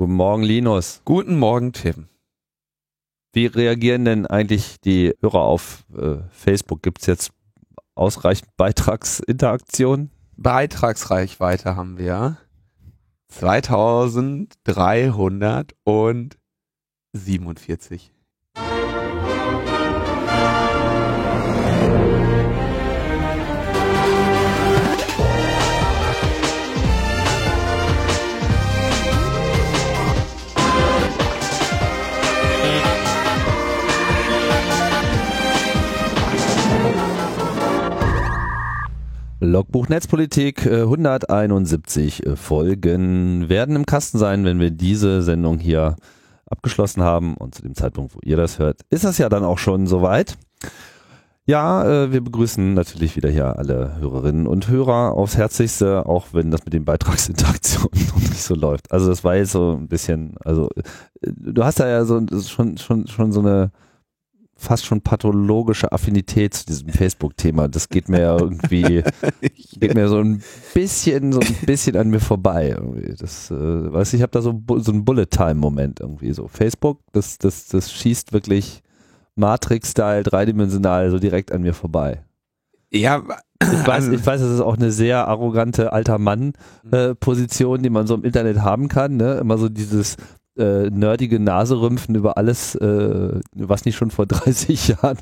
Guten Morgen, Linus. Guten Morgen, Tim. Wie reagieren denn eigentlich die Hörer auf äh, Facebook? Gibt es jetzt ausreichend Beitragsinteraktion? Beitragsreichweite haben wir 2347. Logbuch Netzpolitik äh, 171 äh, Folgen werden im Kasten sein, wenn wir diese Sendung hier abgeschlossen haben. Und zu dem Zeitpunkt, wo ihr das hört, ist das ja dann auch schon soweit. Ja, äh, wir begrüßen natürlich wieder hier alle Hörerinnen und Hörer aufs Herzlichste, auch wenn das mit den Beitragsinteraktionen noch nicht so läuft. Also das war jetzt so ein bisschen, also äh, du hast da ja so schon, schon, schon so eine fast schon pathologische Affinität zu diesem Facebook-Thema. Das geht mir ja irgendwie, geht mir so ein bisschen, so ein bisschen an mir vorbei. Irgendwie. Das, äh, weiß ich habe da so, so einen Bullet-Time-Moment irgendwie so. Facebook, das, das, das schießt wirklich Matrix-Style, dreidimensional so direkt an mir vorbei. Ja, ich weiß, ich weiß, das ist auch eine sehr arrogante alter Mann-Position, äh, die man so im Internet haben kann. Ne? Immer so dieses, äh, nerdige Naserümpfen über alles, äh, was nicht schon vor 30 Jahren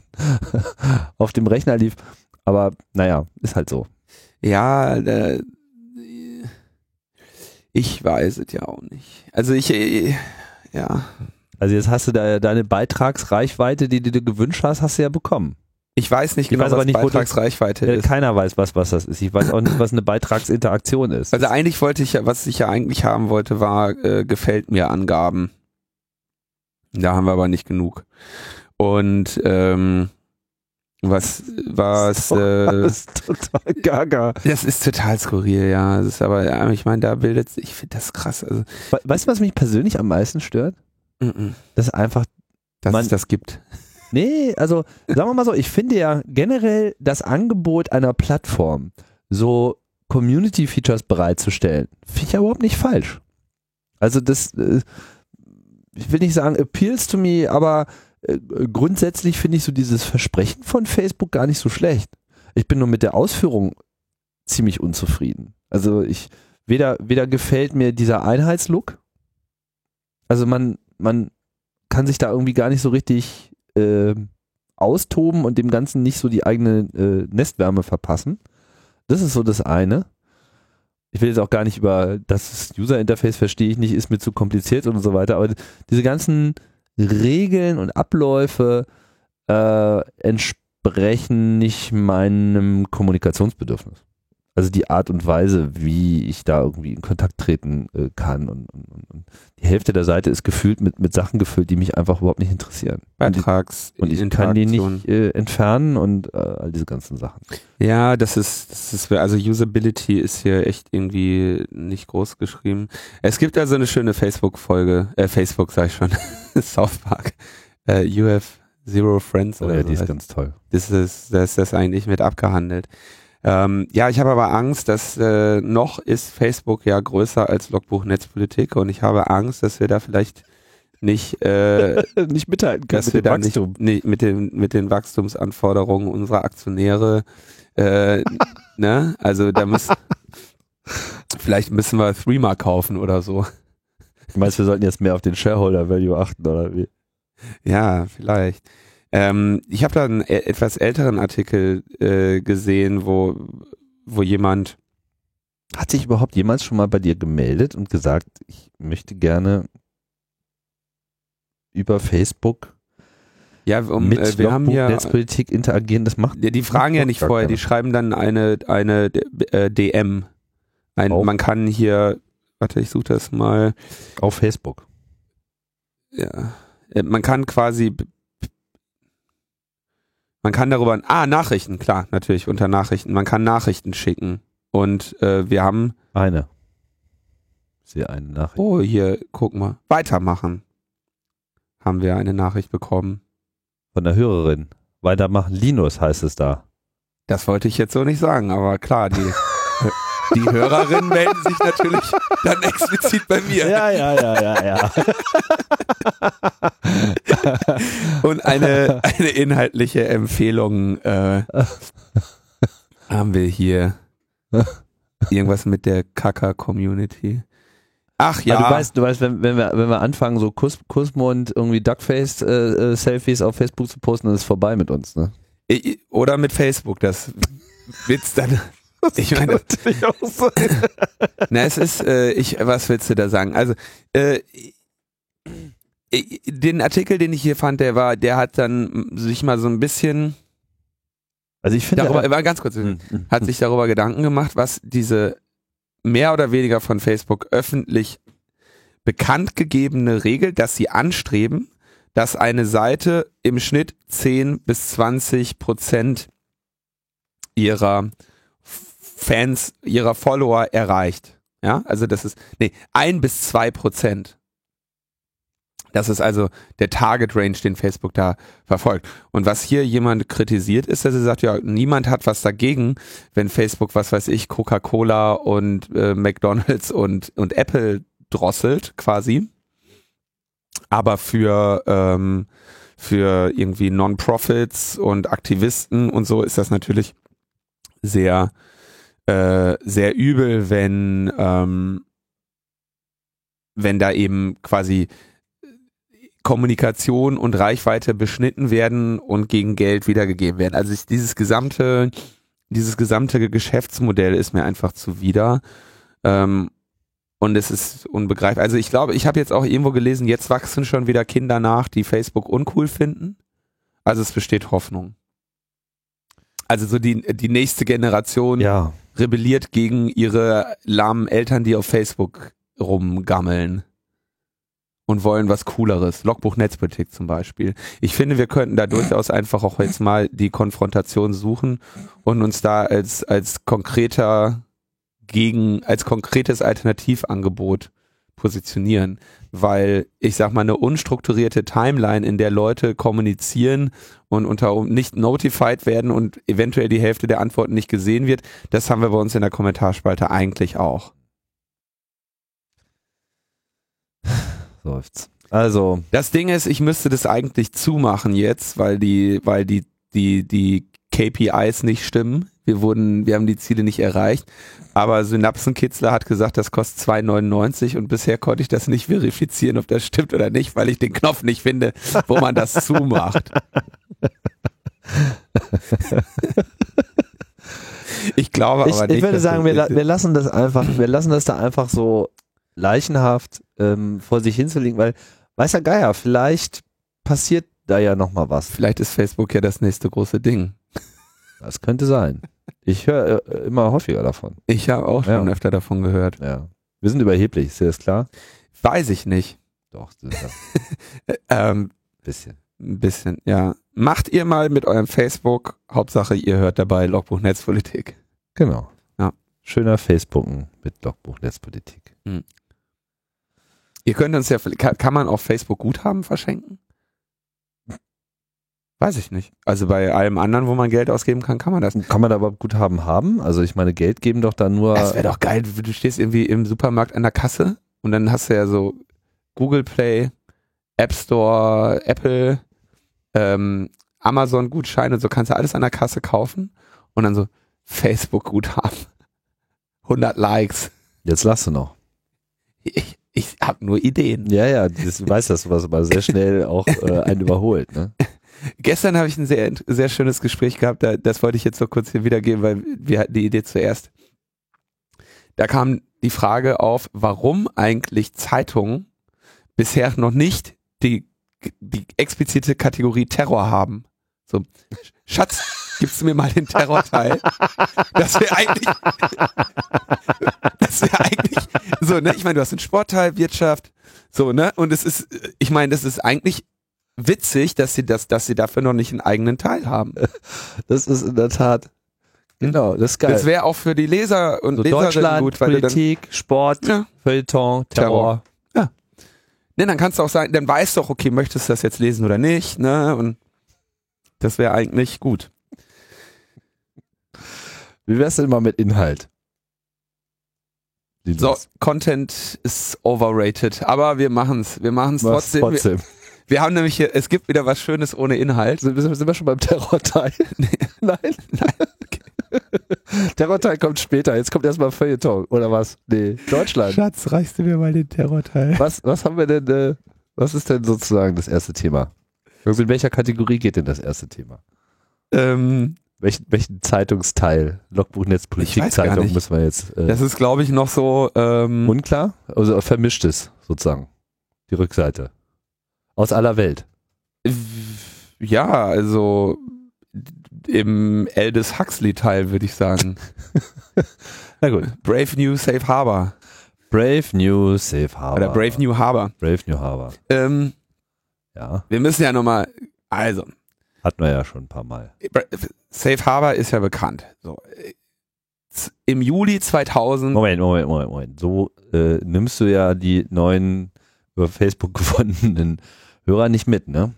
auf dem Rechner lief. Aber naja, ist halt so. Ja, äh, ich weiß es ja auch nicht. Also ich, äh, ja. Also jetzt hast du da deine Beitragsreichweite, die du dir gewünscht hast, hast du ja bekommen. Ich weiß nicht ich genau, weiß was nicht, Beitragsreichweite ist. Keiner weiß, was, was das ist. Ich weiß auch nicht, was eine Beitragsinteraktion ist. Also eigentlich wollte ich ja, was ich ja eigentlich haben wollte, war äh, gefällt mir Angaben. Da haben wir aber nicht genug. Und ähm, was was äh, das ist total gaga. Das ist total skurril, ja. Das ist aber, ich meine, da bildet ich finde das krass. Also, weißt du, was mich persönlich am meisten stört? Mm -mm. Das ist einfach, dass man, es das gibt. Nee, also sagen wir mal so, ich finde ja generell das Angebot einer Plattform, so Community-Features bereitzustellen, finde ich ja überhaupt nicht falsch. Also das, äh, ich will nicht sagen appeals to me, aber äh, grundsätzlich finde ich so dieses Versprechen von Facebook gar nicht so schlecht. Ich bin nur mit der Ausführung ziemlich unzufrieden. Also ich, weder, weder gefällt mir dieser Einheitslook, also man, man kann sich da irgendwie gar nicht so richtig äh, austoben und dem Ganzen nicht so die eigene äh, Nestwärme verpassen. Das ist so das eine. Ich will jetzt auch gar nicht über das User Interface verstehe ich nicht, ist mir zu kompliziert und so weiter, aber diese ganzen Regeln und Abläufe äh, entsprechen nicht meinem Kommunikationsbedürfnis. Also die Art und Weise, wie ich da irgendwie in Kontakt treten äh, kann. Und, und, und, die Hälfte der Seite ist gefühlt mit, mit Sachen gefüllt, die mich einfach überhaupt nicht interessieren. Beitrags und, ich kann die nicht äh, entfernen und äh, all diese ganzen Sachen. Ja, das ist, das ist, also Usability ist hier echt irgendwie nicht groß geschrieben. Es gibt also eine schöne Facebook-Folge, äh, Facebook sag ich schon, South Park. You have Zero Friends. Oh ja, so. die ist ganz toll. Das ist, das ist das eigentlich mit abgehandelt. Ähm, ja, ich habe aber Angst, dass äh, noch ist Facebook ja größer als Logbuch Netzpolitik und ich habe Angst, dass wir da vielleicht nicht äh, nicht mithalten können dass wir da nicht, nicht, mit den mit den Wachstumsanforderungen unserer Aktionäre äh, ne? Also da muss vielleicht müssen wir Threema kaufen oder so. Du meinst wir sollten jetzt mehr auf den Shareholder Value achten oder wie? Ja vielleicht ähm, ich habe da einen etwas älteren Artikel äh, gesehen, wo, wo jemand. Hat sich überhaupt jemals schon mal bei dir gemeldet und gesagt, ich möchte gerne über Facebook ja, um, mit äh, wir haben hier Netzpolitik interagieren, das macht. Die, die fragen ja nicht vorher, die schreiben dann eine, eine äh, DM. Ein, man kann hier, warte, ich suche das mal. Auf Facebook. Ja. Äh, man kann quasi man kann darüber, ah, Nachrichten, klar, natürlich, unter Nachrichten. Man kann Nachrichten schicken. Und äh, wir haben. Eine. Sehr eine Nachricht. Oh, hier, guck mal. Weitermachen. Haben wir eine Nachricht bekommen. Von der Hörerin. Weitermachen, Linus heißt es da. Das wollte ich jetzt so nicht sagen, aber klar, die, die Hörerinnen melden sich natürlich dann explizit bei mir. Ja, ja, ja, ja, ja. Und eine, eine inhaltliche Empfehlung äh, haben wir hier. Irgendwas mit der Kaka-Community. Ach ja. Aber du weißt, du weißt, wenn, wenn wir, wenn wir anfangen, so Kuss, Kussmund, irgendwie Duckface-Selfies auf Facebook zu posten, dann ist es vorbei mit uns, ne? Oder mit Facebook, das wird's dann. Ich meine, natürlich auch sein. na, es ist, äh, ich, was willst du da sagen? Also, äh, ich- den Artikel, den ich hier fand, der war, der hat dann sich mal so ein bisschen Also ich finde, darüber, war ganz kurz, Hm, hm, hat sich darüber Gedanken gemacht, was diese mehr oder weniger von Facebook öffentlich bekannt gegebene Regel, dass sie anstreben, dass eine Seite im Schnitt 10 bis 20 Prozent ihrer Fans, ihrer Follower erreicht. Ja, also das ist, nee, ein bis zwei Prozent. Das ist also der Target Range, den Facebook da verfolgt. Und was hier jemand kritisiert, ist, dass er sagt, ja, niemand hat was dagegen, wenn Facebook, was weiß ich, Coca-Cola und äh, McDonalds und, und Apple drosselt quasi. Aber für, ähm, für irgendwie Non-Profits und Aktivisten und so ist das natürlich sehr, äh, sehr übel, wenn, ähm, wenn da eben quasi Kommunikation und Reichweite beschnitten werden und gegen Geld wiedergegeben werden. Also ich, dieses gesamte, dieses gesamte Geschäftsmodell ist mir einfach zuwider. Ähm, und es ist unbegreiflich. Also ich glaube, ich habe jetzt auch irgendwo gelesen, jetzt wachsen schon wieder Kinder nach, die Facebook uncool finden. Also es besteht Hoffnung. Also so die, die nächste Generation ja. Rebelliert gegen ihre lahmen Eltern, die auf Facebook rumgammeln und wollen was Cooleres. Logbuch Netzpolitik zum Beispiel. Ich finde, wir könnten da durchaus einfach auch jetzt mal die Konfrontation suchen und uns da als, als konkreter gegen, als konkretes Alternativangebot positionieren. Weil ich sag mal, eine unstrukturierte Timeline, in der Leute kommunizieren und unter nicht notified werden und eventuell die Hälfte der Antworten nicht gesehen wird, das haben wir bei uns in der Kommentarspalte eigentlich auch. Seufzt. Also, Das Ding ist, ich müsste das eigentlich zumachen jetzt, weil die, weil die, die, die KPIs nicht stimmen. Wir wurden, wir haben die Ziele nicht erreicht. Aber Synapsenkitzler hat gesagt, das kostet 2,99 und bisher konnte ich das nicht verifizieren, ob das stimmt oder nicht, weil ich den Knopf nicht finde, wo man das zumacht. Ich glaube ich, aber ich nicht. würde dass sagen, wir, la wir lassen das einfach, wir lassen das da einfach so leichenhaft ähm, vor sich hinzulegen, weil, weiß ja Geier, vielleicht passiert da ja nochmal was. Vielleicht ist Facebook ja das nächste große Ding. Das könnte sein. Ich höre äh, immer häufiger davon. Ich habe auch schon Ja. öfter davon gehört. Ja. Wir sind überheblich, ist dir das klar? Weiß ich nicht. Doch, das ist ja ein Ähm, bisschen. ein bisschen, ja. Macht ihr mal mit eurem Facebook, Hauptsache ihr hört dabei Logbuch Netzpolitik. Genau. Ja. Schöner Facebooken mit Logbuch Netzpolitik. Ihr könnt uns ja, kann, kann man auf Facebook Guthaben verschenken? Weiß ich nicht. Also bei allem anderen, wo man Geld ausgeben kann, kann man das. Kann man da überhaupt Guthaben haben? Also ich meine, Geld geben doch da nur. Das wäre doch geil. Du stehst irgendwie im Supermarkt an der Kasse und dann hast du ja so Google Play, App Store, Apple, ähm, Amazon Gutscheine und so kannst du alles an der Kasse kaufen und dann so Facebook Guthaben. 100 Likes. Jetzt lass du noch. Ich, ich habe nur Ideen. Ja, ja, das weiß das, was aber sehr schnell auch äh, einen überholt. Ne? Gestern habe ich ein sehr, sehr schönes Gespräch gehabt, da, das wollte ich jetzt so kurz hier wiedergeben, weil wir hatten die Idee zuerst. Da kam die Frage auf, warum eigentlich Zeitungen bisher noch nicht die, die explizite Kategorie Terror haben. So, Schatz, gibst du mir mal den Terrorteil? Das wäre eigentlich, das wäre eigentlich, so, ne, ich meine, du hast den Sportteil, Wirtschaft, so, ne, und es ist, ich meine, das ist eigentlich witzig, dass sie das, dass sie dafür noch nicht einen eigenen Teil haben. Das ist in der Tat. Genau, das ist geil. Das wäre auch für die Leser und so Leserinnen Deutschland, gut, weil du dann, Politik, Sport, ja, Feuilleton, Terror. ne, dann kannst du auch sagen, dann weißt du auch, okay, möchtest du das jetzt lesen oder nicht, ne, und das wäre eigentlich gut. Wie wär's denn mal mit Inhalt? So, Content ist overrated, aber wir machen's. Wir machen's trotzdem. trotzdem. Wir, wir haben nämlich hier, es gibt wieder was Schönes ohne Inhalt. Sind, sind wir schon beim Terrorteil? Nee. Nein, nein. Terrorteil kommt später. Jetzt kommt erstmal Feuilleton, oder was? Nee, Deutschland. Schatz, reichst du mir mal den Terrorteil? Was, was haben wir denn, äh, was ist denn sozusagen das erste Thema? Also in welcher Kategorie geht denn das erste Thema? Ähm, Welchen, welchen Zeitungsteil? Logbuch Netzpolitik-Zeitung müssen wir jetzt. Äh, das ist, glaube ich, noch so. Ähm, unklar? Also vermischtes sozusagen. Die Rückseite. Aus aller Welt. ja, also im Aldous Huxley-Teil würde ich sagen. Na gut. Brave New Safe Harbor. Brave New Safe Harbor. Oder Brave New Harbor. Brave New Harbor. Ähm, Ja, wir müssen ja nochmal. Also, hatten wir ja schon ein paar Mal. Safe Harbor ist ja bekannt. So. Im Juli 2000. Moment, Moment, Moment, Moment. So äh, nimmst du ja die neuen über Facebook gefundenen Hörer nicht mit, ne?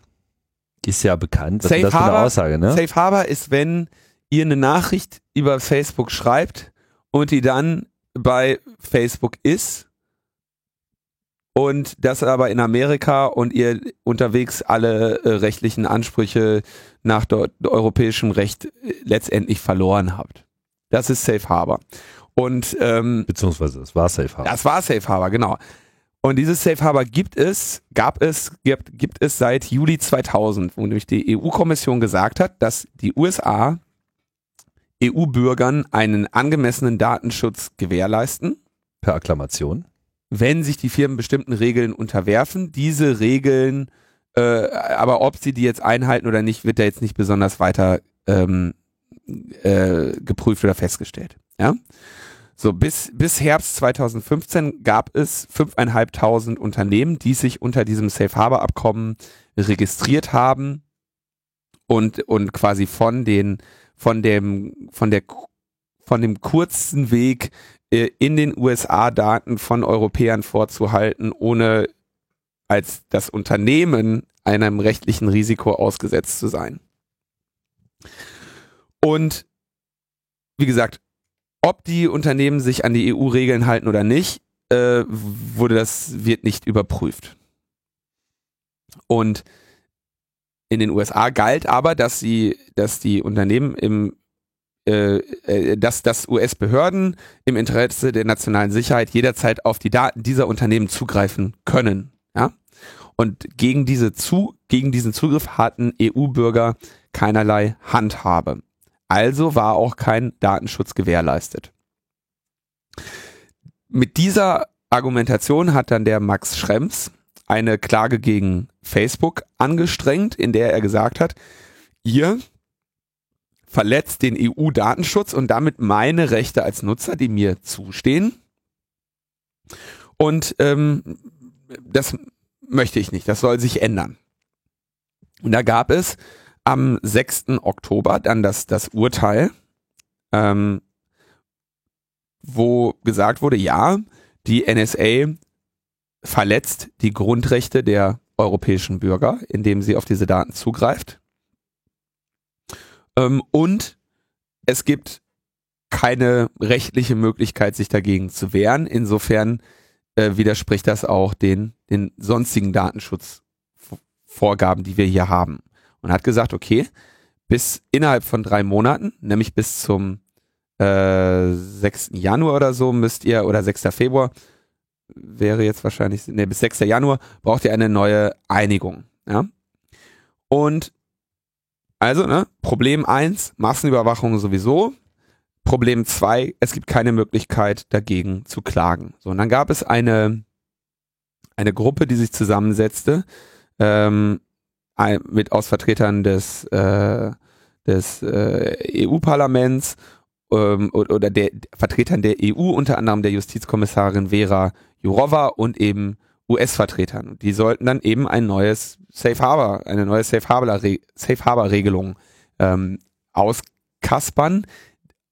Ist ja bekannt. Was Safe ist das für eine Harbor- Aussage, ne? Safe Harbor ist, wenn ihr eine Nachricht über Facebook schreibt und die dann bei Facebook ist und das aber in Amerika und ihr unterwegs alle äh, rechtlichen Ansprüche nach europäischem Recht äh, letztendlich verloren habt. Das ist Safe Harbor. Und ähm, Beziehungsweise es war Safe Harbor. das war Safe Harbor, genau. Und dieses Safe Harbor gibt es, gab es, gibt, gibt es seit Juli 2000, wo nämlich die EU-Kommission gesagt hat, dass die USA EU-Bürgern einen angemessenen Datenschutz gewährleisten, Per Akklamation. wenn sich die Firmen bestimmten Regeln unterwerfen. Diese Regeln, äh, aber ob sie die jetzt einhalten oder nicht, wird da jetzt nicht besonders weiter ähm, äh, geprüft oder festgestellt. Ja? So, bis, bis Herbst 2015 gab es 5.500 Unternehmen, die sich unter diesem Safe Harbor Abkommen registriert haben und, und quasi von den, von dem, von der, von dem kurzen Weg äh, in den USA Daten von Europäern vorzuhalten, ohne als das Unternehmen einem rechtlichen Risiko ausgesetzt zu sein. Und wie gesagt, ob die Unternehmen sich an die EU-Regeln halten oder nicht, äh, wurde das wird nicht überprüft. Und in den USA galt aber, dass sie, dass die Unternehmen im äh, äh, dass, dass US-Behörden im Interesse der nationalen Sicherheit jederzeit auf die Daten dieser Unternehmen zugreifen können. Ja? Und gegen, diese zu, gegen diesen Zugriff hatten EU-Bürger keinerlei Handhabe. Also war auch kein Datenschutz gewährleistet. Mit dieser Argumentation hat dann der Max Schrems eine Klage gegen Facebook angestrengt, in der er gesagt hat, ihr verletzt den EU-Datenschutz und damit meine Rechte als Nutzer, die mir zustehen. Und ähm, das möchte ich nicht, das soll sich ändern. Und da gab es am 6. Oktober dann das, das Urteil, ähm, wo gesagt wurde, ja, die NSA verletzt die Grundrechte der europäischen Bürger, indem sie auf diese Daten zugreift. Ähm, und es gibt keine rechtliche Möglichkeit, sich dagegen zu wehren. Insofern äh, widerspricht das auch den, den sonstigen Datenschutzvorgaben, die wir hier haben. Und hat gesagt, okay, bis innerhalb von drei Monaten, nämlich bis zum äh, 6. Januar oder so müsst ihr, oder 6. Februar, wäre jetzt wahrscheinlich, ne, bis 6. Januar braucht ihr eine neue Einigung. Ja? Und also, ne, Problem eins Massenüberwachung sowieso. Problem zwei es gibt keine Möglichkeit dagegen zu klagen. So, und dann gab es eine, eine Gruppe, die sich zusammensetzte, ähm, mit aus Vertretern des, äh, des äh, EU-Parlaments ähm, oder, der Vertretern der EU, unter anderem der Justizkommissarin Vera Jourova und eben US-Vertretern. Die sollten dann eben ein neues Safe Harbor, eine neue Safe Harbor, Safe Harbor Regelung ähm, auskaspern,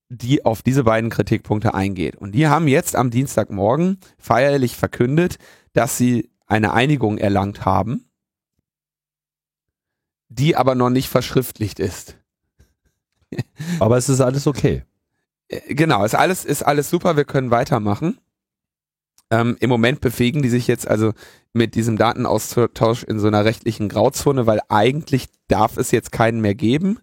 die auf diese beiden Kritikpunkte eingeht. Und die haben jetzt am Dienstagmorgen feierlich verkündet, dass sie eine Einigung erlangt haben, die aber noch nicht verschriftlicht ist. Aber es ist alles okay. Äh, Genau, ist alles, ist alles super, wir können weitermachen. Ähm, Im Moment bewegen die sich jetzt also mit diesem Datenaustausch in so einer rechtlichen Grauzone, weil eigentlich darf es jetzt keinen mehr geben.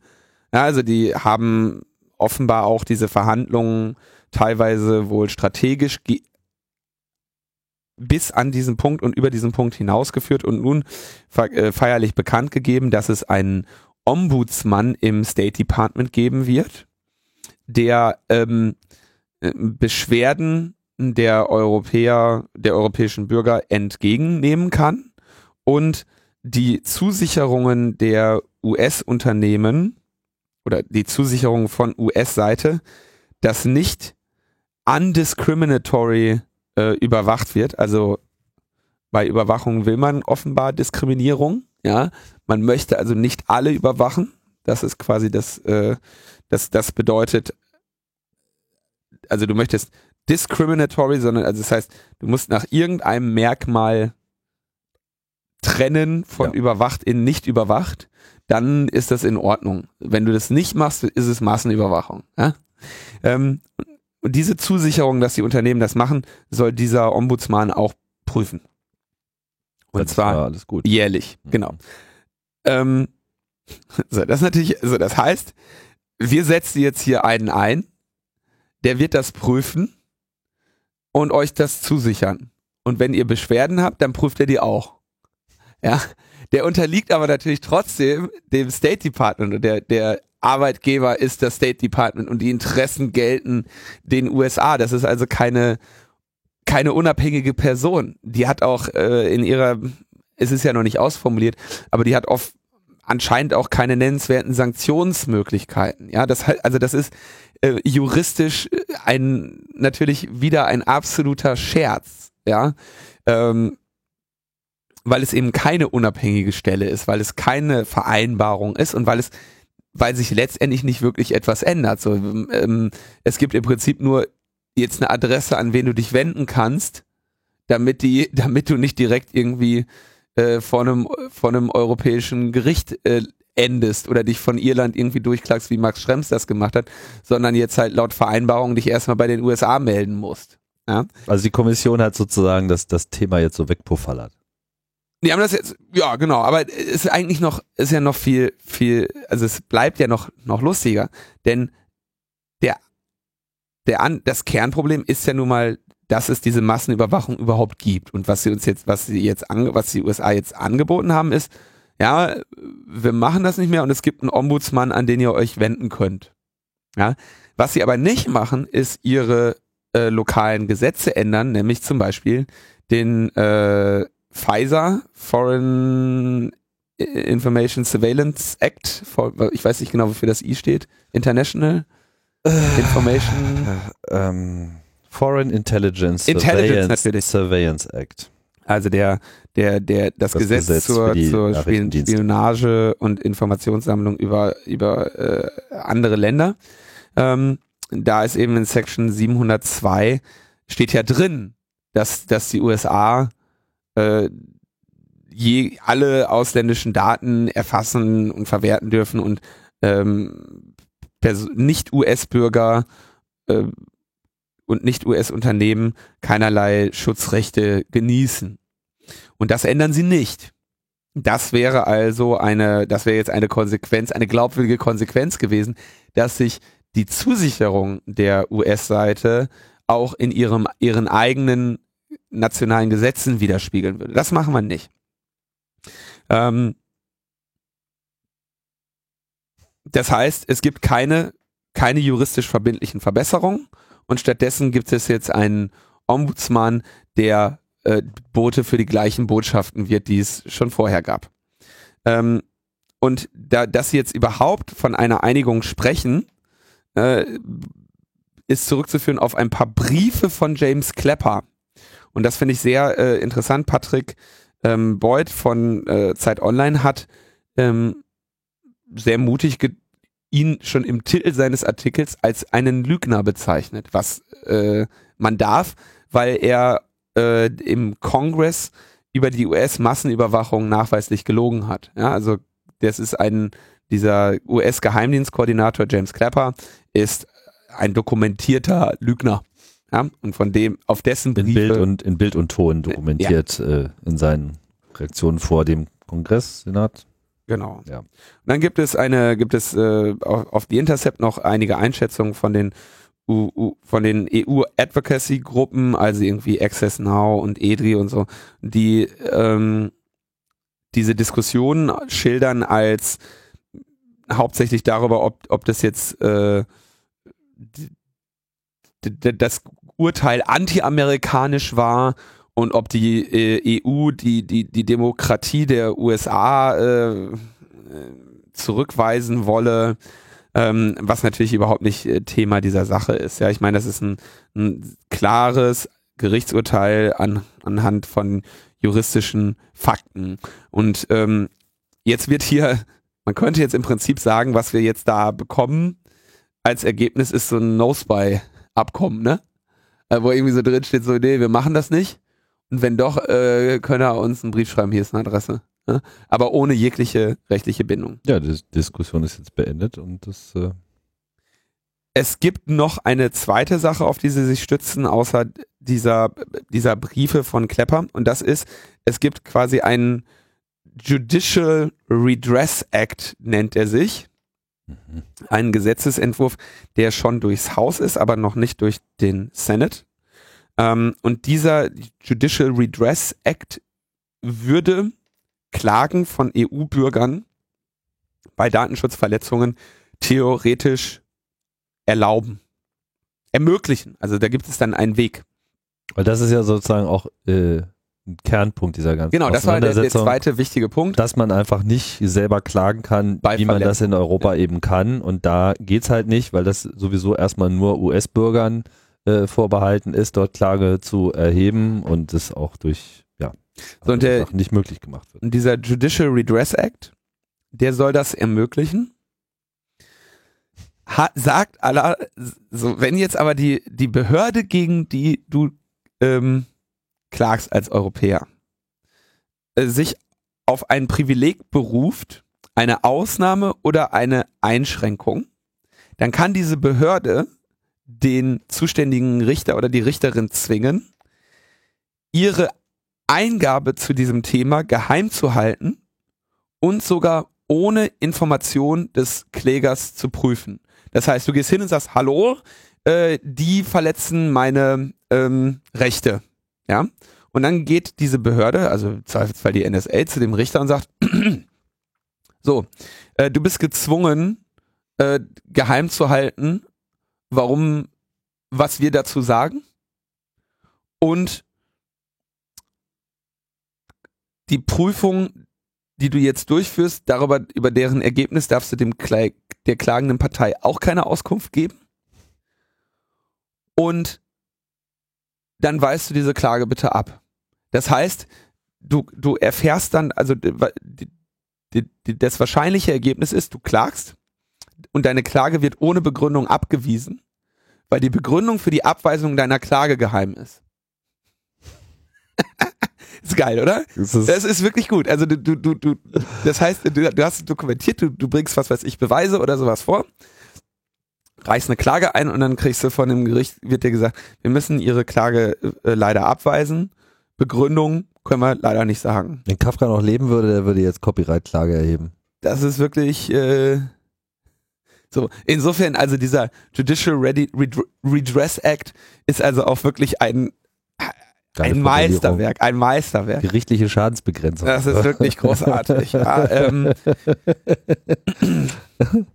Ja, also die haben offenbar auch diese Verhandlungen teilweise wohl strategisch bis an diesen Punkt und über diesen Punkt hinausgeführt und nun äh, feierlich bekannt gegeben, dass es einen Ombudsmann im State Department geben wird, der ähm, äh, Beschwerden der Europäer, der europäischen Bürger entgegennehmen kann und die Zusicherungen der US-Unternehmen oder die Zusicherungen von US-Seite, dass nicht undiscriminatory äh, überwacht wird. Also bei Überwachung will man offenbar Diskriminierung. Ja, man möchte also nicht alle überwachen. Das ist quasi das, äh, das, das bedeutet, also du möchtest discriminatory, sondern also das heißt, du musst nach irgendeinem Merkmal trennen von ja. überwacht in nicht überwacht, dann ist das in Ordnung. Wenn du das nicht machst, ist es Massenüberwachung. Ja? Ähm, und diese Zusicherung, dass die Unternehmen das machen, soll dieser Ombudsmann auch prüfen. Und das zwar jährlich, mhm. genau. Ähm, so, das natürlich, also das heißt, wir setzen jetzt hier einen ein, der wird das prüfen und euch das zusichern. Und wenn ihr Beschwerden habt, dann prüft er die auch. Ja, der unterliegt aber natürlich trotzdem dem State Department und der, der Arbeitgeber ist das State Department und die Interessen gelten den USA. Das ist also keine, keine unabhängige Person. Die hat auch äh, in ihrer, es ist ja noch nicht ausformuliert, aber die hat oft anscheinend auch keine nennenswerten Sanktionsmöglichkeiten. Ja, das also das ist äh, juristisch ein natürlich wieder ein absoluter Scherz. Ja, ähm, weil es eben keine unabhängige Stelle ist, weil es keine Vereinbarung ist und weil es weil sich letztendlich nicht wirklich etwas ändert. So, ähm, es gibt im Prinzip nur jetzt eine Adresse, an wen du dich wenden kannst, damit die, damit du nicht direkt irgendwie äh, vor einem vor einem europäischen Gericht äh, endest oder dich von Irland irgendwie durchklagst, wie Max Schrems das gemacht hat, sondern jetzt halt laut Vereinbarung dich erstmal bei den USA melden musst. Ja? Also die Kommission hat sozusagen das, das Thema jetzt so wegpuffallert. Die haben das jetzt, ja genau, aber ist eigentlich noch, ist ja noch viel, viel, also es bleibt ja noch, noch lustiger, denn der, der an, das Kernproblem ist ja nun mal, dass es diese Massenüberwachung überhaupt gibt und was sie uns jetzt, was sie jetzt, ange, was die USA jetzt angeboten haben ist, ja, wir machen das nicht mehr und es gibt einen Ombudsmann, an den ihr euch wenden könnt. Ja, was sie aber nicht machen, ist ihre äh, lokalen Gesetze ändern, nämlich zum Beispiel den äh, Pfizer, Foreign Information Surveillance Act, ich weiß nicht genau, wofür das I steht, International äh, Information ähm, Foreign Intelligence, Intelligence Surveillance, Surveillance Act. Also der, der, der, das, das Gesetz, Gesetz, zur, zur Spionage und Informationssammlung über, über äh, andere Länder. Ähm, da ist eben in Section 702 steht ja drin, dass, dass die USA äh, je alle ausländischen Daten erfassen und verwerten dürfen und ähm, nicht US-Bürger äh, und nicht US-Unternehmen keinerlei Schutzrechte genießen. Und das ändern sie nicht. Das wäre also eine, das wäre jetzt eine Konsequenz, eine glaubwürdige Konsequenz gewesen, dass sich die Zusicherung der US-Seite auch in ihrem, ihren eigenen nationalen Gesetzen widerspiegeln würde. Das machen wir nicht. Ähm, das heißt, es gibt keine, keine juristisch verbindlichen Verbesserungen und stattdessen gibt es jetzt einen Ombudsmann, der äh, Bote für die gleichen Botschaften wird, die es schon vorher gab. Ähm, und da, dass sie jetzt überhaupt von einer Einigung sprechen, äh, ist zurückzuführen auf ein paar Briefe von James Klepper, und das finde ich sehr äh, interessant. Patrick ähm, Boyd von äh, Zeit Online hat ähm, sehr mutig ihn schon im Titel seines Artikels als einen Lügner bezeichnet, was äh, man darf, weil er äh, im Kongress über die US-Massenüberwachung nachweislich gelogen hat. Ja, also das ist ein, dieser US-Geheimdienstkoordinator James Clapper ist ein dokumentierter Lügner. Ja, und von dem, auf dessen In Briefe, Bild und, in Bild und Ton dokumentiert äh, in seinen Reaktionen vor dem Kongress, Senat. Genau. Ja. Und dann gibt es eine, gibt es äh, auf, auf The Intercept noch einige Einschätzungen von den U, U, von den EU Advocacy Gruppen, also irgendwie Access Now und EDRI und so, die ähm, diese Diskussionen schildern als hauptsächlich darüber, ob, ob das jetzt äh, das Urteil anti-amerikanisch war und ob die äh, EU die, die, die Demokratie der USA äh, äh, zurückweisen wolle, ähm, was natürlich überhaupt nicht äh, Thema dieser Sache ist. Ja, ich meine, das ist ein, ein klares Gerichtsurteil an, anhand von juristischen Fakten. Und ähm, jetzt wird hier, man könnte jetzt im Prinzip sagen, was wir jetzt da bekommen als Ergebnis ist so ein No-Spy-Abkommen, ne? Äh, wo irgendwie so drin steht, so, nee, wir machen das nicht. Und wenn doch, äh, könne er uns einen Brief schreiben, hier ist eine Adresse. Ne? Aber ohne jegliche rechtliche Bindung. Ja, die Diskussion ist jetzt beendet und das äh, Es gibt noch eine zweite Sache, auf die sie sich stützen, außer dieser, dieser Briefe von Klepper. Und das ist, es gibt quasi einen Judicial Redress Act, nennt er sich. Mhm. Einen Gesetzesentwurf, der schon durchs Haus ist, aber noch nicht durch den Senate. Ähm, und dieser Judicial Redress Act würde Klagen von EU-Bürgern bei Datenschutzverletzungen theoretisch erlauben, ermöglichen. Also da gibt es dann einen Weg. Weil das ist ja sozusagen auch äh, ein Kernpunkt dieser ganzen Genau, das war der, der zweite wichtige Punkt. dass man einfach nicht selber klagen kann, Bei wie man das in Europa eben kann. Und da geht's halt nicht, weil das sowieso erstmal nur US-Bürgern äh, vorbehalten ist, dort Klage zu erheben und das auch durch ja So, und der- einfach nicht möglich gemacht wird. Und dieser Judicial Redress Act, der soll das ermöglichen. Ha sagt aller, so, wenn jetzt aber die, die Behörde, gegen die du ähm, klagst als Europäer, äh, sich auf ein Privileg beruft, eine Ausnahme oder eine Einschränkung, dann kann diese Behörde den zuständigen Richter oder die Richterin zwingen, ihre Eingabe zu diesem Thema geheim zu halten und sogar ohne Information des Klägers zu prüfen. Das heißt, du gehst hin und sagst, hallo, äh, die verletzen meine ähm, Rechte. Ja? Und dann geht diese Behörde, also im Zweifelsfall die NSA, zu dem Richter und sagt, so, äh, du bist gezwungen, äh, geheim zu halten, warum, was wir dazu sagen. Und die Prüfung, die du jetzt durchführst, darüber, über deren Ergebnis darfst du dem der klagenden Partei auch keine Auskunft geben. Und dann weist du diese Klage bitte ab. Das heißt, du, du erfährst dann, also die, die, die, das wahrscheinliche Ergebnis ist, du klagst und deine Klage wird ohne Begründung abgewiesen, weil die Begründung für die Abweisung deiner Klage geheim ist. ist geil, oder? Das ist, Das ist wirklich gut. Also du, du, du, das heißt, du, du hast es dokumentiert, du, du bringst was weiß ich, Beweise oder sowas vor, reichst eine Klage ein und dann kriegst du von dem Gericht, wird dir gesagt, wir müssen ihre Klage äh, leider abweisen. Begründung können wir leider nicht sagen. wenn Kafka noch leben würde, der würde jetzt Copyright-Klage erheben. Das ist wirklich äh, so. Insofern, also dieser Judicial Ready, Red Redress Act ist also auch wirklich ein, ein. Meisterwerk, ein Meisterwerk. Gerichtliche Schadensbegrenzung. Das ist wirklich großartig. ja, ähm,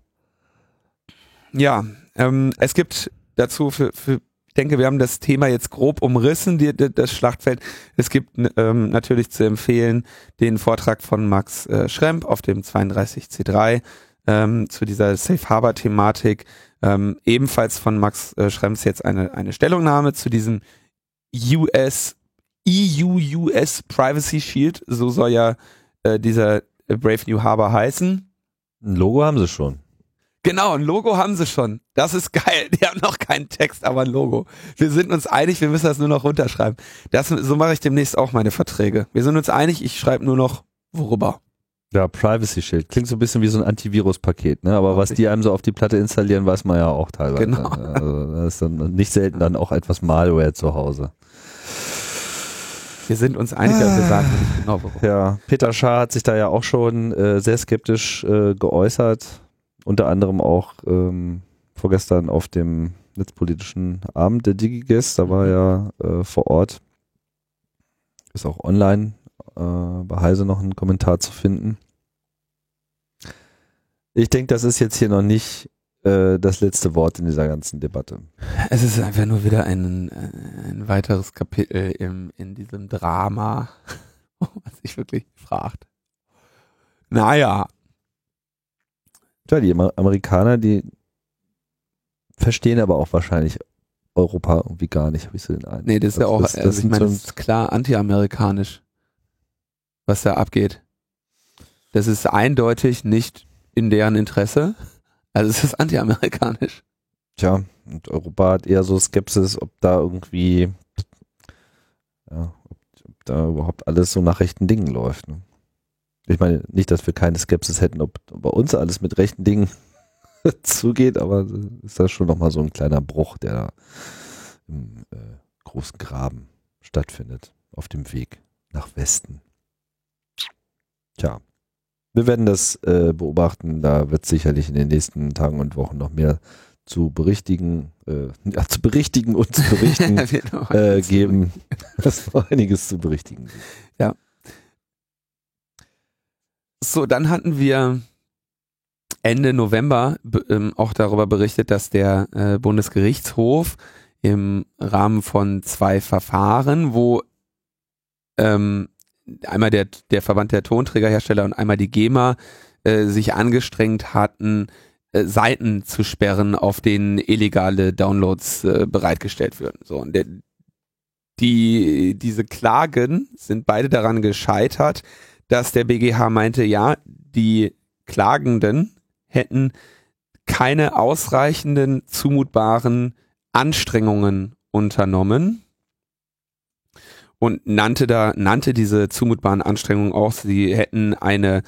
ja ähm, es gibt dazu für, für, ich denke, wir haben das Thema jetzt grob umrissen, die, die, das Schlachtfeld. Es gibt ähm, natürlich zu empfehlen den Vortrag von Max äh, Schremp auf dem 32C3 ähm, zu dieser Safe Harbor Thematik. Ähm, ebenfalls von Max äh, Schremps jetzt eine, eine Stellungnahme zu diesem US EU-US Privacy Shield, so soll ja äh, dieser Brave New Harbor heißen. Ein Logo haben sie schon. Genau, ein Logo haben sie schon. Das ist geil. Die haben noch keinen Text, aber ein Logo. Wir sind uns einig, wir müssen das nur noch runterschreiben. Das, so mache ich demnächst auch meine Verträge. Wir sind uns einig, ich schreibe nur noch worüber. Ja, Privacy Shield. Klingt so ein bisschen wie so ein Antivirus-Paket, ne? Aber was die einem so auf die Platte installieren, weiß man ja auch teilweise. Genau. Also das ist dann nicht selten dann auch etwas Malware zu Hause. Wir sind uns einig, dass wir sagen nicht genau warum. Ja, Peter Schaar hat sich da ja auch schon äh, sehr skeptisch äh, geäußert. Unter anderem auch ähm, vorgestern auf dem netzpolitischen Abend der DigiGuest. Da war er äh, vor Ort. Ist auch online äh, bei Heise noch ein Kommentar zu finden. Ich denke, das ist jetzt hier noch nicht äh, das letzte Wort in dieser ganzen Debatte. Es ist einfach nur wieder ein, äh, ein weiteres Kapitel im, in diesem Drama, was sich wirklich fragt. Naja, Ja, die Amer- Amerikaner, die verstehen aber auch wahrscheinlich Europa irgendwie gar nicht, habe ich so den Eindruck. nee, das ist ja Also auch, das- also das ich sind meine, das ist klar anti-amerikanisch, was da abgeht. Das ist eindeutig nicht in deren Interesse. Also es ist anti-amerikanisch. Tja, und Europa hat eher so Skepsis, ob da irgendwie, ja, ob, ob da überhaupt alles so nach rechten Dingen läuft. Ne? Ich meine, nicht, dass wir keine Skepsis hätten, ob bei uns alles mit rechten Dingen zugeht, aber ist das schon nochmal so ein kleiner Bruch, der da im äh, großen Graben stattfindet, auf dem Weg nach Westen. Tja, wir werden das äh, beobachten. Da wird sicherlich in den nächsten Tagen und Wochen noch mehr zu berichtigen, äh, ja, zu berichtigen und zu berichten äh, geben. Es noch einiges zu berichtigen. gibt. So, dann hatten wir Ende November ähm, auch darüber berichtet, dass der äh, Bundesgerichtshof im Rahmen von zwei Verfahren, wo ähm, einmal der, der Verband der Tonträgerhersteller und einmal die GEMA äh, sich angestrengt hatten, äh, Seiten zu sperren, auf denen illegale Downloads äh, bereitgestellt würden. So, und der, die, diese Klagen sind beide daran gescheitert, dass der BGH meinte, ja, die Klagenden hätten keine ausreichenden zumutbaren Anstrengungen unternommen und nannte da nannte diese zumutbaren Anstrengungen auch, sie hätten eine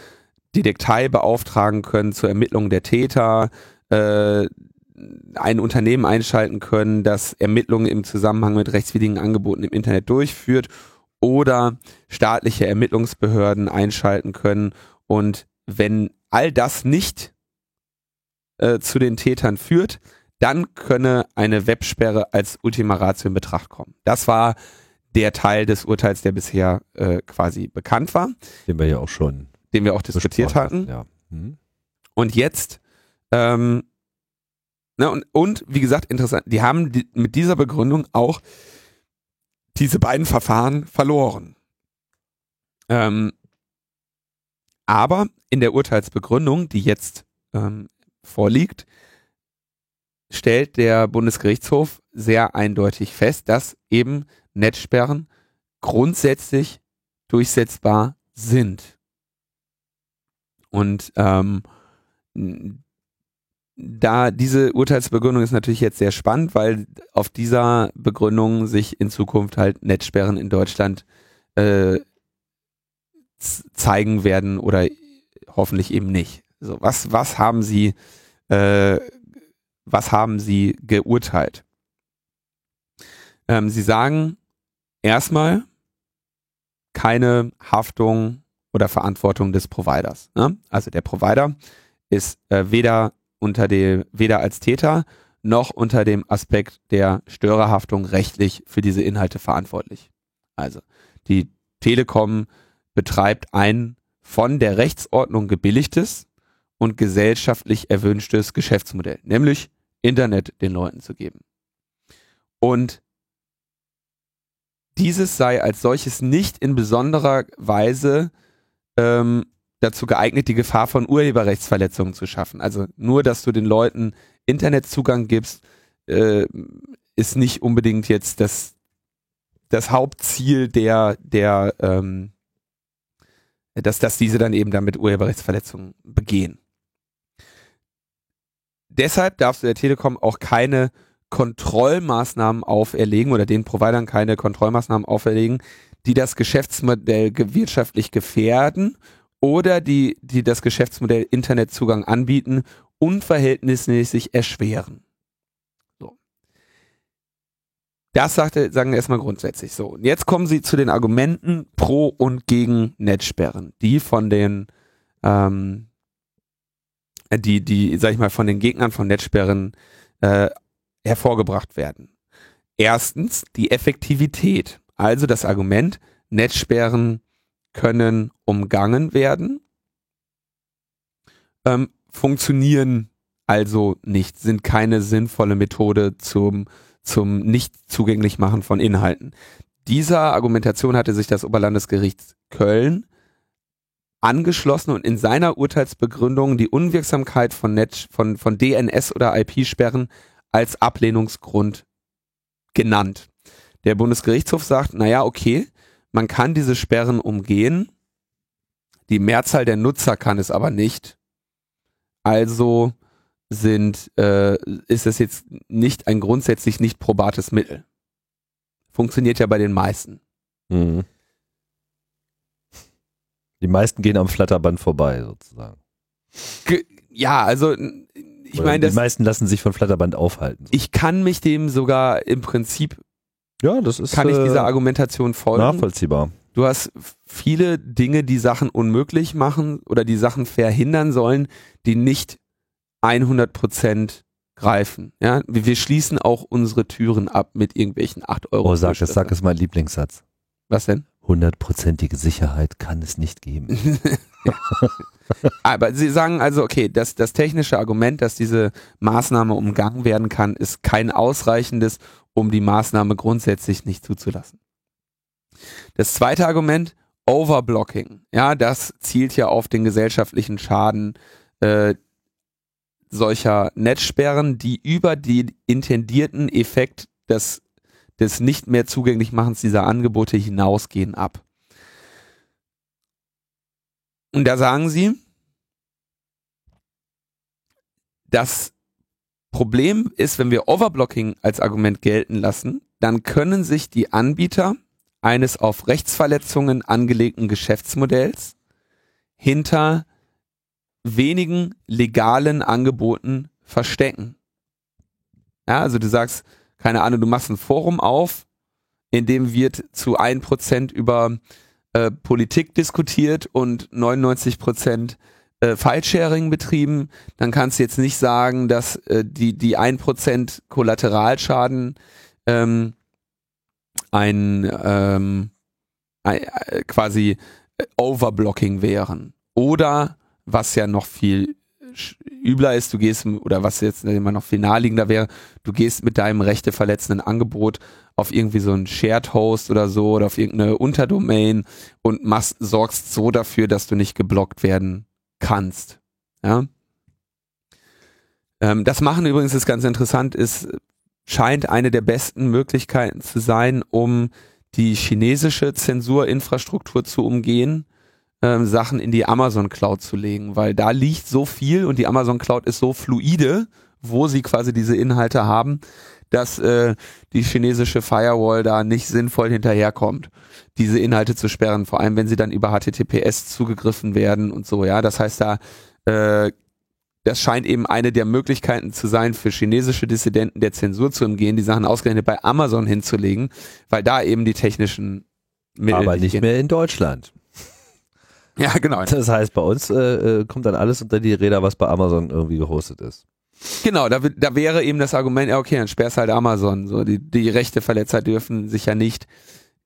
Detektei beauftragen können zur Ermittlung der Täter, äh, ein Unternehmen einschalten können, das Ermittlungen im Zusammenhang mit rechtswidrigen Angeboten im Internet durchführt oder staatliche Ermittlungsbehörden einschalten können und wenn all das nicht äh, zu den Tätern führt, dann könne eine Websperre als Ultima Ratio in Betracht kommen. Das war der Teil des Urteils, der bisher äh, quasi bekannt war, Den wir ja auch schon den wir auch diskutiert hatten. Ja. Hm. Und jetzt, ähm, ne, und, und wie gesagt, interessant, die haben die, mit dieser Begründung auch diese beiden Verfahren verloren. Ähm, aber in der Urteilsbegründung, die jetzt ähm, vorliegt, stellt der Bundesgerichtshof sehr eindeutig fest, dass eben Netzsperren grundsätzlich durchsetzbar sind. Und ähm, da diese Urteilsbegründung ist natürlich jetzt sehr spannend, weil auf dieser Begründung sich in Zukunft halt Netzsperren in Deutschland äh, zeigen werden oder hoffentlich eben nicht. So, was, was haben Sie, äh, was haben Sie geurteilt? Ähm, Sie sagen erstmal keine Haftung oder Verantwortung des Providers. Ne? Also der Provider ist äh, weder unter dem, weder als Täter noch unter dem Aspekt der Störerhaftung rechtlich für diese Inhalte verantwortlich. Also die Telekom betreibt ein von der Rechtsordnung gebilligtes und gesellschaftlich erwünschtes Geschäftsmodell, nämlich Internet den Leuten zu geben. Und dieses sei als solches nicht in besonderer Weise ähm, dazu geeignet, die Gefahr von Urheberrechtsverletzungen zu schaffen. Also nur, dass du den Leuten Internetzugang gibst, äh, ist nicht unbedingt jetzt das, das Hauptziel der, der ähm, dass, dass diese dann eben damit Urheberrechtsverletzungen begehen. Deshalb darfst du der Telekom auch keine Kontrollmaßnahmen auferlegen oder den Providern keine Kontrollmaßnahmen auferlegen, die das Geschäftsmodell ge- wirtschaftlich gefährden oder die, die das Geschäftsmodell Internetzugang anbieten, unverhältnismäßig erschweren. So. Das sagte, sagen wir erstmal grundsätzlich so. Und jetzt kommen sie zu den Argumenten pro und gegen Netzsperren, die von den, ähm, die, die, sag ich mal, von den Gegnern von Netzsperren äh, hervorgebracht werden. Erstens die Effektivität, also das Argument, Netzsperren können umgangen werden, ähm, funktionieren also nicht, sind keine sinnvolle Methode zum, zum nicht zugänglich machen von Inhalten. Dieser Argumentation hatte sich das Oberlandesgericht Köln angeschlossen und in seiner Urteilsbegründung die Unwirksamkeit von, Net, von, von DNS oder IP-Sperren als Ablehnungsgrund genannt. Der Bundesgerichtshof sagt, naja, okay, man kann diese Sperren umgehen. Die Mehrzahl der Nutzer kann es aber nicht. Also sind, äh, ist es jetzt nicht ein grundsätzlich nicht probates Mittel. Funktioniert ja bei den meisten. Mhm. Die meisten gehen am Flatterband vorbei, sozusagen. Ge ja, also ich meine, die meisten lassen sich von Flatterband aufhalten. So. Ich kann mich dem sogar im Prinzip ja, das ist. Kann ich dieser äh, Argumentation folgen? Nachvollziehbar. Du hast viele Dinge, die Sachen unmöglich machen oder die Sachen verhindern sollen, die nicht 100 Prozent greifen. Ja, wir schließen auch unsere Türen ab mit irgendwelchen 8 Euro. Oh, sag es, sag es mein Lieblingssatz. Was denn? Hundertprozentige Sicherheit kann es nicht geben. Aber Sie sagen also, okay, das, das technische Argument, dass diese Maßnahme umgangen werden kann, ist kein ausreichendes, um die Maßnahme grundsätzlich nicht zuzulassen. Das zweite Argument, Overblocking. Ja, das zielt ja auf den gesellschaftlichen Schaden äh, solcher Netzsperren, die über den intendierten Effekt des, des nicht mehr zugänglich machens dieser Angebote hinausgehen ab. Und da sagen sie, dass Problem ist, wenn wir Overblocking als Argument gelten lassen, dann können sich die Anbieter eines auf Rechtsverletzungen angelegten Geschäftsmodells hinter wenigen legalen Angeboten verstecken. Ja, also du sagst, keine Ahnung, du machst ein Forum auf, in dem wird zu ein Prozent über äh, Politik diskutiert und 99 Prozent äh, File-Sharing betrieben, dann kannst du jetzt nicht sagen, dass äh, die, die 1% Kollateralschaden ähm, ein, ähm, ein äh, quasi äh, Overblocking wären. Oder was ja noch viel übler ist, du gehst, oder was jetzt immer noch viel naheliegender wäre, du gehst mit deinem rechteverletzenden Angebot auf irgendwie so einen Shared Host oder so oder auf irgendeine Unterdomain und machst, sorgst so dafür, dass du nicht geblockt werden kannst. Ja. Ähm, das machen übrigens ist ganz interessant, ist, scheint eine der besten Möglichkeiten zu sein, um die chinesische Zensurinfrastruktur zu umgehen, ähm, Sachen in die Amazon Cloud zu legen, weil da liegt so viel und die Amazon Cloud ist so fluide, wo sie quasi diese Inhalte haben, dass äh, die chinesische Firewall da nicht sinnvoll hinterherkommt diese Inhalte zu sperren, vor allem wenn sie dann über HTTPS zugegriffen werden und so, ja. Das heißt, da äh, das scheint eben eine der Möglichkeiten zu sein, für chinesische Dissidenten der Zensur zu umgehen, die Sachen ausgerechnet bei Amazon hinzulegen, weil da eben die technischen Mittel. Aber nicht mehr in Deutschland. Ja, genau. Das heißt, bei uns äh, äh, kommt dann alles unter die Räder, was bei Amazon irgendwie gehostet ist. Genau, da, da wäre eben das Argument, ja, okay, dann sperrst halt Amazon. So, die, die Rechteverletzer dürfen sich ja nicht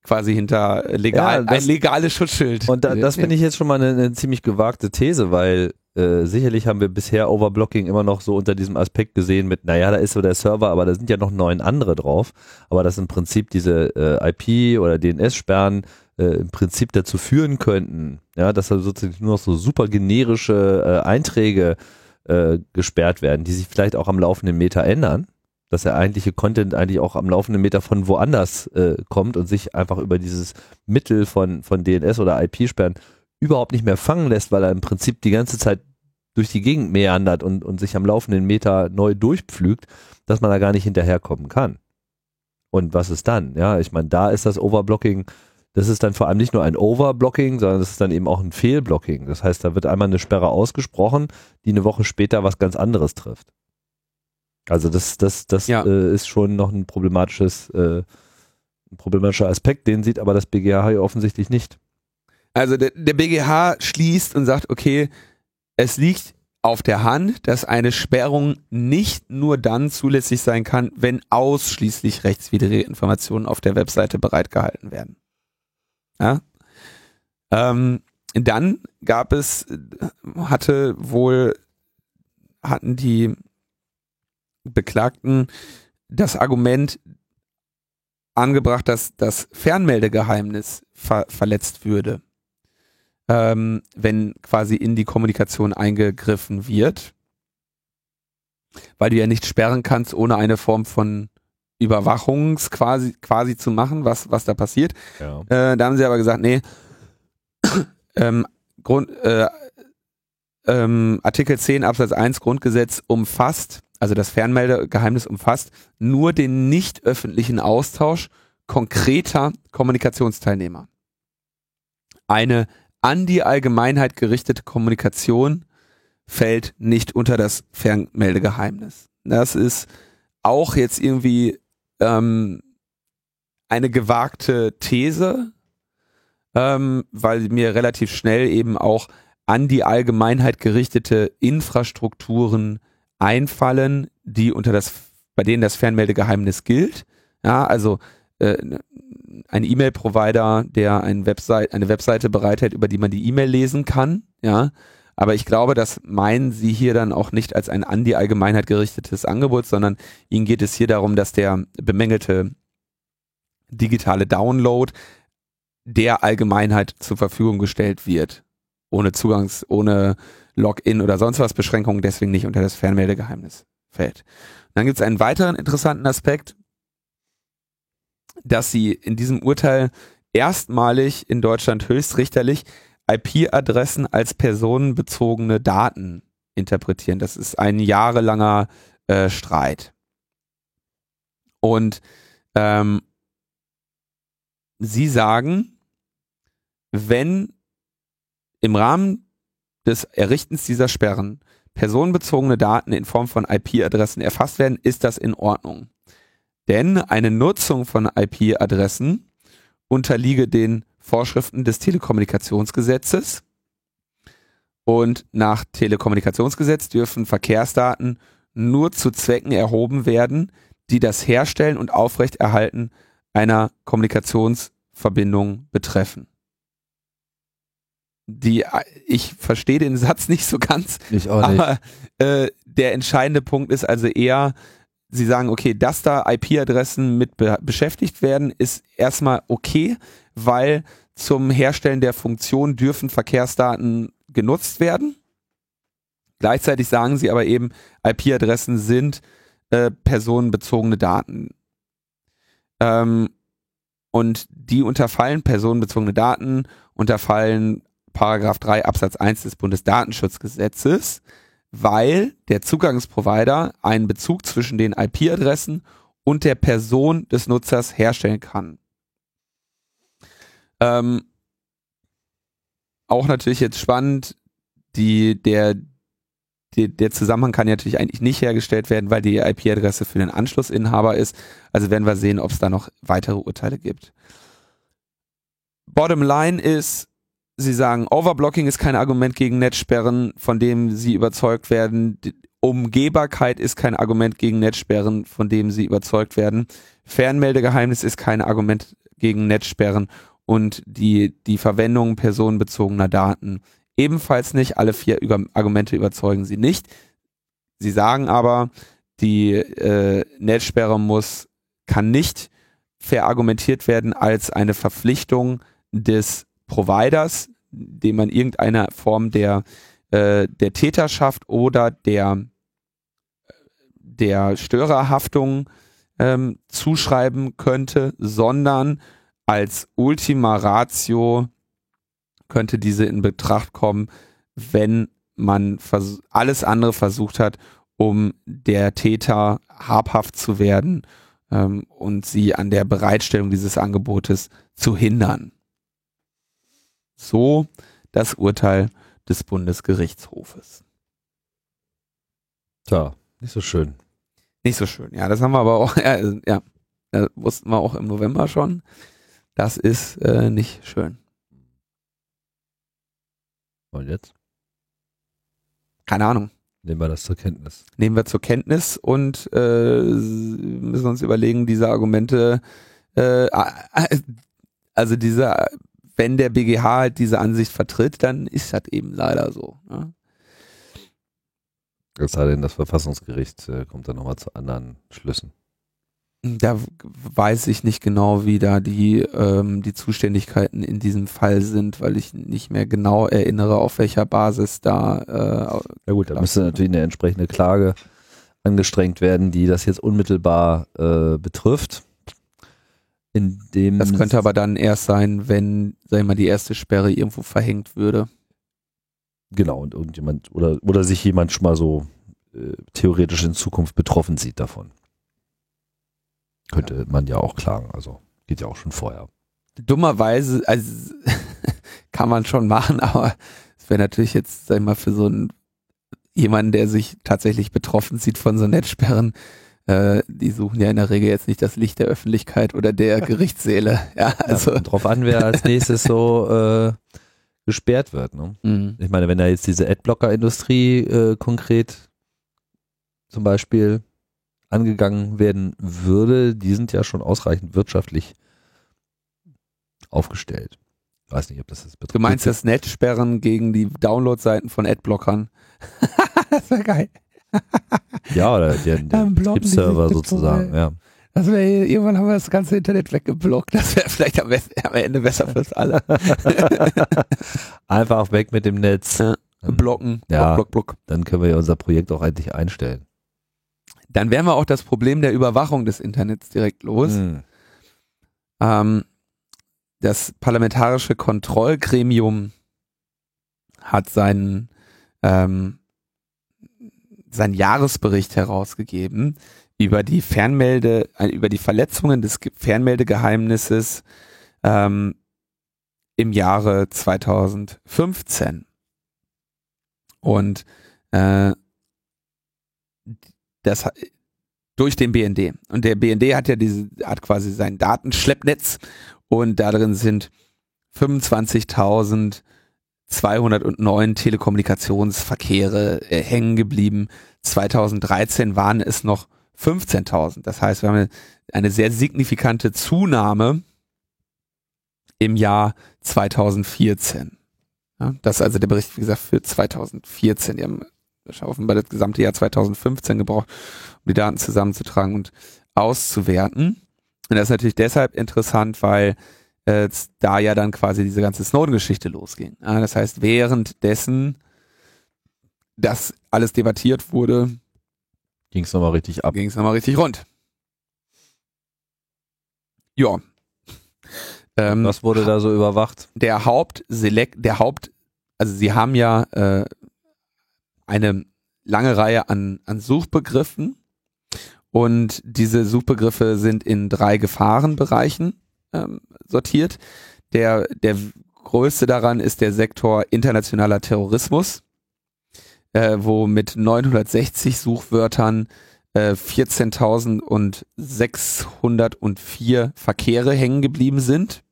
quasi hinter legal, ja, das, ein legales Schutzschild. Und da, das finde ich jetzt schon mal eine, eine, ziemlich gewagte These, weil äh, sicherlich haben wir bisher Overblocking immer noch so unter diesem Aspekt gesehen mit, naja, da ist so der Server, aber da sind ja noch neun andere drauf. Aber dass im Prinzip diese äh, IP oder DNS-Sperren äh, im Prinzip dazu führen könnten, ja, dass da sozusagen nur noch so super generische äh, Einträge äh, gesperrt werden, die sich vielleicht auch am laufenden Meter ändern dass der eigentliche Content eigentlich auch am laufenden Meter von woanders äh, kommt und sich einfach über dieses Mittel von, von DNS oder IP-Sperren überhaupt nicht mehr fangen lässt, weil er im Prinzip die ganze Zeit durch die Gegend meandert und, und sich am laufenden Meter neu durchpflügt, dass man da gar nicht hinterherkommen kann. Und was ist dann? Ja, ich meine, da ist das Overblocking das ist dann vor allem nicht nur ein Overblocking, sondern das ist dann eben auch ein Fehlblocking. Das heißt, da wird einmal eine Sperre ausgesprochen, die eine Woche später was ganz anderes trifft. Also das, das, das Ja. äh, ist schon noch ein problematisches, äh, ein problematischer Aspekt, den sieht aber das BGH hier offensichtlich nicht. Also der, der BGH schließt und sagt, okay, es liegt auf der Hand, dass eine Sperrung nicht nur dann zulässig sein kann, wenn ausschließlich rechtswidrige Informationen auf der Webseite bereitgehalten werden. Ja? Ähm, dann gab es, hatte wohl, hatten die Beklagten das Argument angebracht, dass das Fernmeldegeheimnis ver verletzt würde ähm, wenn quasi in die Kommunikation eingegriffen wird, weil du ja nicht sperren kannst, ohne eine Form von Überwachungs quasi, quasi zu machen, was, was da passiert. Ja. Äh, da haben sie aber gesagt, nee, ähm, Grund, äh, ähm, Artikel 10 Absatz 1 Grundgesetz umfasst, also das Fernmeldegeheimnis umfasst, nur den nicht öffentlichen Austausch konkreter Kommunikationsteilnehmer. Eine an die Allgemeinheit gerichtete Kommunikation fällt nicht unter das Fernmeldegeheimnis. Das ist auch jetzt irgendwie ähm, eine gewagte These, ähm, weil mir relativ schnell eben auch an die Allgemeinheit gerichtete Infrastrukturen einfallen, die unter das, bei denen das Fernmeldegeheimnis gilt. Ja, also äh, ein E-Mail-Provider, der ein Website, eine Webseite bereithält, über die man die E-Mail lesen kann, ja. Aber ich glaube, das meinen sie hier dann auch nicht als ein an die Allgemeinheit gerichtetes Angebot, sondern ihnen geht es hier darum, dass der bemängelte digitale Download der Allgemeinheit zur Verfügung gestellt wird. Ohne Zugangs-, ohne Login oder sonst was Beschränkungen, deswegen nicht unter das Fernmeldegeheimnis fällt. Und dann gibt es einen weiteren interessanten Aspekt, dass sie in diesem Urteil erstmalig in Deutschland höchstrichterlich IP-Adressen als personenbezogene Daten interpretieren. Das ist ein jahrelanger äh, Streit. Und ähm, sie sagen, wenn im Rahmen des Errichtens dieser Sperren personenbezogene Daten in Form von IP-Adressen erfasst werden, ist das in Ordnung. Denn eine Nutzung von IP-Adressen unterliege den Vorschriften des Telekommunikationsgesetzes. Und nach Telekommunikationsgesetz dürfen Verkehrsdaten nur zu Zwecken erhoben werden, die das Herstellen und Aufrechterhalten einer Kommunikationsverbindung betreffen. Die, ich verstehe den Satz nicht so ganz, Ich auch nicht. aber äh, der entscheidende Punkt ist also eher, sie sagen, okay, dass da IP-Adressen mit be beschäftigt werden, ist erstmal okay, weil zum Herstellen der Funktion dürfen Verkehrsdaten genutzt werden. Gleichzeitig sagen sie aber eben, IP-Adressen sind äh, personenbezogene Daten. Ähm, und die unterfallen personenbezogene Daten, unterfallen Paragraph 3 Absatz 1 des Bundesdatenschutzgesetzes, weil der Zugangsprovider einen Bezug zwischen den IP-Adressen und der Person des Nutzers herstellen kann. Ähm, auch natürlich jetzt spannend, die, der, die, der Zusammenhang kann ja natürlich eigentlich nicht hergestellt werden, weil die IP-Adresse für den Anschlussinhaber ist. Also werden wir sehen, ob es da noch weitere Urteile gibt. Bottom line ist, Sie sagen, Overblocking ist kein Argument gegen Netzsperren, von dem Sie überzeugt werden. Umgehbarkeit ist kein Argument gegen Netzsperren, von dem Sie überzeugt werden. Fernmeldegeheimnis ist kein Argument gegen Netzsperren und die, die Verwendung personenbezogener Daten ebenfalls nicht. Alle vier über Argumente überzeugen Sie nicht. Sie sagen aber, die äh, Netzsperre muss, kann nicht verargumentiert werden als eine Verpflichtung des Providers, dem man irgendeine Form der, äh, der Täterschaft oder der, der Störerhaftung ähm, zuschreiben könnte, sondern als Ultima Ratio könnte diese in Betracht kommen, wenn man vers- alles andere versucht hat, um der Täter habhaft zu werden ähm, und sie an der Bereitstellung dieses Angebotes zu hindern. So das Urteil des Bundesgerichtshofes. Tja, nicht so schön. Nicht so schön. Ja, das haben wir aber auch, ja, ja das wussten wir auch im November schon. Das ist äh, nicht schön. Und jetzt? Keine Ahnung. Nehmen wir das zur Kenntnis. Nehmen wir zur Kenntnis und äh, müssen uns überlegen, diese Argumente, äh, also diese, wenn der BGH halt diese Ansicht vertritt, dann ist das eben leider so. Ne? Es sei denn, das Verfassungsgericht äh, kommt dann nochmal zu anderen Schlüssen. Da weiß ich nicht genau, wie da die, ähm, die Zuständigkeiten in diesem Fall sind, weil ich nicht mehr genau erinnere, auf welcher Basis da. Äh, ja gut, da müsste natürlich eine entsprechende Klage angestrengt werden, die das jetzt unmittelbar äh, betrifft. In dem das könnte aber dann erst sein, wenn, sag ich mal, die erste Sperre irgendwo verhängt würde. Genau, und irgendjemand oder, oder sich jemand schon mal so äh, theoretisch in Zukunft betroffen sieht davon. Könnte ja. man ja auch klagen, also geht ja auch schon vorher. Dummerweise, also kann man schon machen, aber es wäre natürlich jetzt, sag ich mal, für so einen jemanden, der sich tatsächlich betroffen sieht von so Netzsperren, äh, die suchen ja in der Regel jetzt nicht das Licht der Öffentlichkeit oder der Gerichtssäle. Ja, also ja, drauf an, wer als nächstes so äh, gesperrt wird. Ne? Mhm. Ich meine, wenn da jetzt diese Adblocker-Industrie äh, konkret zum Beispiel angegangen werden würde, die sind ja schon ausreichend wirtschaftlich aufgestellt. Ich weiß nicht, ob das das betrifft. Du meinst das Netzsperren gegen die Download-Seiten von Adblockern? das wäre geil. Ja, oder der, der Betriebsserver sozusagen, ja. Das wäre, irgendwann haben wir das ganze Internet weggeblockt. Das wäre vielleicht am, am, Ende besser fürs alle. Einfach weg mit dem Netz. Blocken. Ja, block, block, block. Dann können wir ja unser Projekt auch endlich einstellen. Dann wären wir auch das Problem der Überwachung des Internets direkt los. Hm. Ähm, das parlamentarische Kontrollgremium hat seinen, ähm, seinen Jahresbericht herausgegeben über die Fernmelde, äh, über die Verletzungen des Fernmeldegeheimnisses ähm, im Jahre 2015. Und äh, das durch den BND. Und der BND hat ja diese, hat quasi sein Datenschleppnetz und da drin sind 25.209 Telekommunikationsverkehre äh, hängen geblieben. 2013 waren es noch 15.000. Das heißt, wir haben eine, sehr signifikante Zunahme im Jahr 2014. Ja, das ist also der Bericht, wie gesagt, für 2014. Die haben offenbar das gesamte Jahr 2015 gebraucht, um die Daten zusammenzutragen und auszuwerten. Und das ist natürlich deshalb interessant, weil äh, da ja dann quasi diese ganze Snowden-Geschichte losging. Ja, das heißt, währenddessen das alles debattiert wurde, ging es nochmal richtig ab. Ging es nochmal richtig rund. Ja. Ähm, Was wurde da so überwacht? Der Hauptselekt, der Haupt, also sie haben ja äh, eine lange Reihe an, an Suchbegriffen und diese Suchbegriffe sind in drei Gefahrenbereichen ähm, sortiert. Der, der größte daran ist der Sektor internationaler Terrorismus, äh, wo mit 960 Suchwörtern äh, 14.604 Verkehre hängen geblieben sind.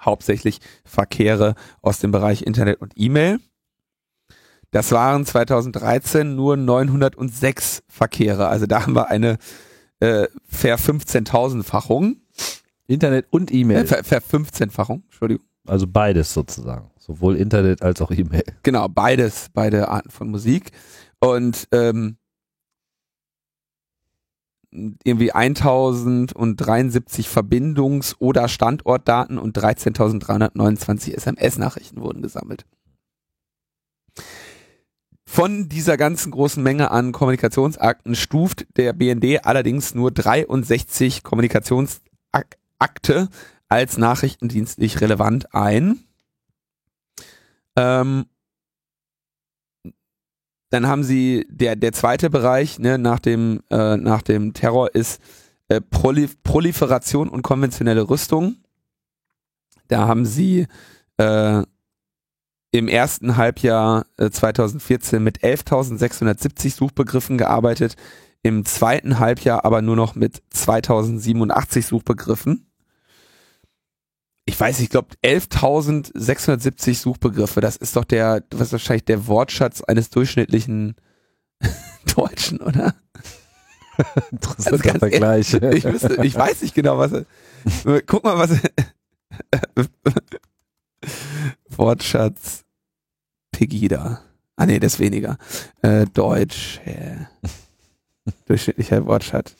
Hauptsächlich Verkehre aus dem Bereich Internet und E-Mail. Das waren 2013 nur 906 Verkehre. Also da haben wir eine äh, ver 15.000-fachung. Internet und E-Mail. Ver, ver 15-fachung, Entschuldigung. Also beides sozusagen. Sowohl Internet als auch E-Mail. Genau, beides, beide Arten von Musik. Und ähm, irgendwie 1073 Verbindungs- oder Standortdaten und 13.329 SMS-Nachrichten wurden gesammelt. Von dieser ganzen großen Menge an Kommunikationsakten stuft der BND allerdings nur 63 Kommunikationsakte als nachrichtendienstlich relevant ein. Ähm, dann haben sie der der zweite Bereich ne, nach dem äh, nach dem Terror ist äh, Prolif Proliferation und konventionelle Rüstung. Da haben sie äh, im ersten Halbjahr äh, 2014 mit 11.670 Suchbegriffen gearbeitet, im zweiten Halbjahr aber nur noch mit 2087 Suchbegriffen. Ich weiß, ich glaube 11.670 Suchbegriffe, das ist doch der, was wahrscheinlich der Wortschatz eines durchschnittlichen Deutschen, oder? Interessanter Also Vergleich. Ich, wüsste, ich weiß nicht genau, was. Guck mal, was. Wortschatz Pegida. Ah nee, das ist weniger. Äh, Deutsch. Äh, durchschnittlicher Wortschatz.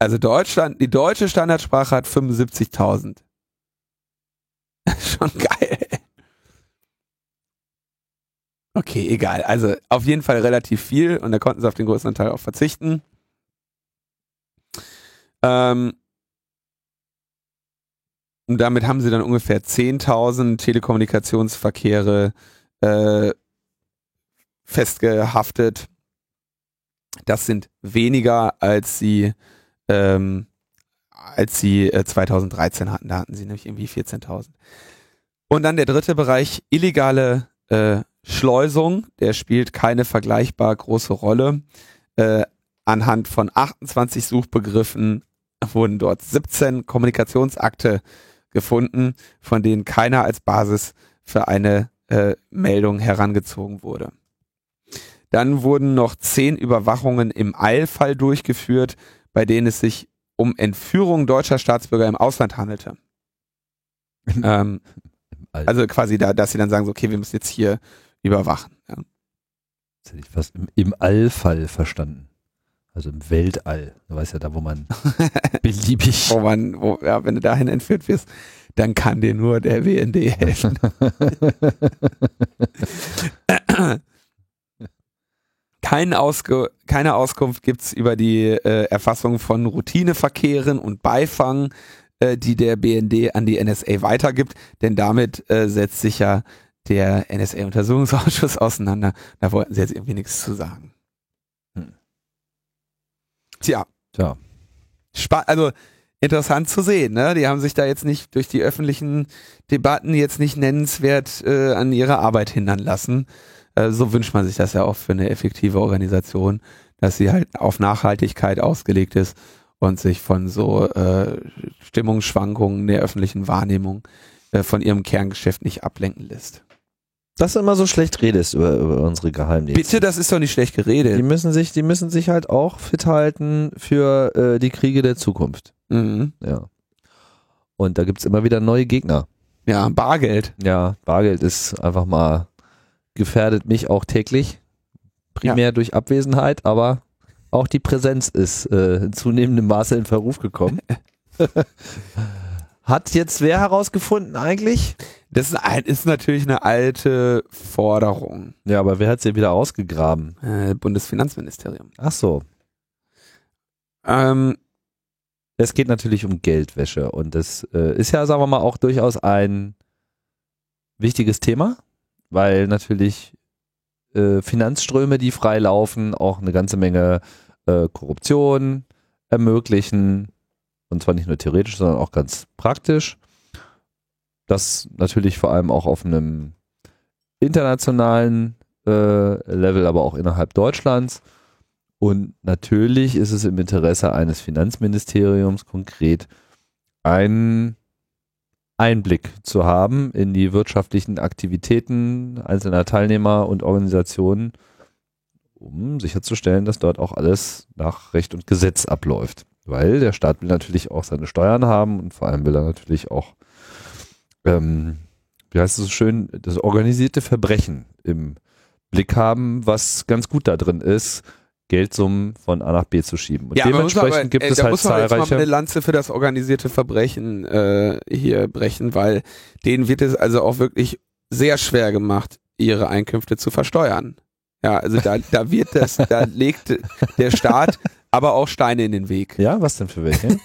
Also Deutschland, die deutsche Standardsprache hat 75.000. Schon geil. Okay, egal. Also auf jeden Fall relativ viel und da konnten sie auf den größten Teil auch verzichten. Ähm, und damit haben sie dann ungefähr 10.000 Telekommunikationsverkehre äh, festgehaftet. Das sind weniger, als sie, ähm, als sie äh, 2013 hatten. Da hatten sie nämlich irgendwie 14.000. Und dann der dritte Bereich, illegale äh, Schleusung. Der spielt keine vergleichbar große Rolle. Äh, anhand von 28 Suchbegriffen wurden dort 17 Kommunikationsakte gefunden, von denen keiner als Basis für eine äh, Meldung herangezogen wurde. Dann wurden noch zehn Überwachungen im Eilfall durchgeführt, bei denen es sich um Entführung deutscher Staatsbürger im Ausland handelte. ähm, also quasi da, dass sie dann sagen, so, okay, wir müssen jetzt hier überwachen. Ja. Das hätte ich fast im, im Allfall verstanden. Also im Weltall. Du weißt ja da, wo man beliebig. Wo man, wo, ja, wenn du dahin entführt wirst, dann kann dir nur der WND helfen. Kein Ausge keine Auskunft gibt's über die äh, Erfassung von Routineverkehren und Beifang, äh, die der BND an die NSA weitergibt, denn damit äh, setzt sich ja der NSA-Untersuchungsausschuss auseinander. Da wollten sie jetzt irgendwie nichts zu sagen. Hm. Tja. Tja. Spa also interessant zu sehen, ne? Die haben sich da jetzt nicht durch die öffentlichen Debatten jetzt nicht nennenswert äh, an ihrer Arbeit hindern lassen. Äh, so wünscht man sich das ja auch für eine effektive Organisation, dass sie halt auf Nachhaltigkeit ausgelegt ist und sich von so äh, Stimmungsschwankungen der öffentlichen Wahrnehmung äh, von ihrem Kerngeschäft nicht ablenken lässt. Dass du immer so schlecht redest über, über unsere Geheimdienste. Bitte, das ist doch nicht schlecht geredet. Die müssen sich, die müssen sich halt auch fit halten für äh, die Kriege der Zukunft. Mhm. Ja. Und da gibt's immer wieder neue Gegner. Ja, Bargeld. Ja, Bargeld ist einfach mal gefährdet mich auch täglich. Primär durch Abwesenheit, aber auch die Präsenz ist äh, in zunehmendem Maße in Verruf gekommen. Hat jetzt wer herausgefunden eigentlich? Das ist, ein, ist natürlich eine alte Forderung. Ja, aber wer hat sie wieder ausgegraben? Äh, Bundesfinanzministerium. Ach so. Ähm, Es geht natürlich um Geldwäsche und das äh, ist ja, sagen wir mal, auch durchaus ein wichtiges Thema, weil natürlich äh, Finanzströme, die frei laufen, auch eine ganze Menge äh, Korruption ermöglichen und zwar nicht nur theoretisch, sondern auch ganz praktisch. Das natürlich vor allem auch auf einem internationalen äh, Level, aber auch innerhalb Deutschlands. Und natürlich ist es im Interesse eines Finanzministeriums konkret, einen Einblick zu haben in die wirtschaftlichen Aktivitäten einzelner Teilnehmer und Organisationen, um sicherzustellen, dass dort auch alles nach Recht und Gesetz abläuft. Weil der Staat will natürlich auch seine Steuern haben und vor allem will er natürlich auch, ähm, wie heißt es so schön, das organisierte Verbrechen im Blick haben, was ganz gut da drin ist, Geldsummen von A nach B zu schieben. Und ja, dementsprechend aber, gibt äh, es da halt muss man jetzt mal zahlreiche. eine Lanze für das organisierte Verbrechen äh, hier brechen, weil denen wird es also auch wirklich sehr schwer gemacht, ihre Einkünfte zu versteuern. Ja, also da, da wird das, da legt der Staat aber auch Steine in den Weg. Ja, was denn für welche?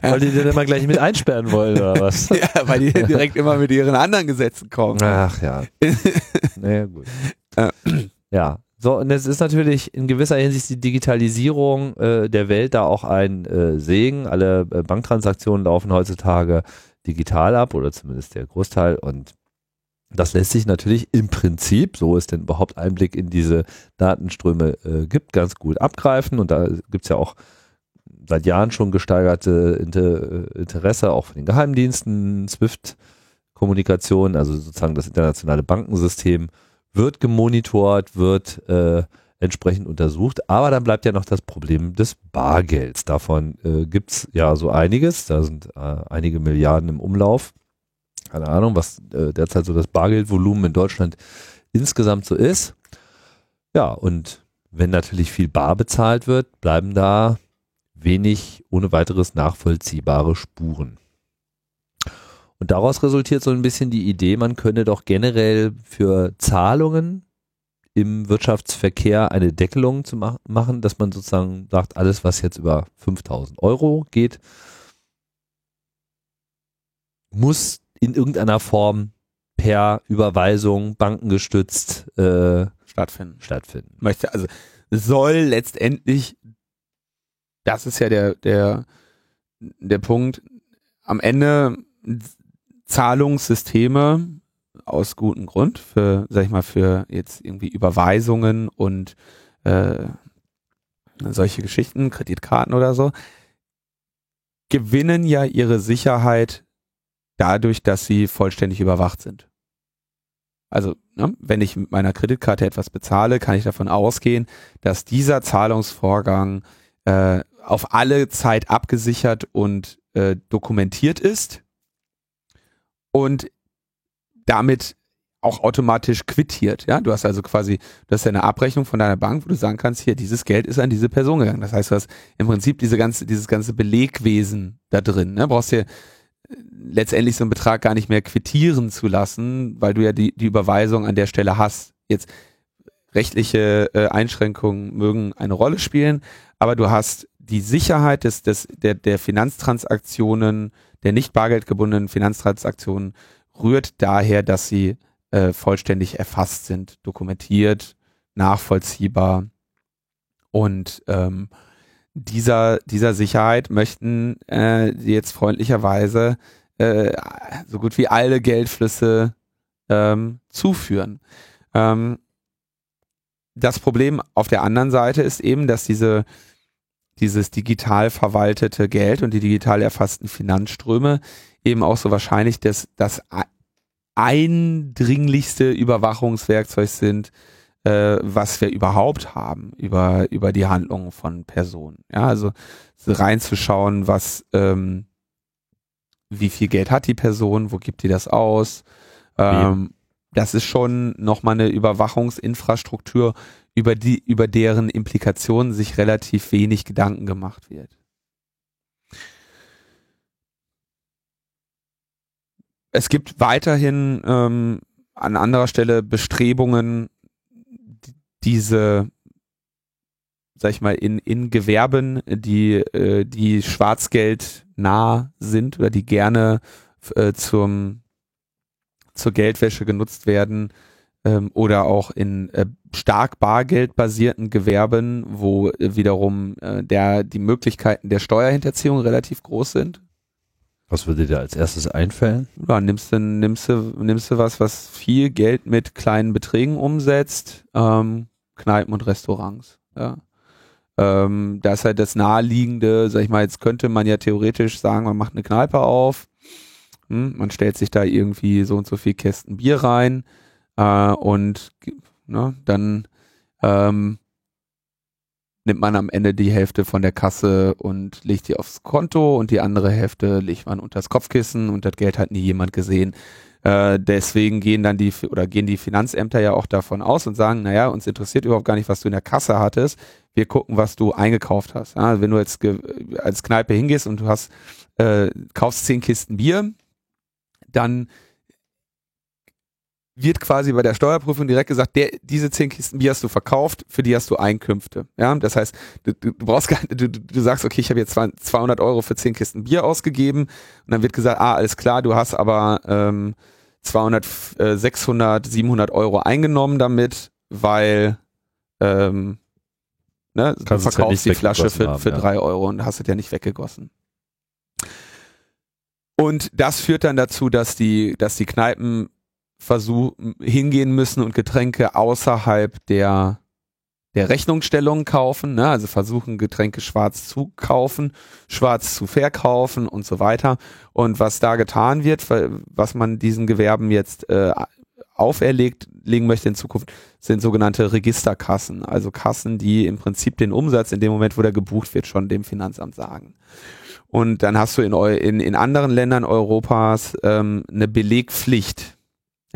Weil die den immer gleich mit einsperren wollen oder was? Ja, weil die direkt immer mit ihren anderen Gesetzen kommen. Ach ja. naja, gut. Ja. So, und es ist natürlich in gewisser Hinsicht die Digitalisierung äh, der Welt da auch ein äh, Segen. Alle äh, Banktransaktionen laufen heutzutage digital ab oder zumindest der Großteil und das lässt sich natürlich im Prinzip, so es denn überhaupt Einblick in diese Datenströme äh, gibt, ganz gut abgreifen. Und da gibt es ja auch seit Jahren schon gesteigerte Inter Interesse, auch von den Geheimdiensten, SWIFT-Kommunikation, also sozusagen das internationale Bankensystem, wird gemonitort, wird äh, entsprechend untersucht. Aber dann bleibt ja noch das Problem des Bargelds. Davon äh, gibt es ja so einiges. Da sind äh, einige Milliarden im Umlauf keine Ahnung, was äh, derzeit so das Bargeldvolumen in Deutschland insgesamt so ist. Ja, und wenn natürlich viel bar bezahlt wird, bleiben da wenig ohne weiteres nachvollziehbare Spuren. Und daraus resultiert so ein bisschen die Idee, man könne doch generell für Zahlungen im Wirtschaftsverkehr eine Deckelung zu ma machen, dass man sozusagen sagt, alles, was jetzt über 5000 Euro geht, muss in irgendeiner Form per Überweisung, bankengestützt äh, stattfinden. stattfinden. Möchte, also soll letztendlich, das ist ja der, der, der Punkt, am Ende Zahlungssysteme aus gutem Grund für, sag ich mal, für jetzt irgendwie Überweisungen und äh, solche Geschichten, Kreditkarten oder so, gewinnen ja ihre Sicherheit dadurch, dass sie vollständig überwacht sind. Also, ne, wenn ich mit meiner Kreditkarte etwas bezahle, kann ich davon ausgehen, dass dieser Zahlungsvorgang äh, auf alle Zeit abgesichert und äh, dokumentiert ist und damit auch automatisch quittiert. Ja, du hast also quasi, du hast ja eine Abrechnung von deiner Bank, wo du sagen kannst, hier dieses Geld ist an diese Person gegangen. Das heißt, du hast im Prinzip diese ganze, dieses ganze Belegwesen da drin. Ne? Brauchst dir letztendlich so einen Betrag gar nicht mehr quittieren zu lassen, weil du ja die, die Überweisung an der Stelle hast. Jetzt rechtliche äh, Einschränkungen mögen eine Rolle spielen, aber du hast die Sicherheit des, des, der, der Finanztransaktionen, der nicht bargeldgebundenen Finanztransaktionen rührt daher, dass sie äh, vollständig erfasst sind, dokumentiert, nachvollziehbar und ähm, dieser, dieser Sicherheit möchten äh, jetzt freundlicherweise äh, so gut wie alle Geldflüsse ähm, zuführen. Ähm, das Problem auf der anderen Seite ist eben, dass diese, dieses digital verwaltete Geld und die digital erfassten Finanzströme eben auch so wahrscheinlich das, das eindringlichste Überwachungswerkzeug sind, äh, was wir überhaupt haben über, über die Handlungen von Personen. Ja, also reinzuschauen, was, ähm, wie viel Geld hat die Person, wo gibt die das aus? Ähm, das ist schon nochmal eine Überwachungsinfrastruktur, über die, über deren Implikationen sich relativ wenig Gedanken gemacht wird. Es gibt weiterhin ähm, an anderer Stelle Bestrebungen, diese, sag ich mal, in, in Gewerben, die, äh, die Schwarzgeld nah sind oder die gerne äh, zum, zur Geldwäsche genutzt werden ähm, oder auch in äh, stark bargeldbasierten Gewerben, wo äh, wiederum äh, der, die Möglichkeiten der Steuerhinterziehung relativ groß sind. Was würde dir als erstes einfallen? Ja, nimmst du, nimmst du, nimmst du was, was viel Geld mit kleinen Beträgen umsetzt, ähm, Kneipen und Restaurants. Ja. Ähm, da ist halt das Naheliegende, sag ich mal, jetzt könnte man ja theoretisch sagen, man macht eine Kneipe auf, hm, man stellt sich da irgendwie so und so viel Kästen Bier rein äh, und ne, dann ähm, nimmt man am Ende die Hälfte von der Kasse und legt die aufs Konto und die andere Hälfte legt man unter das Kopfkissen und das Geld hat nie jemand gesehen. Äh, deswegen gehen dann die oder gehen die Finanzämter ja auch davon aus und sagen, naja, uns interessiert überhaupt gar nicht, was du in der Kasse hattest. Wir gucken, was du eingekauft hast. Ja, wenn du jetzt als Kneipe hingehst und du hast äh, kaufst zehn Kisten Bier, dann wird quasi bei der Steuerprüfung direkt gesagt, der, diese zehn Kisten Bier hast du verkauft, für die hast du Einkünfte. Ja, das heißt, du, du, brauchst gar, du, du sagst, okay, ich habe jetzt 200 Euro für zehn Kisten Bier ausgegeben und dann wird gesagt, ah, alles klar, du hast aber ähm, 200, äh, 600, 700 Euro eingenommen damit, weil ähm, ne, du Kannst ja verkaufst nicht die Flasche für, haben, für ja. drei Euro und hast es ja nicht weggegossen. Und das führt dann dazu, dass die, dass die Kneipen versuchen, hingehen müssen und Getränke außerhalb der, der Rechnungsstellung kaufen, ne? also versuchen Getränke schwarz zu kaufen, schwarz zu verkaufen und so weiter. Und was da getan wird, was man diesen Gewerben jetzt äh, auferlegt legen möchte in Zukunft, sind sogenannte Registerkassen, also Kassen, die im Prinzip den Umsatz in dem Moment, wo der gebucht wird, schon dem Finanzamt sagen. Und dann hast du in, in, in anderen Ländern Europas ähm, eine Belegpflicht.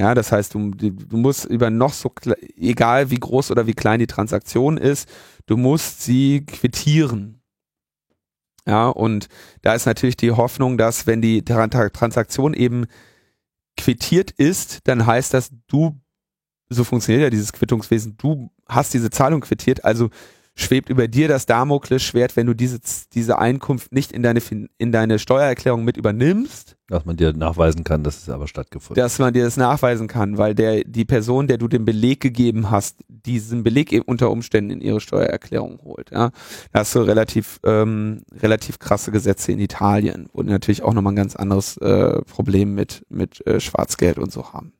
Ja, das heißt, du, du musst über noch so, egal wie groß oder wie klein die Transaktion ist, du musst sie quittieren. Ja, und da ist natürlich die Hoffnung, dass wenn die Tran- Transaktion eben quittiert ist, dann heißt das, du, so funktioniert ja dieses Quittungswesen, du hast diese Zahlung quittiert, also schwebt über dir das Damoklesschwert, wenn du diese, diese Einkunft nicht in deine, in deine Steuererklärung mit übernimmst, Dass man dir nachweisen kann, dass es aber stattgefunden dass man dir das nachweisen kann, weil der, die Person, der du den Beleg gegeben hast, diesen Beleg eben unter Umständen in ihre Steuererklärung holt. Ja. Da hast du relativ, ähm, relativ krasse Gesetze in Italien, wo die natürlich auch nochmal ein ganz anderes äh, Problem mit, mit äh, Schwarzgeld und so haben.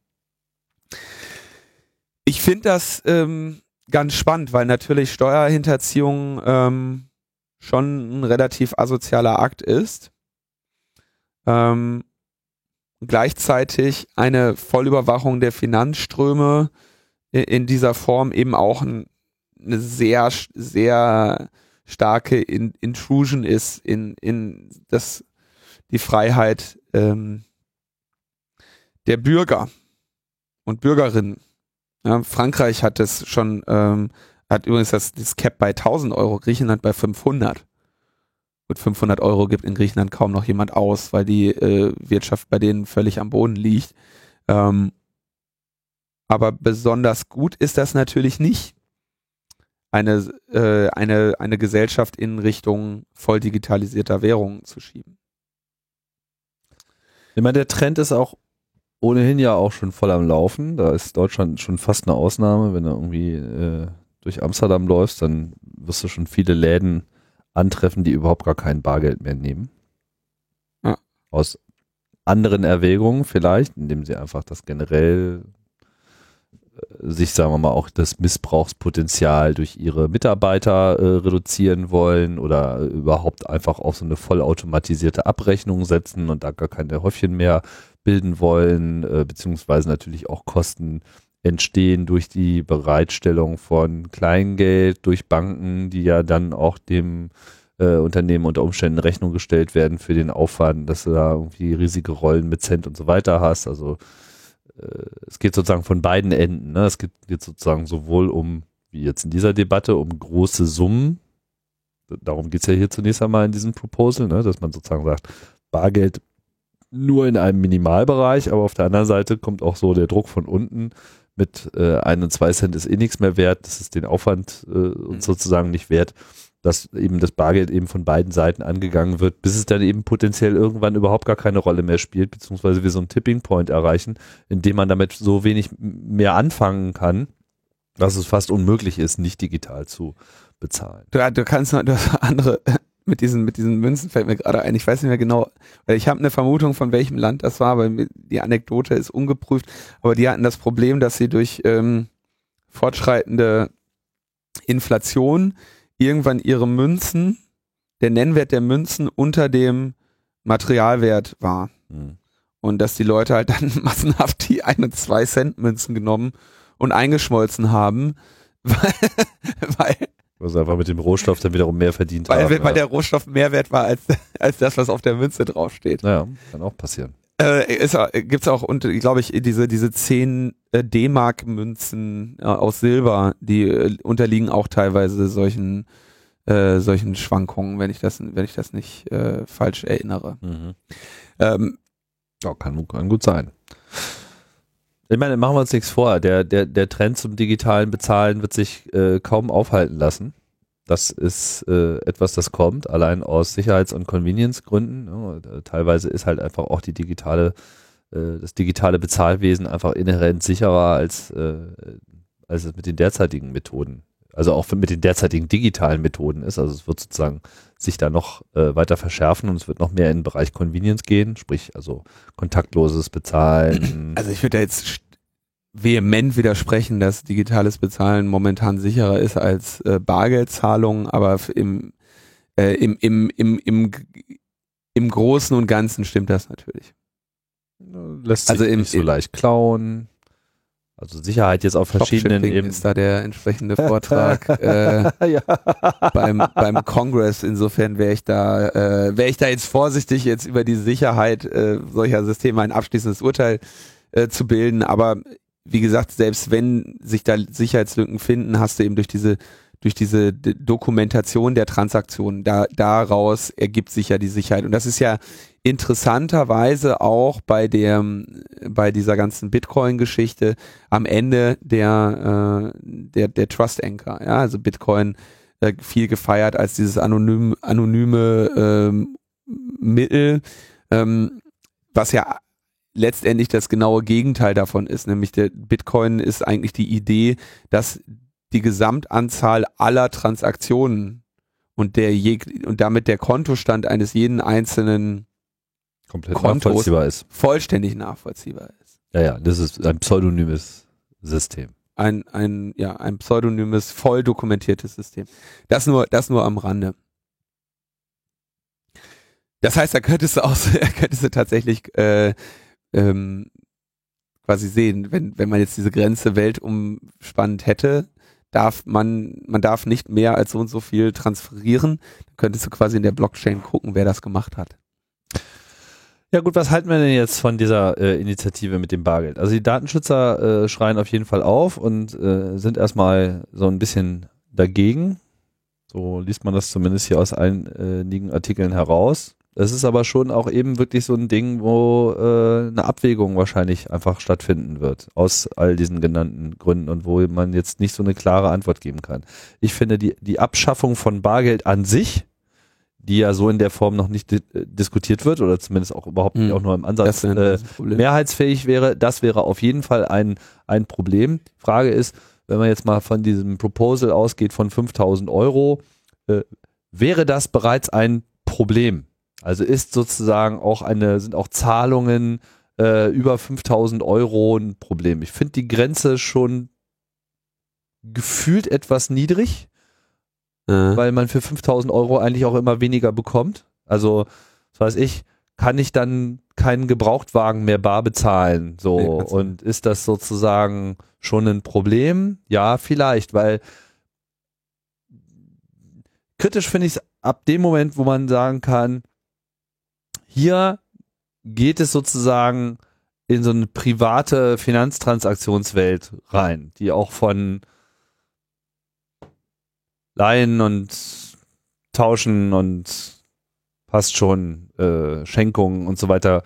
Ich finde das ähm, ganz spannend, weil natürlich Steuerhinterziehung ähm, schon ein relativ asozialer Akt ist. Ähm, gleichzeitig eine Vollüberwachung der Finanzströme in dieser Form eben auch ein, eine sehr, sehr starke in, Intrusion ist in, in das, die Freiheit ähm, der Bürger und Bürgerinnen. Ja, Frankreich hat das schon, ähm, hat übrigens das, das Cap bei 1000 Euro, Griechenland bei 500. Mit 500 Euro gibt in Griechenland kaum noch jemand aus, weil die äh, Wirtschaft bei denen völlig am Boden liegt. Ähm, aber besonders gut ist das natürlich nicht, eine, äh, eine, eine Gesellschaft in Richtung voll digitalisierter Währungen zu schieben. Ich meine, der Trend ist auch ohnehin ja auch schon voll am Laufen. Da ist Deutschland schon fast eine Ausnahme. Wenn du irgendwie äh, durch Amsterdam läufst, dann wirst du schon viele Läden antreffen, die überhaupt gar kein Bargeld mehr nehmen. Ja. Aus anderen Erwägungen vielleicht, indem sie einfach das generell äh, sich, sagen wir mal, auch das Missbrauchspotenzial durch ihre Mitarbeiter äh, reduzieren wollen oder überhaupt einfach auf so eine vollautomatisierte Abrechnung setzen und da gar keine Häufchen mehr bilden wollen, äh, beziehungsweise natürlich auch Kosten entstehen durch die Bereitstellung von Kleingeld durch Banken, die ja dann auch dem äh, Unternehmen unter Umständen Rechnung gestellt werden für den Aufwand, dass du da irgendwie riesige Rollen mit Cent und so weiter hast. Also äh, es geht sozusagen von beiden Enden. Ne? Es geht jetzt sozusagen sowohl um, wie jetzt in dieser Debatte, um große Summen. Darum geht es ja hier zunächst einmal in diesem Proposal, ne? dass man sozusagen sagt, Bargeld nur in einem Minimalbereich, aber auf der anderen Seite kommt auch so der Druck von unten mit äh, ein und zwei Cent ist eh nichts mehr wert, das ist den Aufwand äh, uns sozusagen nicht wert, dass eben das Bargeld eben von beiden Seiten angegangen wird, bis es dann eben potenziell irgendwann überhaupt gar keine Rolle mehr spielt, beziehungsweise wir so einen Tipping Point erreichen, in dem man damit so wenig mehr anfangen kann, dass es fast unmöglich ist, nicht digital zu bezahlen. Du, du kannst noch, du hast andere, mit diesen, mit diesen Münzen fällt mir gerade ein, ich weiß nicht mehr genau, weil ich habe eine Vermutung, von welchem Land das war, weil die Anekdote ist ungeprüft, aber die hatten das Problem, dass sie durch ähm, fortschreitende Inflation irgendwann ihre Münzen, der Nennwert der Münzen unter dem Materialwert war. Hm. Und dass die Leute halt dann massenhaft die 1 und 2 Cent Münzen genommen und eingeschmolzen haben, weil, weil Also einfach mit dem Rohstoff dann wiederum mehr verdient weil, haben. weil ja. der Rohstoff mehr wert war als, als das, was auf der Münze draufsteht. naja, kann auch passieren. Äh, ist, auch- gibt's auch, und glaube ich, diese, diese 10 äh, D-Mark-Münzen äh, aus Silber, die äh, unterliegen auch teilweise solchen, äh, solchen Schwankungen, wenn ich das, wenn ich das nicht falsch erinnere. Mhm. Ähm, Ja, kann, kann gut sein. Ich meine, machen wir uns nichts vor. Der, der, der Trend zum digitalen Bezahlen wird sich äh, kaum aufhalten lassen. Das ist äh, etwas, das kommt, allein aus Sicherheits- und Convenience-Gründen. Ja, teilweise ist halt einfach auch die digitale, äh, das digitale Bezahlwesen einfach inhärent sicherer als, äh, als es mit den derzeitigen Methoden also auch mit den derzeitigen digitalen Methoden ist. Also es wird sozusagen sich da noch äh, weiter verschärfen und es wird noch mehr in den Bereich Convenience gehen, sprich also kontaktloses Bezahlen. Also ich würde da jetzt vehement widersprechen, dass digitales Bezahlen momentan sicherer ist als äh, Bargeldzahlungen, aber im, äh, im, im, im, im, im Großen und Ganzen stimmt das natürlich. Lässt sich also im, nicht so leicht klauen. Also Sicherheit jetzt auf verschiedenen Ebenen. ist da der entsprechende Vortrag äh, ja. beim, beim Congress. Insofern wäre ich da, äh, wäre ich da jetzt vorsichtig, jetzt über die Sicherheit äh, solcher Systeme ein abschließendes Urteil äh, zu bilden. Aber wie gesagt, selbst wenn sich da Sicherheitslücken finden, hast du eben durch diese durch diese Dokumentation der Transaktionen, da, daraus ergibt sich ja die Sicherheit. Und das ist ja interessanterweise auch bei der, bei dieser ganzen Bitcoin-Geschichte am Ende der, äh, der, der Trust Anchor. Ja, also Bitcoin äh, viel gefeiert als dieses anonym, anonyme ähm, Mittel, ähm, was ja letztendlich das genaue Gegenteil davon ist, nämlich der Bitcoin ist eigentlich die Idee, dass die Gesamtanzahl aller Transaktionen und der und damit der Kontostand eines jeden einzelnen komplett Kontos nachvollziehbar ist. Vollständig nachvollziehbar ist. Ja, ja, das ist ein pseudonymes System. Ein, ein, ja, ein pseudonymes, voll dokumentiertes System. Das nur, das nur am Rande. Das heißt, da könntest du auch, könntest du tatsächlich äh, ähm, quasi sehen, wenn, wenn man jetzt diese Grenze weltumspannend hätte, darf man, man darf nicht mehr als so und so viel transferieren. Dann könntest du quasi in der Blockchain gucken, wer das gemacht hat. Ja gut, was halten wir denn jetzt von dieser äh, Initiative mit dem Bargeld? Also die Datenschützer äh, schreien auf jeden Fall auf und äh, sind erstmal so ein bisschen dagegen. So liest man das zumindest hier aus einigen Artikeln heraus. Es ist aber schon auch eben wirklich so ein Ding, wo äh, eine Abwägung wahrscheinlich einfach stattfinden wird, aus all diesen genannten Gründen und wo man jetzt nicht so eine klare Antwort geben kann. Ich finde, die, die Abschaffung von Bargeld an sich die ja so in der Form noch nicht di äh, diskutiert wird oder zumindest auch überhaupt nicht hm. auch nur im Ansatz äh, mehrheitsfähig wäre, das wäre auf jeden Fall ein, ein Problem. Frage ist, wenn man jetzt mal von diesem Proposal ausgeht von 5000 Euro, äh, wäre das bereits ein Problem? Also ist sozusagen auch eine, sind auch Zahlungen äh, über 5000 Euro ein Problem. Ich finde die Grenze schon gefühlt etwas niedrig mhm. weil man für 5000 Euro eigentlich auch immer weniger bekommt. Also, was weiß ich, kann ich dann keinen Gebrauchtwagen mehr bar bezahlen? So, nee, und ist das sozusagen schon ein Problem? Ja, vielleicht, weil kritisch finde ich es ab dem Moment, wo man sagen kann, hier geht es sozusagen in so eine private Finanztransaktionswelt rein, die auch von leihen und tauschen und passt schon äh, Schenkungen und so weiter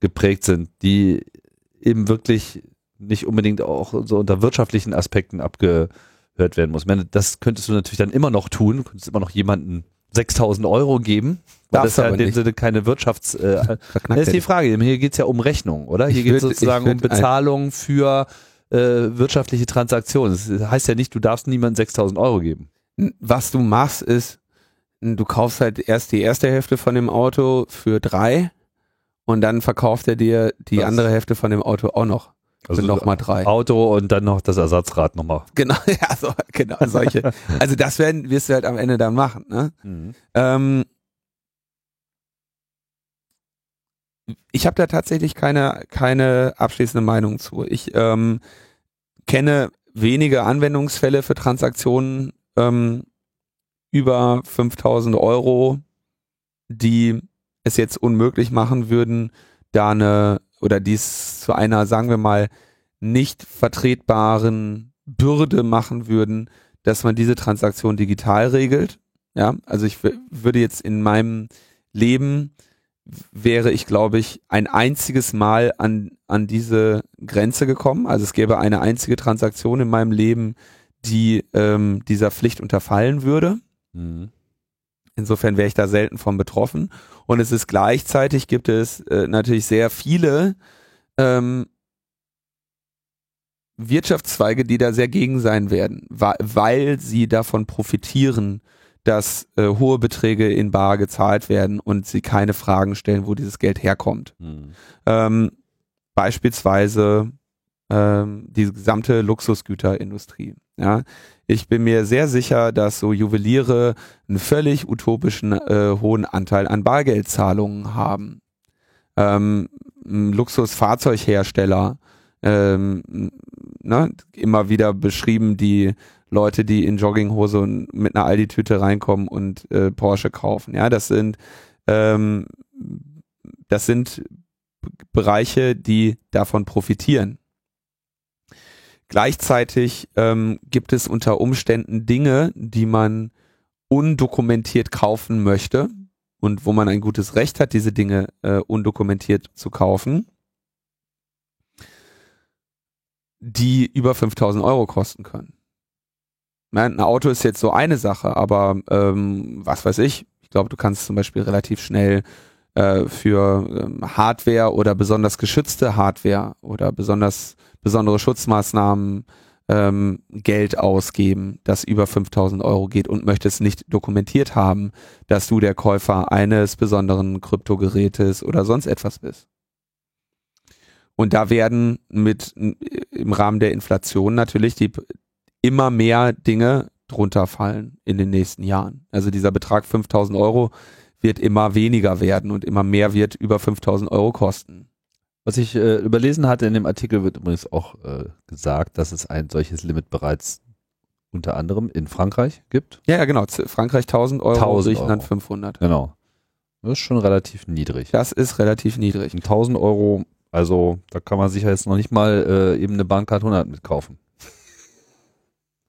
geprägt sind, die eben wirklich nicht unbedingt auch so unter wirtschaftlichen Aspekten abgehört werden muss. Meine, das könntest du natürlich dann immer noch tun, du könntest immer noch jemanden 6000 Euro geben, weil das ja in dem Sinne keine Wirtschafts... Äh, das ist die Frage, hier geht es ja um Rechnung, oder? Hier geht es sozusagen um Bezahlung für äh, wirtschaftliche Transaktionen. Das heißt ja nicht, du darfst niemandem 6000 Euro geben was du machst, ist, du kaufst halt erst die erste Hälfte von dem Auto für drei und dann verkauft er dir die Was? andere Hälfte von dem Auto auch noch. Also nochmal drei. Auto und dann noch das Ersatzrad nochmal. Genau, ja, so, genau, solche. also das werden, wirst du halt am Ende dann machen, ne? Mhm. Ähm, ich habe da tatsächlich keine, keine abschließende Meinung zu. Ich ähm, kenne wenige Anwendungsfälle für Transaktionen ähm, über 5000 Euro, die es jetzt unmöglich machen würden, da eine oder dies zu einer, sagen wir mal, nicht vertretbaren Bürde machen würden, dass man diese Transaktion digital regelt. Ja, also ich würde jetzt in meinem Leben wäre ich, glaube ich, ein einziges Mal an, an diese Grenze gekommen. Also es gäbe eine einzige Transaktion in meinem Leben, die ähm, dieser Pflicht unterfallen würde. Mhm. Insofern wäre ich da selten von betroffen. Und es ist gleichzeitig gibt es äh, natürlich sehr viele ähm, Wirtschaftszweige, die da sehr gegen sein werden, weil sie davon profitieren, dass äh, hohe Beträge in Bar gezahlt werden und sie keine Fragen stellen, wo dieses Geld herkommt. Mhm. Ähm, beispielsweise ähm, die gesamte Luxusgüterindustrie. Ja, ich bin mir sehr sicher, dass so Juweliere einen völlig utopischen äh, hohen Anteil an Bargeldzahlungen haben. Ähm, Luxusfahrzeughersteller, ähm, ne, immer wieder beschrieben, die Leute, die in Jogginghose und mit einer Aldi-Tüte reinkommen und äh, Porsche kaufen. Ja, das sind ähm, das sind Bereiche, die davon profitieren. Gleichzeitig ähm, gibt es unter Umständen Dinge, die man undokumentiert kaufen möchte und wo man ein gutes Recht hat, diese Dinge äh, undokumentiert zu kaufen, die über 5000 Euro kosten können. Ein Auto ist jetzt so eine Sache, aber ähm, was weiß ich, ich glaube, du kannst zum Beispiel relativ schnell äh, für ähm, Hardware oder besonders geschützte Hardware oder besonders besondere Schutzmaßnahmen ähm, Geld ausgeben, das über 5000 Euro geht und möchtest nicht dokumentiert haben, dass du der Käufer eines besonderen Kryptogerätes oder sonst etwas bist. Und da werden mit im Rahmen der Inflation natürlich die immer mehr Dinge drunter fallen in den nächsten Jahren. Also dieser Betrag 5000 Euro wird immer weniger werden und immer mehr wird über 5000 Euro kosten. Was ich äh, überlesen hatte in dem Artikel wird übrigens auch äh, gesagt, dass es ein solches Limit bereits unter anderem in Frankreich gibt. Ja, ja genau. Frankreich 1000 Euro, 1000 Griechenland 500. Genau. Das ist schon relativ niedrig. Das ist relativ niedrig. 1000 Euro, also da kann man sicher jetzt noch nicht mal äh, eben eine Bahncard 100 mitkaufen.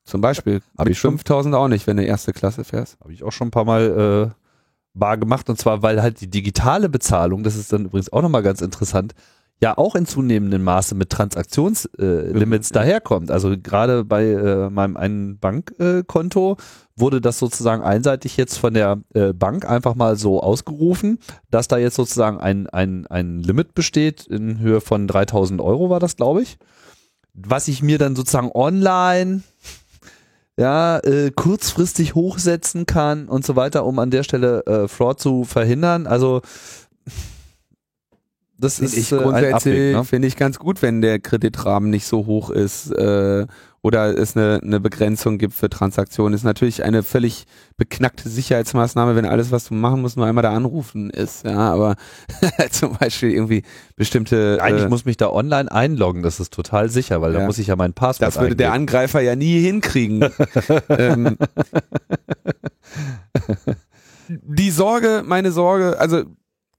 Zum Beispiel. Habe ich 5000 auch nicht, wenn du erste Klasse fährst. Habe ich auch schon ein paar Mal äh, bar gemacht und zwar, weil halt die digitale Bezahlung, das ist dann übrigens auch nochmal ganz interessant, ja auch in zunehmendem Maße mit Transaktionslimits äh, daherkommt. Also gerade bei äh, meinem einen Bankkonto äh, wurde das sozusagen einseitig jetzt von der äh, Bank einfach mal so ausgerufen, dass da jetzt sozusagen ein, ein, ein Limit besteht in Höhe von 3000 Euro war das, glaube ich. Was ich mir dann sozusagen online ja, äh, kurzfristig hochsetzen kann und so weiter, um an der Stelle äh, Fraud zu verhindern. Also das find ist ich äh, grundsätzlich ne? finde ich ganz gut, wenn der Kreditrahmen nicht so hoch ist äh, oder es eine, eine Begrenzung gibt für Transaktionen. Ist natürlich eine völlig beknackte Sicherheitsmaßnahme, wenn alles, was du machen musst, nur einmal da anrufen ist. Ja, aber zum Beispiel irgendwie bestimmte. Nein, äh, ich muss mich da online einloggen. Das ist total sicher, weil ja. da muss ich ja mein Passwort. Das würde eingeben. der Angreifer ja nie hinkriegen. ähm, die Sorge, meine Sorge, also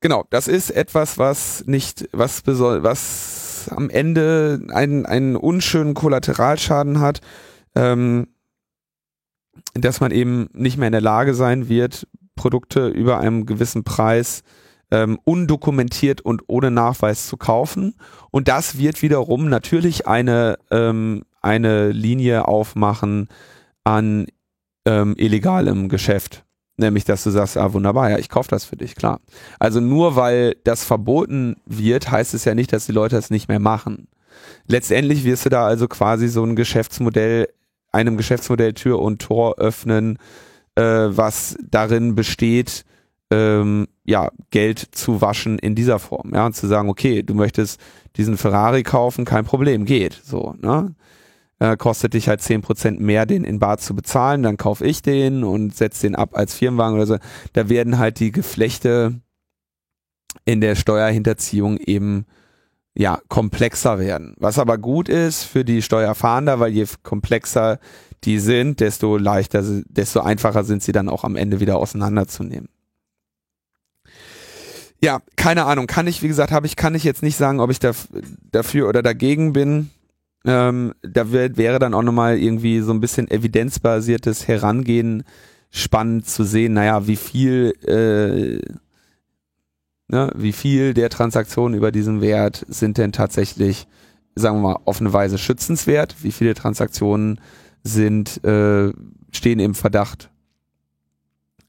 Genau, das ist etwas, was nicht, was was am Ende einen, einen unschönen Kollateralschaden hat, ähm, dass man eben nicht mehr in der Lage sein wird, Produkte über einem gewissen Preis ähm, undokumentiert und ohne Nachweis zu kaufen. Und das wird wiederum natürlich eine, ähm, eine Linie aufmachen an ähm, illegalem Geschäft. Nämlich, dass du sagst, ah, wunderbar, ja, ich kaufe das für dich, klar. Also nur weil das verboten wird, heißt es ja nicht, dass die Leute es nicht mehr machen. Letztendlich wirst du da also quasi so ein Geschäftsmodell, einem Geschäftsmodell Tür und Tor öffnen, äh, was darin besteht, ähm, ja, Geld zu waschen in dieser Form, ja, und zu sagen, okay, du möchtest diesen Ferrari kaufen, kein Problem, geht, so, ne? Äh, kostet dich halt zehn Prozent mehr, den in Bar zu bezahlen, dann kaufe ich den und setze den ab als Firmenwagen oder so. Da werden halt die Geflechte in der Steuerhinterziehung eben ja komplexer werden. Was aber gut ist für die Steuerfahnder, weil je komplexer die sind, desto leichter, desto einfacher sind sie dann auch am Ende wieder auseinanderzunehmen. Ja, keine Ahnung. Kann ich, wie gesagt, habe ich, kann ich jetzt nicht sagen, ob ich da, dafür oder dagegen bin. Ähm, da wär, wäre dann auch nochmal irgendwie so ein bisschen evidenzbasiertes Herangehen spannend zu sehen, naja, wie viel, äh, ne, wie viel der Transaktionen über diesen Wert sind denn tatsächlich, sagen wir mal, auf eine Weise schützenswert, wie viele Transaktionen sind, äh, stehen im Verdacht,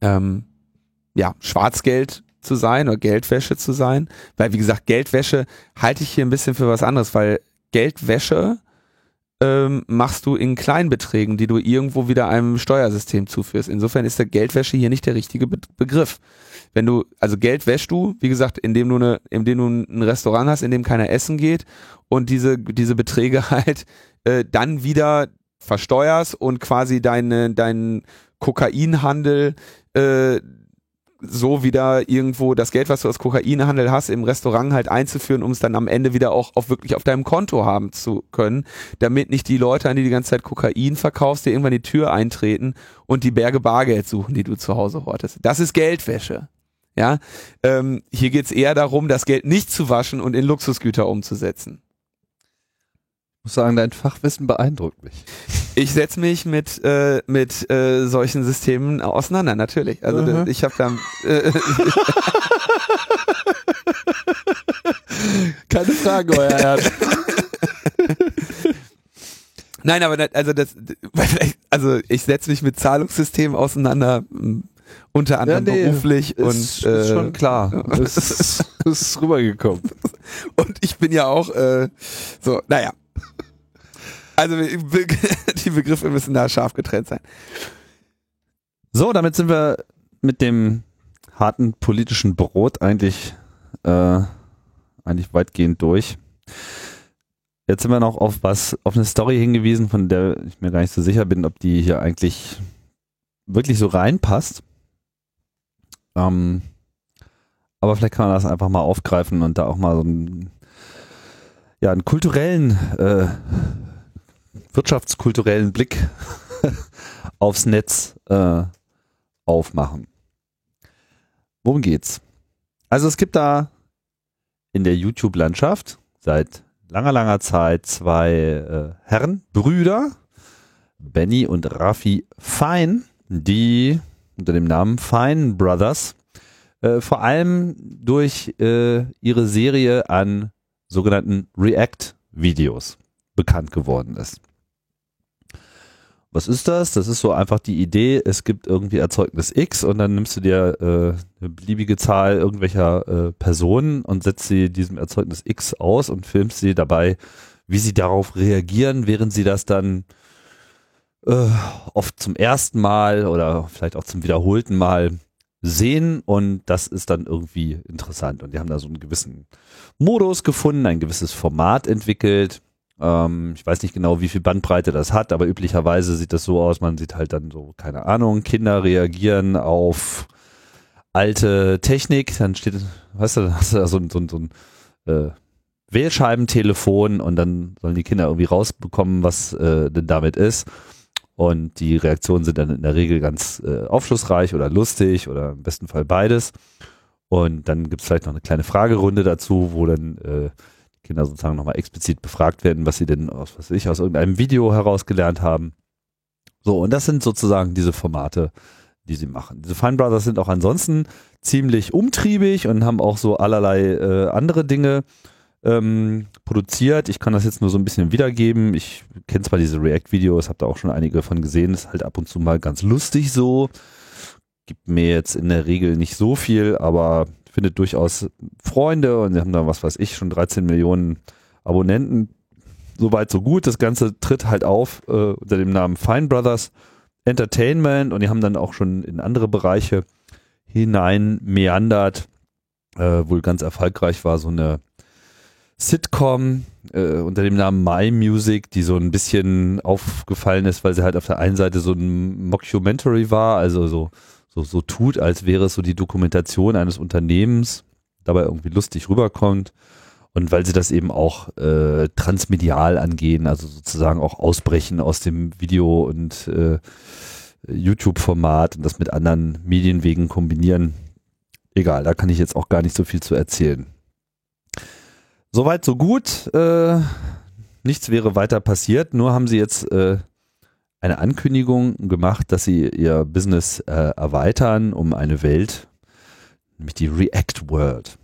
ähm, ja, Schwarzgeld zu sein oder Geldwäsche zu sein, weil wie gesagt, Geldwäsche halte ich hier ein bisschen für was anderes, weil Geldwäsche ähm, machst du in Kleinbeträgen, die du irgendwo wieder einem Steuersystem zuführst. Insofern ist der Geldwäsche hier nicht der richtige Be Begriff. Wenn du, also Geld wäschst du, wie gesagt, indem du, eine, indem du ein Restaurant hast, in dem keiner essen geht und diese, diese Beträge halt äh, dann wieder versteuerst und quasi deine, deinen Kokainhandel äh, so wieder irgendwo das Geld, was du aus Kokainhandel hast, im Restaurant halt einzuführen, um es dann am Ende wieder auch auf wirklich auf deinem Konto haben zu können, damit nicht die Leute, an die die ganze Zeit Kokain verkaufst, dir irgendwann die Tür eintreten und die Berge Bargeld suchen, die du zu Hause hortest. Das ist Geldwäsche. Ja, ähm, hier geht's eher darum, das Geld nicht zu waschen und in Luxusgüter umzusetzen. Ich muss sagen, dein Fachwissen beeindruckt mich. Ich setze mich mit äh, mit äh, solchen Systemen auseinander, natürlich. Also Mhm. ich habe da äh, Keine Frage, euer Herr. Nein, aber das, also das also ich setze mich mit Zahlungssystemen auseinander, unter anderem beruflich und ist, äh, ist schon klar. Das ist, ist rübergekommen. und ich bin ja auch äh, so, naja. Also die Begriffe müssen da scharf getrennt sein. So, damit sind wir mit dem harten politischen Brot eigentlich, äh, eigentlich weitgehend durch. Jetzt sind wir noch auf was, auf eine Story hingewiesen, von der ich mir gar nicht so sicher bin, ob die hier eigentlich wirklich so reinpasst. Ähm, aber vielleicht kann man das einfach mal aufgreifen und da auch mal so einen, ja, einen kulturellen, äh, wirtschaftskulturellen Blick aufs Netz äh, aufmachen. Worum geht's? Also es gibt da in der YouTube-Landschaft seit langer, langer Zeit zwei äh, Herren, Brüder, Benny und Raffi Fein, die unter dem Namen Fine Brothers äh, vor allem durch äh, ihre Serie an sogenannten React-Videos bekannt geworden ist. Was ist das? Das ist so einfach die Idee, es gibt irgendwie Erzeugnis X und dann nimmst du dir äh, eine beliebige Zahl irgendwelcher äh, Personen und setzt sie diesem Erzeugnis X aus und filmst sie dabei, wie sie darauf reagieren, während sie das dann äh, oft zum ersten Mal oder vielleicht auch zum wiederholten Mal sehen und das ist dann irgendwie interessant. Und die haben da so einen gewissen Modus gefunden, ein gewisses Format entwickelt. Ähm, ich weiß nicht genau, wie viel Bandbreite das hat, aber üblicherweise sieht das so aus, man sieht halt dann so, keine Ahnung, Kinder reagieren auf alte Technik, dann steht, weißt du, hast du da so ein, so so ein äh, Wählscheibentelefon und dann sollen die Kinder irgendwie rausbekommen, was äh, denn damit ist. Und die Reaktionen sind dann in der Regel ganz äh, aufschlussreich oder lustig oder im besten Fall beides. Und dann gibt es vielleicht noch eine kleine Fragerunde dazu, wo dann äh, Kinder sozusagen nochmal explizit befragt werden, was sie denn aus, was ich, aus irgendeinem Video herausgelernt haben. So, und das sind sozusagen diese Formate, die sie machen. Diese Fine Brothers sind auch ansonsten ziemlich umtriebig und haben auch so allerlei äh, andere Dinge ähm, produziert. Ich kann das jetzt nur so ein bisschen wiedergeben. Ich kenne zwar diese React-Videos, habe da auch schon einige von gesehen. Ist halt ab und zu mal ganz lustig so. Gibt mir jetzt in der Regel nicht so viel, aber findet durchaus Freunde und wir haben da, was weiß ich, schon 13 Millionen Abonnenten. Soweit, so gut. Das Ganze tritt halt auf äh, unter dem Namen Fine Brothers Entertainment und die haben dann auch schon in andere Bereiche hinein meandert. Äh, wohl ganz erfolgreich war so eine Sitcom äh, unter dem Namen My Music, die so ein bisschen aufgefallen ist, weil sie halt auf der einen Seite so ein Mockumentary war, also so, so, so tut, als wäre es so die Dokumentation eines Unternehmens, dabei irgendwie lustig rüberkommt. Und weil sie das eben auch äh, transmedial angehen, also sozusagen auch ausbrechen aus dem Video- und äh, YouTube-Format und das mit anderen Medienwegen kombinieren. Egal, da kann ich jetzt auch gar nicht so viel zu erzählen. Soweit, so gut. Äh, nichts wäre weiter passiert, nur haben sie jetzt äh, eine Ankündigung gemacht, dass sie ihr Business äh, erweitern um eine Welt, nämlich die React World,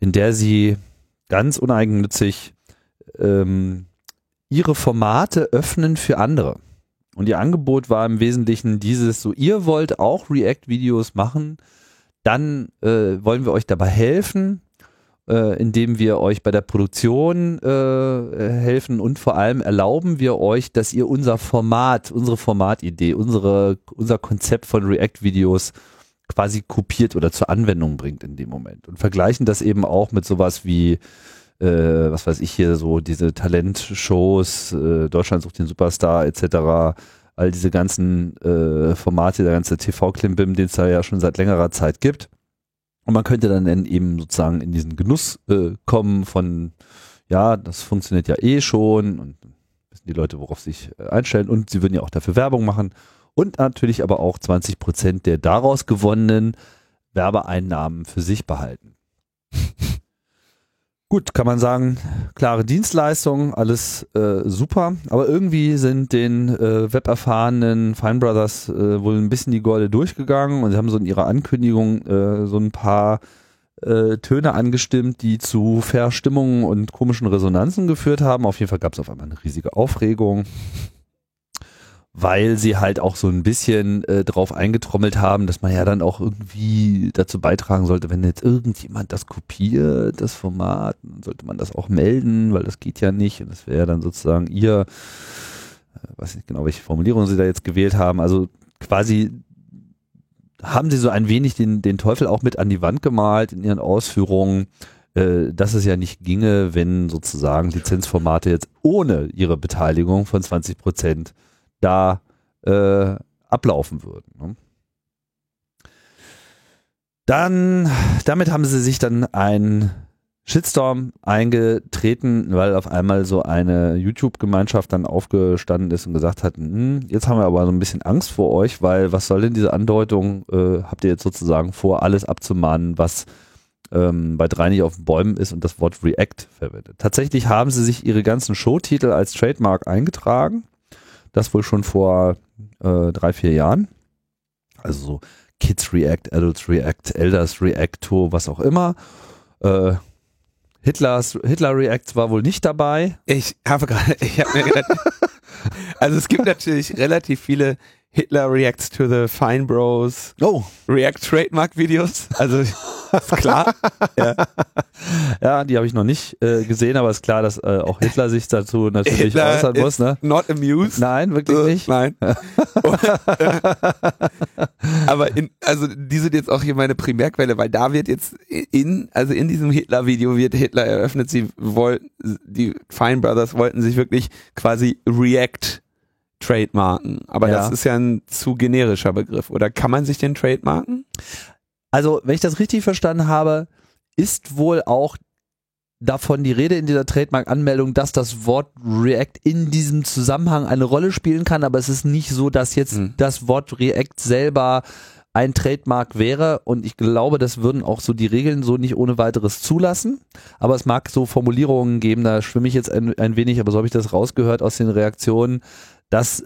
in der sie ganz uneigennützig ähm, ihre Formate öffnen für andere. Und ihr Angebot war im Wesentlichen dieses, so ihr wollt auch React-Videos machen, dann äh, wollen wir euch dabei helfen äh, indem wir euch bei der Produktion äh, helfen und vor allem erlauben wir euch, dass ihr unser Format, unsere Formatidee, unsere, unser Konzept von React-Videos quasi kopiert oder zur Anwendung bringt in dem Moment und vergleichen das eben auch mit sowas wie äh, was weiß ich hier so diese Talentshows, äh, Deutschland sucht den Superstar etc. All diese ganzen äh, Formate, der ganze TV-Klimbim, den es da ja schon seit längerer Zeit gibt. Und man könnte dann eben sozusagen in diesen Genuss äh, kommen von, ja, das funktioniert ja eh schon und wissen die Leute, worauf sich äh, einstellen und sie würden ja auch dafür Werbung machen und natürlich aber auch 20 Prozent der daraus gewonnenen Werbeeinnahmen für sich behalten. Gut, kann man sagen, klare Dienstleistung, alles äh, super, aber irgendwie sind den äh, weberfahrenen Fine Brothers äh, wohl ein bisschen die Gorde durchgegangen und sie haben so in ihrer Ankündigung äh, so ein paar äh, Töne angestimmt, die zu Verstimmungen und komischen Resonanzen geführt haben. Auf jeden Fall gab es auf einmal eine riesige Aufregung weil sie halt auch so ein bisschen äh, drauf eingetrommelt haben, dass man ja dann auch irgendwie dazu beitragen sollte, wenn jetzt irgendjemand das kopiert, das Format, dann sollte man das auch melden, weil das geht ja nicht. Und das wäre dann sozusagen ihr, äh, weiß nicht genau, welche Formulierung sie da jetzt gewählt haben, also quasi haben sie so ein wenig den, den Teufel auch mit an die Wand gemalt in ihren Ausführungen, äh, dass es ja nicht ginge, wenn sozusagen Lizenzformate jetzt ohne ihre Beteiligung von 20 Prozent da äh, ablaufen würden. Ne? Dann, damit haben sie sich dann ein Shitstorm eingetreten, weil auf einmal so eine YouTube-Gemeinschaft dann aufgestanden ist und gesagt hat, hm, jetzt haben wir aber so ein bisschen Angst vor euch, weil was soll denn diese Andeutung, äh, habt ihr jetzt sozusagen vor, alles abzumahnen, was ähm, bei drei nicht auf den Bäumen ist und das Wort React verwendet. Tatsächlich haben sie sich ihre ganzen Showtitel als Trademark eingetragen das wohl schon vor äh, drei, vier Jahren. Also so Kids React, Adults React, Elders React to was auch immer. Äh, Hitlers, Hitler Reacts war wohl nicht dabei. Ich habe gerade, ich habe mir gedacht, also es gibt natürlich relativ viele Hitler reacts to the Fine Bros. Oh. React Trademark Videos. Also klar. ja. ja, die habe ich noch nicht äh, gesehen, aber ist klar, dass äh, auch Hitler sich dazu natürlich Hitler äußern muss. Ne? Not amused. Nein, wirklich uh, nicht. Nein. aber in, also die sind jetzt auch hier meine Primärquelle, weil da wird jetzt in, also in diesem Hitler-Video wird Hitler eröffnet, sie wollten, die Fine Brothers wollten sich wirklich quasi React trademarken. Aber ja. das ist ja ein zu generischer Begriff. Oder kann man sich den trademarken? Also, wenn ich das richtig verstanden habe, ist wohl auch davon die Rede in dieser Trademark-Anmeldung, dass das Wort React in diesem Zusammenhang eine Rolle spielen kann, aber es ist nicht so, dass jetzt hm. das Wort React selber ein Trademark wäre und ich glaube, das würden auch so die Regeln so nicht ohne weiteres zulassen, aber es mag so Formulierungen geben, da schwimme ich jetzt ein, ein wenig, aber so habe ich das rausgehört aus den Reaktionen, dass,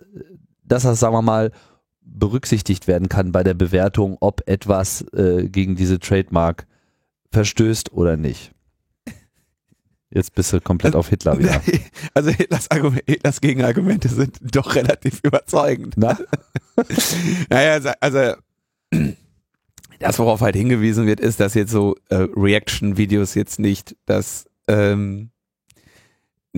dass das, sagen wir mal, berücksichtigt werden kann bei der Bewertung, ob etwas äh, gegen diese Trademark verstößt oder nicht. Jetzt bist du komplett also, auf Hitler wieder. Also Hitlers, Argument, Hitlers Gegenargumente sind doch relativ überzeugend. Na? naja, also das, worauf halt hingewiesen wird, ist, dass jetzt so äh, Reaction-Videos jetzt nicht das ähm,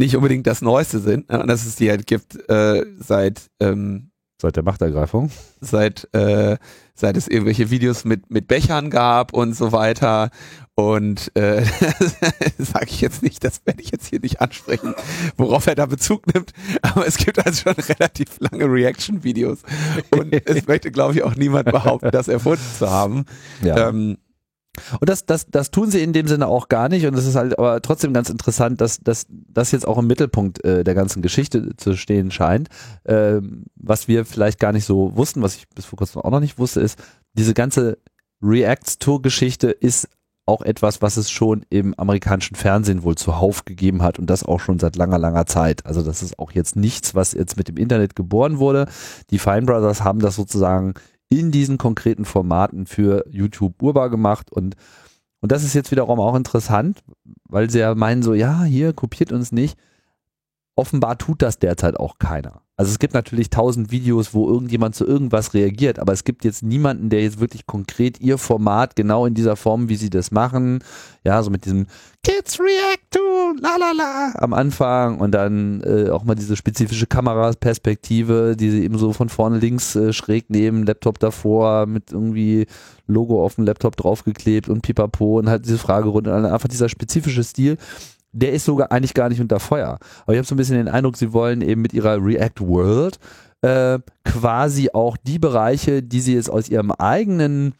nicht unbedingt das Neueste sind ne? und dass es die halt gibt äh, seit ähm, Seit der Machtergreifung? Seit, äh, seit es irgendwelche Videos mit, mit Bechern gab und so weiter. Und äh, sage ich jetzt nicht, das werde ich jetzt hier nicht ansprechen, worauf er da Bezug nimmt. Aber es gibt also schon relativ lange Reaction-Videos. Und es möchte, glaube ich, auch niemand behaupten, das erfunden zu haben. Ja. Ähm, und das, das, das tun sie in dem Sinne auch gar nicht. Und es ist halt aber trotzdem ganz interessant, dass, dass das jetzt auch im Mittelpunkt äh, der ganzen Geschichte zu stehen scheint. Ähm, was wir vielleicht gar nicht so wussten, was ich bis vor kurzem auch noch nicht wusste, ist, diese ganze Reacts-Tour-Geschichte ist auch etwas, was es schon im amerikanischen Fernsehen wohl zuhauf gegeben hat und das auch schon seit langer, langer Zeit. Also das ist auch jetzt nichts, was jetzt mit dem Internet geboren wurde. Die Fine Brothers haben das sozusagen in diesen konkreten Formaten für YouTube urbar gemacht und und das ist jetzt wiederum auch interessant, weil sie ja meinen so, ja, hier kopiert uns nicht. Offenbar tut das derzeit auch keiner. Also es gibt natürlich tausend Videos, wo irgendjemand zu irgendwas reagiert, aber es gibt jetzt niemanden, der jetzt wirklich konkret ihr Format genau in dieser Form, wie sie das machen, ja, so mit diesem Kids react to la la la am Anfang und dann äh, auch mal diese spezifische Kameraperspektive, die sie eben so von vorne links äh, schräg nehmen, Laptop davor mit irgendwie Logo auf dem Laptop draufgeklebt und pipapo und halt diese Fragerunde, einfach dieser spezifische Stil, der ist sogar eigentlich gar nicht unter Feuer. Aber ich habe so ein bisschen den Eindruck, sie wollen eben mit ihrer React World äh, quasi auch die Bereiche, die sie jetzt aus ihrem eigenen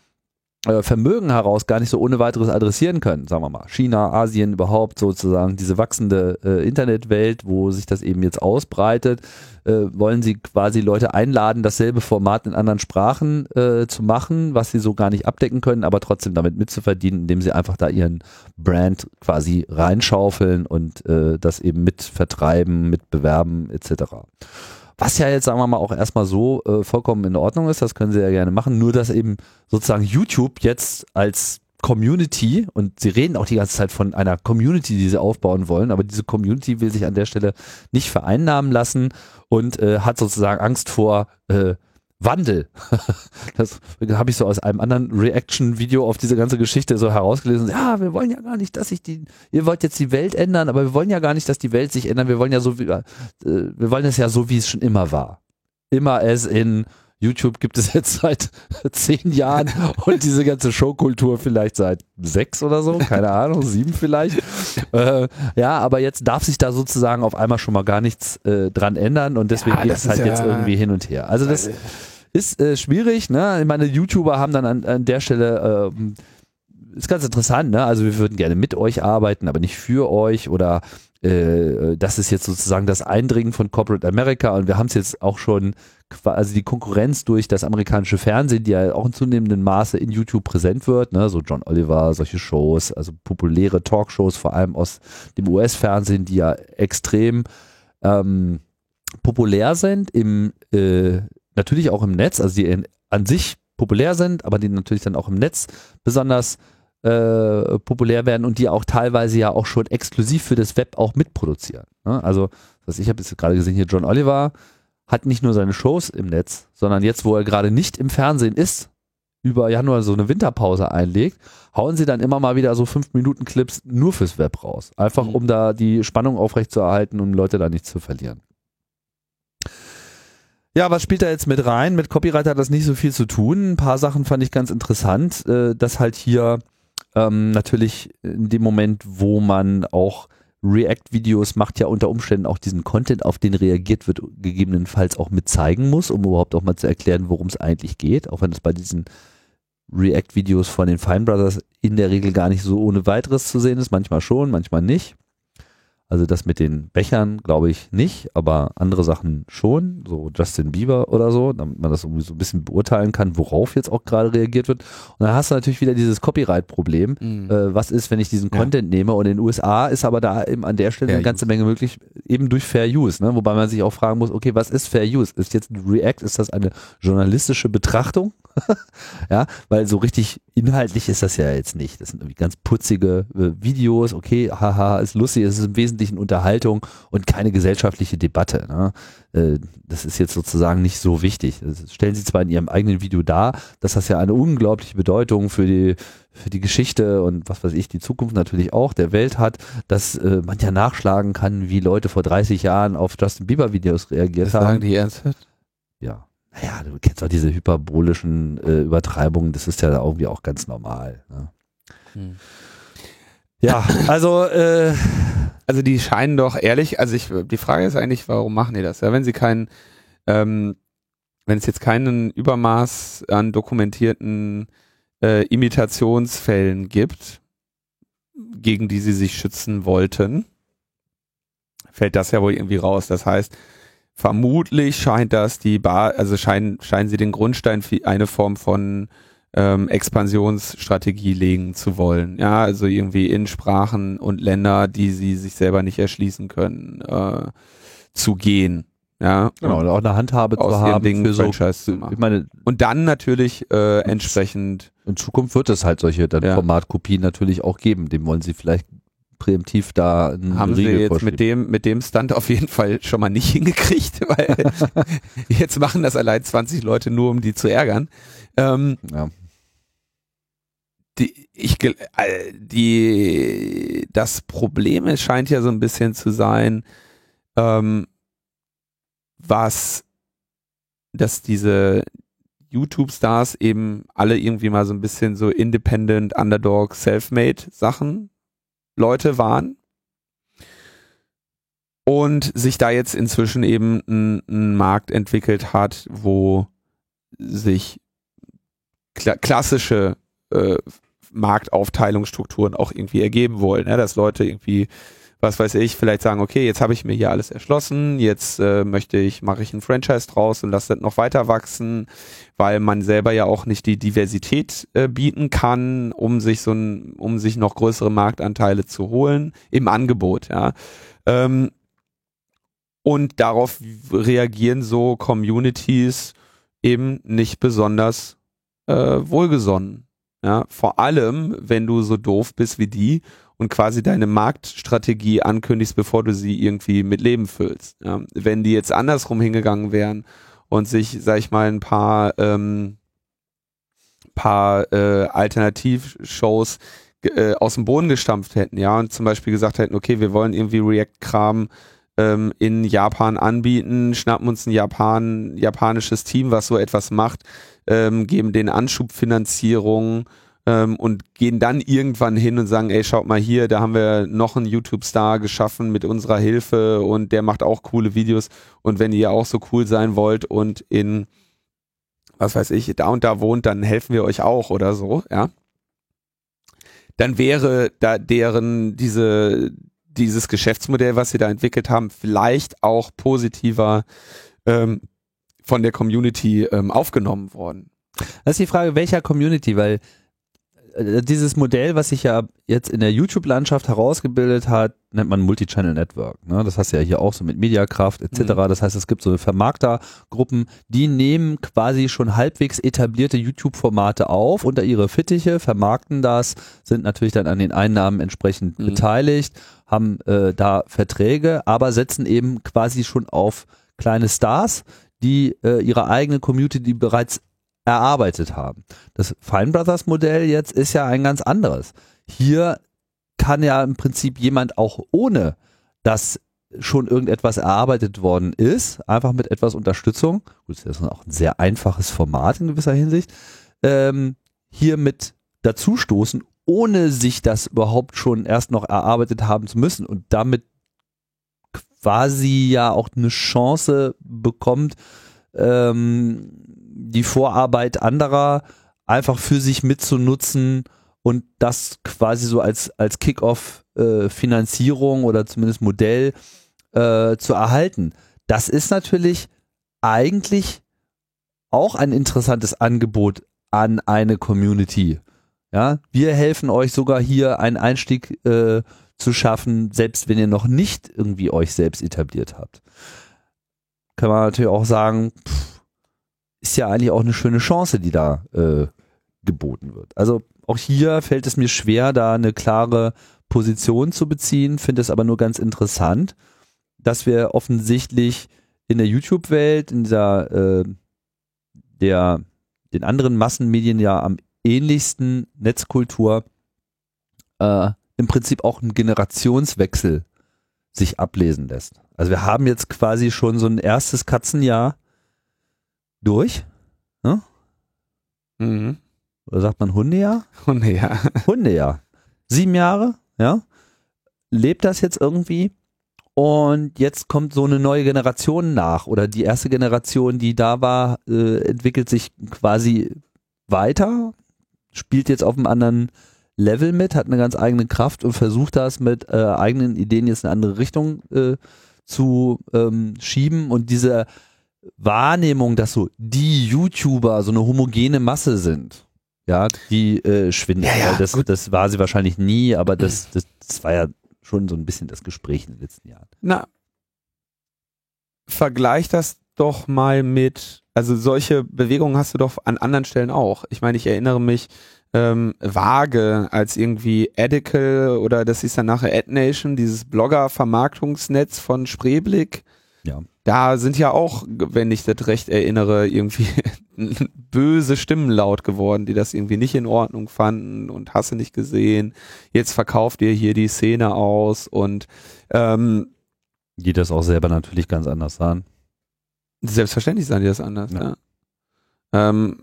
Vermögen heraus gar nicht so ohne weiteres adressieren können, sagen wir mal. China, Asien überhaupt sozusagen, diese wachsende äh, Internetwelt, wo sich das eben jetzt ausbreitet, äh, wollen sie quasi Leute einladen, dasselbe Format in anderen Sprachen äh, zu machen, was sie so gar nicht abdecken können, aber trotzdem damit mitzuverdienen, indem sie einfach da ihren Brand quasi reinschaufeln und äh, das eben mit vertreiben, mit bewerben etc. Was ja jetzt, sagen wir mal, auch erstmal so äh, vollkommen in Ordnung ist, das können sie ja gerne machen, nur dass eben sozusagen YouTube jetzt als Community und sie reden auch die ganze Zeit von einer Community, die sie aufbauen wollen, aber diese Community will sich an der Stelle nicht vereinnahmen lassen und äh, hat sozusagen Angst vor äh, Wandel. Das habe ich so aus einem anderen Reaction-Video auf diese ganze Geschichte so herausgelesen. Ja, wir wollen ja gar nicht, dass sich die, ihr wollt jetzt die Welt ändern, aber wir wollen ja gar nicht, dass die Welt sich ändert. Wir wollen ja so, wie, äh, wir wollen es ja so, wie es schon immer war. Immer es in YouTube gibt es jetzt seit zehn Jahren und diese ganze Showkultur vielleicht seit sechs oder so, keine Ahnung, sieben vielleicht. Äh, ja, aber jetzt darf sich da sozusagen auf einmal schon mal gar nichts äh, dran ändern und deswegen Ja, geht es halt ja- jetzt irgendwie hin und her. Also das ist äh, schwierig, ne? Ich meine, YouTuber haben dann an, an der Stelle ähm, ist ganz interessant, ne? Also wir würden gerne mit euch arbeiten, aber nicht für euch oder äh, das ist jetzt sozusagen das Eindringen von Corporate America und wir haben es jetzt auch schon qua- also die Konkurrenz durch das amerikanische Fernsehen, die ja auch in zunehmendem Maße in YouTube präsent wird, ne? so John Oliver, solche Shows, also populäre Talkshows, vor allem aus dem US-Fernsehen, die ja extrem ähm, populär sind, im äh, natürlich auch im Netz, also die in, an sich populär sind, aber die natürlich dann auch im Netz besonders äh, populär werden und die auch teilweise ja auch schon exklusiv für das Web auch mitproduzieren. Ne? Also, was ich habe jetzt gerade gesehen hier, John Oliver hat nicht nur seine Shows im Netz, sondern jetzt, wo er gerade nicht im Fernsehen ist, über Januar so eine Winterpause einlegt, hauen sie dann immer mal wieder so 5 Minuten Clips nur fürs Web raus. Einfach Mhm. um da die Spannung aufrechtzuerhalten, um Leute da nicht zu verlieren. Ja, was spielt da jetzt mit rein? Mit Copyright hat das nicht so viel zu tun. Ein paar Sachen fand ich ganz interessant, äh, dass halt hier ähm, natürlich in dem Moment, wo man auch React-Videos macht, ja unter Umständen auch diesen Content, auf den reagiert wird, gegebenenfalls auch mit zeigen muss, um überhaupt auch mal zu erklären, worum es eigentlich geht, auch wenn es bei diesen React-Videos von den Fine Brothers in der Regel gar nicht so ohne weiteres zu sehen ist, manchmal schon, manchmal nicht. Also das mit den Bechern glaube ich nicht, aber andere Sachen schon, so Justin Bieber oder so, damit man das irgendwie so ein bisschen beurteilen kann, worauf jetzt auch gerade reagiert wird. Und dann hast du natürlich wieder dieses Copyright-Problem. Mhm. Äh, was ist, wenn ich diesen Ja. Content nehme? Und in den USA ist aber da eben an der Stelle Fair eine ganze Menge möglich, eben durch Fair Use, ne? wobei man sich auch fragen muss, okay, was ist Fair Use? Ist jetzt React, ist das eine journalistische Betrachtung? ja, weil so richtig inhaltlich ist das ja jetzt nicht. Das sind irgendwie ganz putzige äh, Videos, okay, haha, ist lustig, es ist im Wesentlichen Unterhaltung und keine gesellschaftliche Debatte. Ne? Äh, das ist jetzt sozusagen nicht so wichtig. Das stellen sie zwar in ihrem eigenen Video dar, dass das ja eine unglaubliche Bedeutung für die für die Geschichte und was weiß ich, die Zukunft natürlich auch der Welt hat, dass äh, man ja nachschlagen kann, wie Leute vor 30 Jahren auf Justin Bieber Videos reagiert Das haben. sagen die ernsthaft? Ja. Naja, du kennst doch diese hyperbolischen äh, Übertreibungen, das ist ja irgendwie auch ganz normal. Ne? Hm. Ja, also äh, Also die scheinen doch ehrlich, also ich, die Frage ist eigentlich, warum machen die das? Ja, wenn sie keinen, ähm, wenn es jetzt keinen Übermaß an dokumentierten äh, Imitationsfällen gibt, gegen die sie sich schützen wollten, fällt das ja wohl irgendwie raus. Das heißt, vermutlich scheint das die Bar, also scheinen, scheinen sie den Grundstein für eine Form von ähm, Expansionsstrategie legen zu wollen. Ja, also irgendwie in Sprachen und Länder, die sie sich selber nicht erschließen können, äh, zu gehen. Ja, genau, und auch eine Handhabe zu haben Dingen für so, zu machen. ich meine, Und dann natürlich äh, entsprechend in Zukunft wird es halt solche dann Ja. Formatkopien natürlich auch geben. Dem wollen sie vielleicht präemptiv da einen Haben Riegel sie jetzt mit dem, mit dem Stand auf jeden Fall schon mal nicht hingekriegt, weil jetzt machen das allein 20 Leute nur, um die zu ärgern. Ähm, ja. die, ich, die, das Problem scheint ja so ein bisschen zu sein, ähm, was, dass diese YouTube-Stars eben alle irgendwie mal so ein bisschen so Independent, Underdog, Selfmade Sachen Leute waren. Und sich da jetzt inzwischen eben ein, ein Markt entwickelt hat, wo sich kla klassische äh, Marktaufteilungsstrukturen auch irgendwie ergeben wollen. Ja, dass Leute irgendwie, was weiß ich, vielleicht sagen, okay, jetzt habe ich mir hier alles erschlossen, jetzt äh, möchte ich, mache ich ein Franchise draus und lasse das noch weiter wachsen, weil man selber ja auch nicht die Diversität äh, bieten kann, um sich so ein, um sich noch größere Marktanteile zu holen im Angebot, ja. Ähm, und darauf reagieren so Communities eben nicht besonders äh, wohlgesonnen. Ja, vor allem, wenn du so doof bist wie die und quasi deine Marktstrategie ankündigst, bevor du sie irgendwie mit Leben füllst. Ja, wenn die jetzt andersrum hingegangen wären und sich, sag ich mal, ein paar, ähm, paar äh, Alternativshows äh, aus dem Boden gestampft hätten, ja, und zum Beispiel gesagt hätten, okay, wir wollen irgendwie React-Kram ähm, in Japan anbieten, schnappen uns ein Japan, japanisches Team, was so etwas macht, ähm, geben den Anschubfinanzierung ähm, und gehen dann irgendwann hin und sagen, ey, schaut mal hier, da haben wir noch einen YouTube-Star geschaffen mit unserer Hilfe und der macht auch coole Videos und wenn ihr auch so cool sein wollt und in was weiß ich, da und da wohnt, dann helfen wir euch auch oder so, ja. Dann wäre da deren diese dieses Geschäftsmodell, was sie da entwickelt haben, vielleicht auch positiver ähm, von der Community ähm, aufgenommen worden. Das ist die Frage, welcher Community, weil dieses Modell, was sich ja jetzt in der YouTube-Landschaft herausgebildet hat, nennt man Multichannel Network. Ne? Das hast du ja hier auch so mit Mediakraft etc. Mhm. Das heißt, es gibt so Vermarktergruppen, die nehmen quasi schon halbwegs etablierte YouTube-Formate auf unter ihre Fittiche, vermarkten das, sind natürlich dann an den Einnahmen entsprechend Mhm. beteiligt, haben äh, da Verträge, aber setzen eben quasi schon auf kleine Stars, die äh, ihre eigene Community bereits erarbeitet haben. Das Fine Brothers Modell jetzt ist ja ein ganz anderes. Hier kann ja im Prinzip jemand auch ohne, dass schon irgendetwas erarbeitet worden ist, einfach mit etwas Unterstützung, gut, das ist auch ein sehr einfaches Format in gewisser Hinsicht, ähm, hier mit dazustoßen, ohne sich das überhaupt schon erst noch erarbeitet haben zu müssen und damit quasi ja auch eine Chance bekommt, ähm, die Vorarbeit anderer einfach für sich mitzunutzen und das quasi so als, als Kick-off äh, oder zumindest Modell äh, zu erhalten. Das ist natürlich eigentlich auch ein interessantes Angebot an eine Community. Ja, wir helfen euch sogar hier einen Einstieg äh, zu schaffen, selbst wenn ihr noch nicht irgendwie euch selbst etabliert habt. Kann man natürlich auch sagen, pff, ist ja eigentlich auch eine schöne Chance, die da äh, geboten wird. Also auch hier fällt es mir schwer, da eine klare Position zu beziehen, finde es aber nur ganz interessant, dass wir offensichtlich in der YouTube-Welt, in dieser äh, der den anderen Massenmedien ja am ähnlichsten Netzkultur äh, im Prinzip auch ein Generationswechsel sich ablesen lässt. Also wir haben jetzt quasi schon so ein erstes Katzenjahr durch. Mhm. Oder sagt man Hundejahr? Und ja. Hundejahr. Sieben Jahre, ja. Lebt das jetzt irgendwie? Und jetzt kommt so eine neue Generation nach oder die erste Generation, die da war, äh, entwickelt sich quasi weiter, spielt jetzt auf einem anderen Level mit, hat eine ganz eigene Kraft und versucht das mit äh, eigenen Ideen jetzt in eine andere Richtung äh, zu ähm, schieben und diese Wahrnehmung, dass so die YouTuber so eine homogene Masse sind, ja, die äh, schwindet. Ja, ja, das, gut. das war sie wahrscheinlich nie, aber das, das, das war ja schon so ein bisschen das Gespräch in den letzten Jahren. Na, vergleich das doch mal mit, also solche Bewegungen hast du doch an anderen Stellen auch. Ich meine, ich erinnere mich ähm, vage als irgendwie Edical oder das ist dann nachher AdNation, dieses Blogger-Vermarktungsnetz von Spreeblick. Ja. Da sind ja auch, wenn ich das recht erinnere, irgendwie böse Stimmen laut geworden, die das irgendwie nicht in Ordnung fanden und hasse nicht gesehen. Jetzt verkauft ihr hier die Szene aus und ähm, die das auch selber natürlich ganz anders sahen. Selbstverständlich sahen die das anders, Ja. ja. Ähm,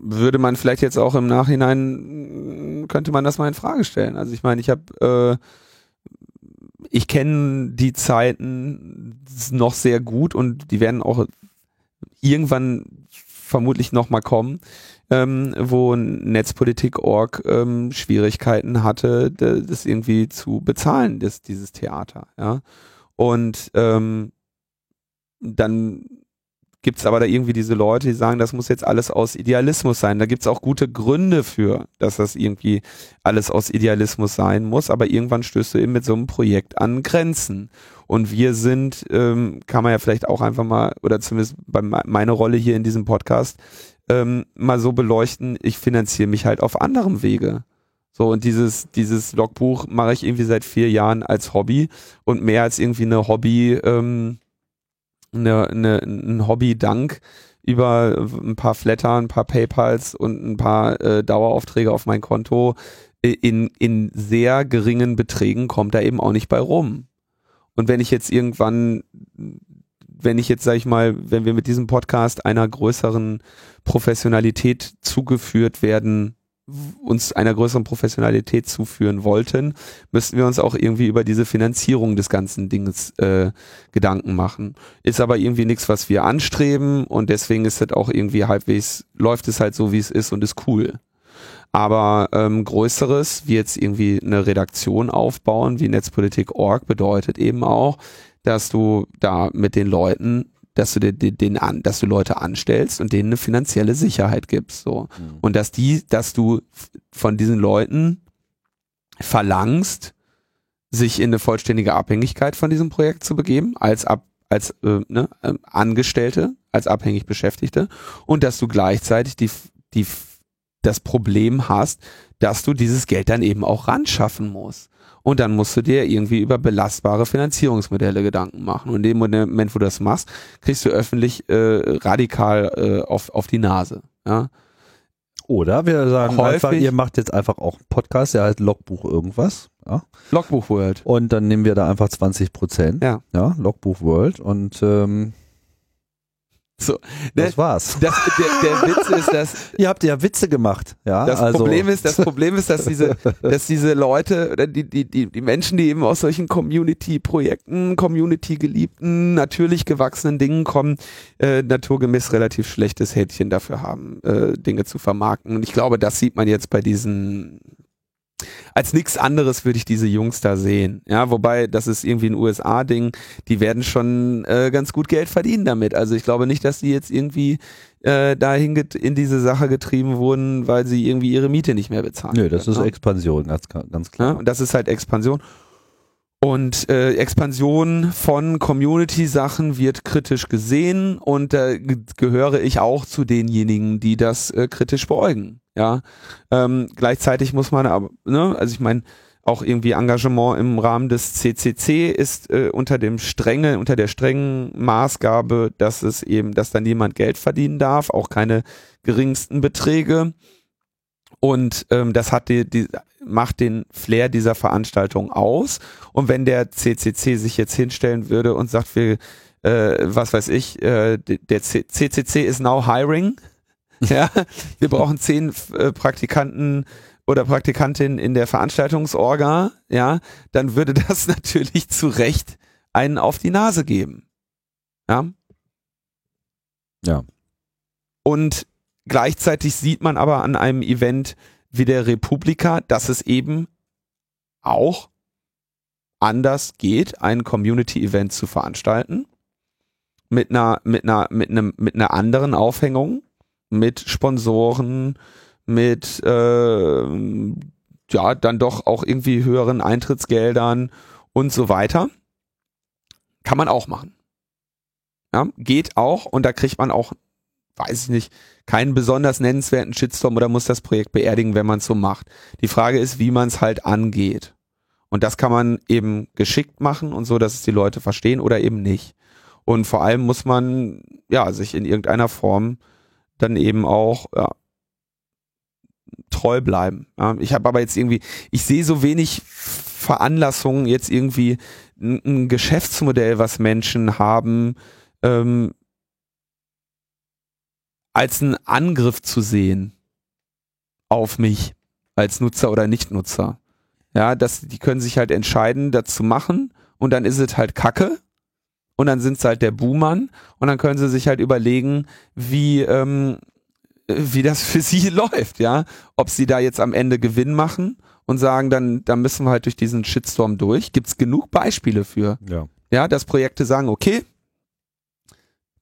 würde man vielleicht jetzt auch im Nachhinein, könnte man das mal in Frage stellen. Also ich meine, ich habe, äh, ich kenne die Zeiten noch sehr gut und die werden auch irgendwann vermutlich nochmal kommen, ähm, wo Netzpolitik.org ähm, Schwierigkeiten hatte, das irgendwie zu bezahlen, das, dieses Theater, ja. Und ähm, dann gibt's aber da irgendwie diese Leute, die sagen, das muss jetzt alles aus Idealismus sein. Da gibt's auch gute Gründe für, dass das irgendwie alles aus Idealismus sein muss, aber irgendwann stößt du eben mit so einem Projekt an Grenzen. Und wir sind, ähm, kann man ja vielleicht auch einfach mal, oder zumindest bei me- meine Rolle hier in diesem Podcast, ähm, mal so beleuchten, ich finanziere mich halt auf anderem Wege. So, und dieses, dieses Logbuch mache ich irgendwie seit vier Jahren als Hobby und mehr als irgendwie eine Hobby, ähm, eine, eine, ein Hobby-Dank über ein paar Flatter, ein paar Paypals und ein paar äh, Daueraufträge auf mein Konto in, in sehr geringen Beträgen kommt da eben auch nicht bei rum. Und wenn ich jetzt irgendwann, wenn ich jetzt, sag ich mal, wenn wir mit diesem Podcast einer größeren Professionalität zugeführt werden, uns einer größeren Professionalität zuführen wollten, müssten wir uns auch irgendwie über diese Finanzierung des ganzen Dinges äh, Gedanken machen. Ist aber irgendwie nichts, was wir anstreben und deswegen ist es auch irgendwie halbwegs, läuft es halt so, wie es ist und ist cool. Aber ähm, Größeres, wie jetzt irgendwie eine Redaktion aufbauen, wie Netzpolitik.org, bedeutet eben auch, dass du da mit den Leuten, dass du den, den an, dass du Leute anstellst und denen eine finanzielle Sicherheit gibst. So. Und dass die, dass du von diesen Leuten verlangst, sich in eine vollständige Abhängigkeit von diesem Projekt zu begeben, als ab, als äh, ne, ähm, Angestellte, als abhängig Beschäftigte, und dass du gleichzeitig die, die, das Problem hast, dass du dieses Geld dann eben auch ran schaffen musst. Und dann musst du dir irgendwie über belastbare Finanzierungsmodelle Gedanken machen. Und in dem Moment, wo du das machst, kriegst du öffentlich äh, radikal äh, auf, auf die Nase. Ja? Oder wir sagen Häufig- einfach, ihr macht jetzt einfach auch einen Podcast, der heißt Logbuch irgendwas. Ja? Logbuch World. Und dann nehmen wir da einfach 20 Prozent. Ja. Ja, Logbuch World. Und ähm, So, das ne? war's. Das, der, der Witz ist, dass Ihr habt ja Witze gemacht. Ja, Das also, Problem ist, das Problem ist, dass diese, dass diese Leute oder die, die, die, die Menschen, die eben aus solchen Community-Projekten, Community-geliebten, natürlich gewachsenen Dingen kommen, äh, naturgemäß relativ schlechtes Händchen dafür haben, äh, Dinge zu vermarkten. Und ich glaube, das sieht man jetzt bei diesen als nichts anderes würde ich diese Jungs da sehen. Ja, wobei das ist irgendwie ein USA-Ding. Die werden schon äh, ganz gut Geld verdienen damit. Also ich glaube nicht, dass die jetzt irgendwie äh, dahin in diese Sache getrieben wurden, weil sie irgendwie ihre Miete nicht mehr bezahlen. Nö, das können, ist ne? Expansion, ganz, ganz Ja, klar. und das ist halt Expansion. Und äh, Expansion von Community-Sachen wird kritisch gesehen und da ge gehöre ich auch zu denjenigen, die das äh, kritisch beäugen. Ja, ähm, gleichzeitig muss man aber, ne, also ich meine, auch irgendwie Engagement im Rahmen des CCC ist äh, unter dem strenge, unter der strengen Maßgabe, dass es eben, dass da niemand Geld verdienen darf, auch keine geringsten Beträge. Und ähm, das hat die, die, macht den Flair dieser Veranstaltung aus. Und wenn der CCC sich jetzt hinstellen würde und sagt, wir, äh, was weiß ich, äh, der C CCC is now hiring. ja, wir brauchen zehn äh, Praktikanten oder Praktikantinnen in der Veranstaltungsorga, ja, dann würde das natürlich zu Recht einen auf die Nase geben. Ja. Ja. Und gleichzeitig sieht man aber an einem Event wie der Republika, dass es eben auch anders geht, ein Community-Event zu veranstalten. Mit einer, mit einer, mit einem, mit einer anderen Aufhängung, mit Sponsoren, mit äh, ja, dann doch auch irgendwie höheren Eintrittsgeldern und so weiter. Kann man auch machen. Ja, geht auch und da kriegt man auch weiß ich nicht, keinen besonders nennenswerten Shitstorm oder muss das Projekt beerdigen, wenn man es so macht. Die Frage ist, wie man es halt angeht. Und das kann man eben geschickt machen und so, dass es die Leute verstehen oder eben nicht. Und vor allem muss man ja sich in irgendeiner Form dann eben auch ja, treu bleiben. Ich habe aber jetzt irgendwie, ich sehe so wenig Veranlassungen jetzt irgendwie ein, ein Geschäftsmodell, was Menschen haben, ähm, als einen Angriff zu sehen auf mich als Nutzer oder Nichtnutzer. Ja, das, die können sich halt entscheiden, das zu machen und dann ist es halt Kacke und dann sind es halt der Buhmann und dann können sie sich halt überlegen, wie, ähm, wie das für sie läuft, ja. Ob sie da jetzt am Ende Gewinn machen und sagen, dann, dann müssen wir halt durch diesen Shitstorm durch. Gibt es genug Beispiele für. Ja. Ja, dass Projekte sagen, okay,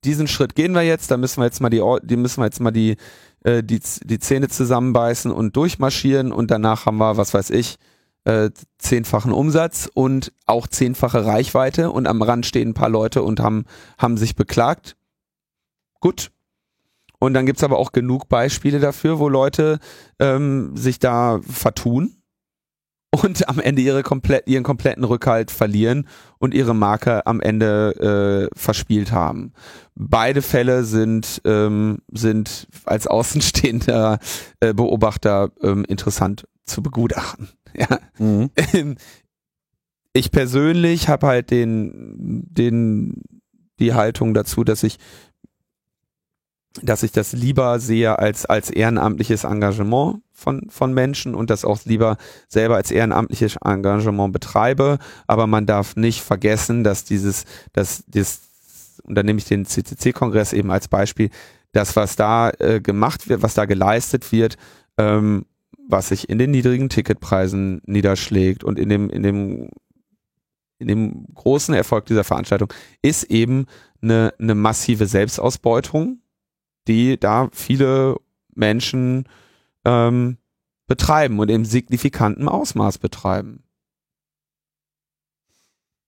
diesen Schritt gehen wir jetzt, da müssen wir jetzt mal die, die müssen wir jetzt mal die, äh, die, die Zähne zusammenbeißen und durchmarschieren und danach haben wir, was weiß ich, äh, zehnfachen Umsatz und auch zehnfache Reichweite und am Rand stehen ein paar Leute und haben, haben sich beklagt. Gut. Und dann gibt's aber auch genug Beispiele dafür, wo Leute ähm, sich da vertun und am Ende ihre komplett, ihren kompletten Rückhalt verlieren und ihre Marke am Ende äh, verspielt haben. Beide Fälle sind, ähm, sind als außenstehender äh, Beobachter ähm, interessant zu begutachten. Ja. Mhm. Ich persönlich habe halt den, den, die Haltung dazu, dass ich dass ich das lieber sehe als, als ehrenamtliches Engagement von, von Menschen und das auch lieber selber als ehrenamtliches Engagement betreibe. Aber man darf nicht vergessen, dass dieses, dass das, und da nehme ich den CCC-Kongress eben als Beispiel, das, was da äh, gemacht wird, was da geleistet wird, ähm, was sich in den niedrigen Ticketpreisen niederschlägt und in dem, in dem, in dem großen Erfolg dieser Veranstaltung, ist eben eine, eine massive Selbstausbeutung die da viele Menschen ähm, betreiben und im signifikanten Ausmaß betreiben.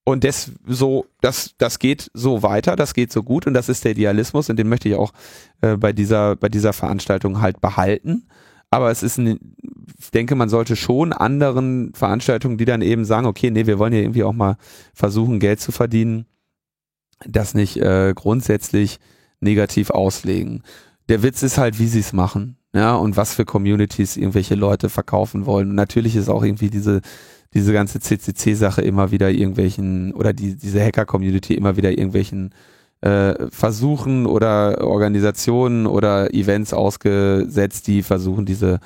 Und das so, das, das geht so weiter, das geht so gut und das ist der Idealismus und den möchte ich auch äh, bei dieser, bei dieser Veranstaltung halt behalten. Aber es ist ein, ich denke, man sollte schon anderen Veranstaltungen, die dann eben sagen, okay, nee, wir wollen ja irgendwie auch mal versuchen, Geld zu verdienen, das nicht äh, grundsätzlich negativ auslegen. Der Witz ist halt, wie sie es machen. Ja, und was für Communities irgendwelche Leute verkaufen wollen. Natürlich ist auch irgendwie diese, diese ganze CCC-Sache immer wieder irgendwelchen, oder die, diese Hacker-Community immer wieder irgendwelchen äh, Versuchen oder Organisationen oder Events ausgesetzt, die versuchen, diese,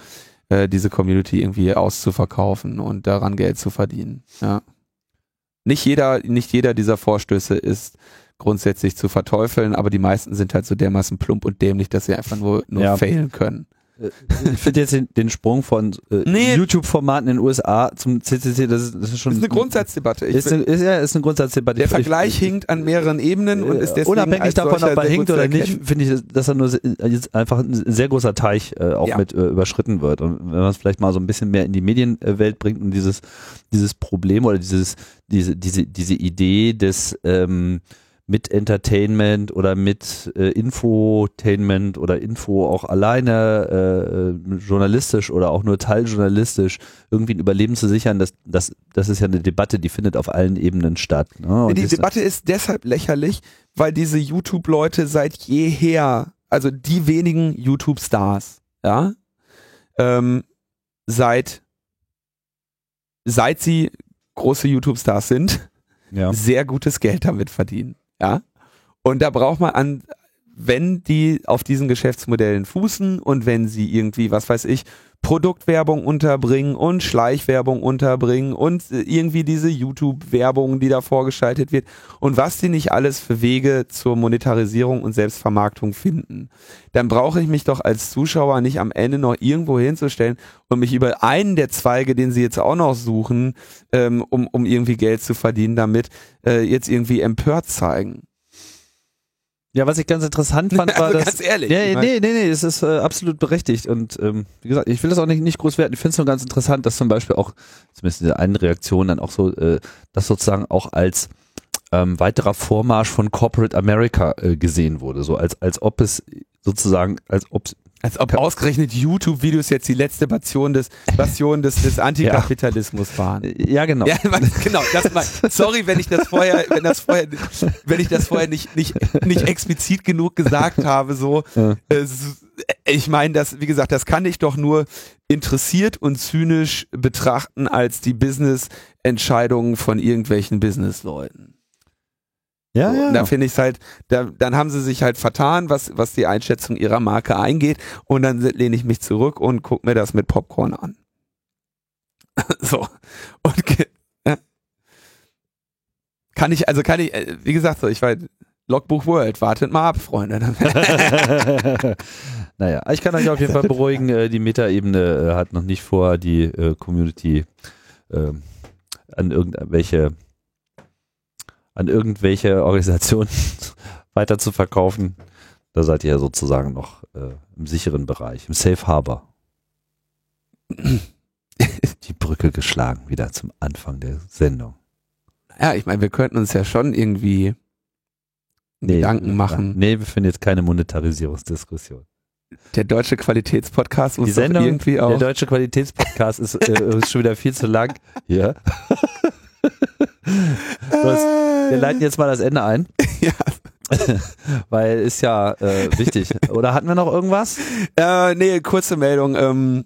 äh, diese Community irgendwie auszuverkaufen und daran Geld zu verdienen. Ja. Nicht jeder, nicht jeder dieser Vorstöße ist grundsätzlich zu verteufeln, aber die meisten sind halt so dermaßen plump und dämlich, dass sie einfach nur, nur ja. failen können. Äh, ich finde jetzt den, den, Sprung von äh, nee. YouTube-Formaten in den USA zum CCC, das ist, das ist schon. Das ist eine Grundsatzdebatte. Ich ist, eine, ist, ja, ist eine Grundsatzdebatte. Der Vergleich ich, hinkt an mehreren Ebenen und ist deswegen Unabhängig davon, ob er hinkt oder nicht, finde ich, dass er nur jetzt einfach ein sehr großer Teich äh, auch ja. mit äh, überschritten wird. Und wenn man es vielleicht mal so ein bisschen mehr in die Medienwelt bringt und dieses, dieses Problem oder dieses, diese, diese, diese Idee des, ähm, mit Entertainment oder mit äh, Infotainment oder Info auch alleine äh, journalistisch oder auch nur teiljournalistisch irgendwie ein Überleben zu sichern, das, das, das ist ja eine Debatte, die findet auf allen Ebenen statt. Ne? die Debatte ist deshalb lächerlich, weil diese YouTube-Leute seit jeher, also die wenigen YouTube-Stars, ja, ähm, seit, seit sie große YouTube-Stars sind, ja. sehr gutes Geld damit verdienen. Ja. Und da braucht man an, wenn die auf diesen Geschäftsmodellen fußen und wenn sie irgendwie, was weiß ich, Produktwerbung unterbringen und Schleichwerbung unterbringen und irgendwie diese YouTube-Werbung, die da vorgeschaltet wird und was die nicht alles für Wege zur Monetarisierung und Selbstvermarktung finden, dann brauche ich mich doch als Zuschauer nicht am Ende noch irgendwo hinzustellen und mich über einen der Zweige, den sie jetzt auch noch suchen, ähm, um, um irgendwie Geld zu verdienen, damit äh, jetzt irgendwie empört zeigen. Ja, was ich ganz interessant fand, war, also dass. Ganz ehrlich. Nee, nee, nee, nee, es ist äh, absolut berechtigt. Und ähm, wie gesagt, ich will das auch nicht, nicht groß werten. Ich finde es nur ganz interessant, dass zum Beispiel auch, zumindest in der einen Reaktion, dann auch so, äh, das sozusagen auch als ähm, weiterer Vormarsch von Corporate America äh, gesehen wurde. So als, als ob es sozusagen, als ob als ob ausgerechnet YouTube-Videos jetzt die letzte Passion des, Passion des, des Antikapitalismus waren. Ja, genau. Ja, genau. Mal, sorry, wenn ich das vorher, wenn das vorher, wenn ich das vorher nicht, nicht, nicht explizit genug gesagt habe, so. Ja. Ich meine, das, wie gesagt, das kann ich doch nur interessiert und zynisch betrachten als die Business-Entscheidungen von irgendwelchen Businessleuten. Ja, ja. Da finde ich es halt, da, dann haben sie sich halt vertan, was, was die Einschätzung ihrer Marke eingeht. Und dann lehne ich mich zurück und gucke mir das mit Popcorn an. so. Und ja. kann ich, also kann ich, äh, wie gesagt, so, ich war Logbuch World, wartet mal ab, Freunde. naja, ich kann euch auf jeden Fall beruhigen, äh, die Meta-Ebene äh, hat noch nicht vor, die Community ähm, an irgendwelche an irgendwelche Organisationen weiter zu verkaufen. Da seid ihr ja sozusagen noch äh, im sicheren Bereich, im Safe Harbor. Die Brücke geschlagen, wieder zum Anfang der Sendung. Ja, ich meine, wir könnten uns ja schon irgendwie nee, Gedanken machen. Nee, wir finden jetzt keine Monetarisierungsdiskussion. Der deutsche Qualitätspodcast muss Die Sendung, irgendwie auch. Der deutsche Qualitätspodcast ist, äh, ist schon wieder viel zu lang. Ja. Hast, wir leiten jetzt mal das Ende ein. ja. Weil ist ja äh, wichtig. Oder hatten wir noch irgendwas? Äh, nee, kurze Meldung. Ähm,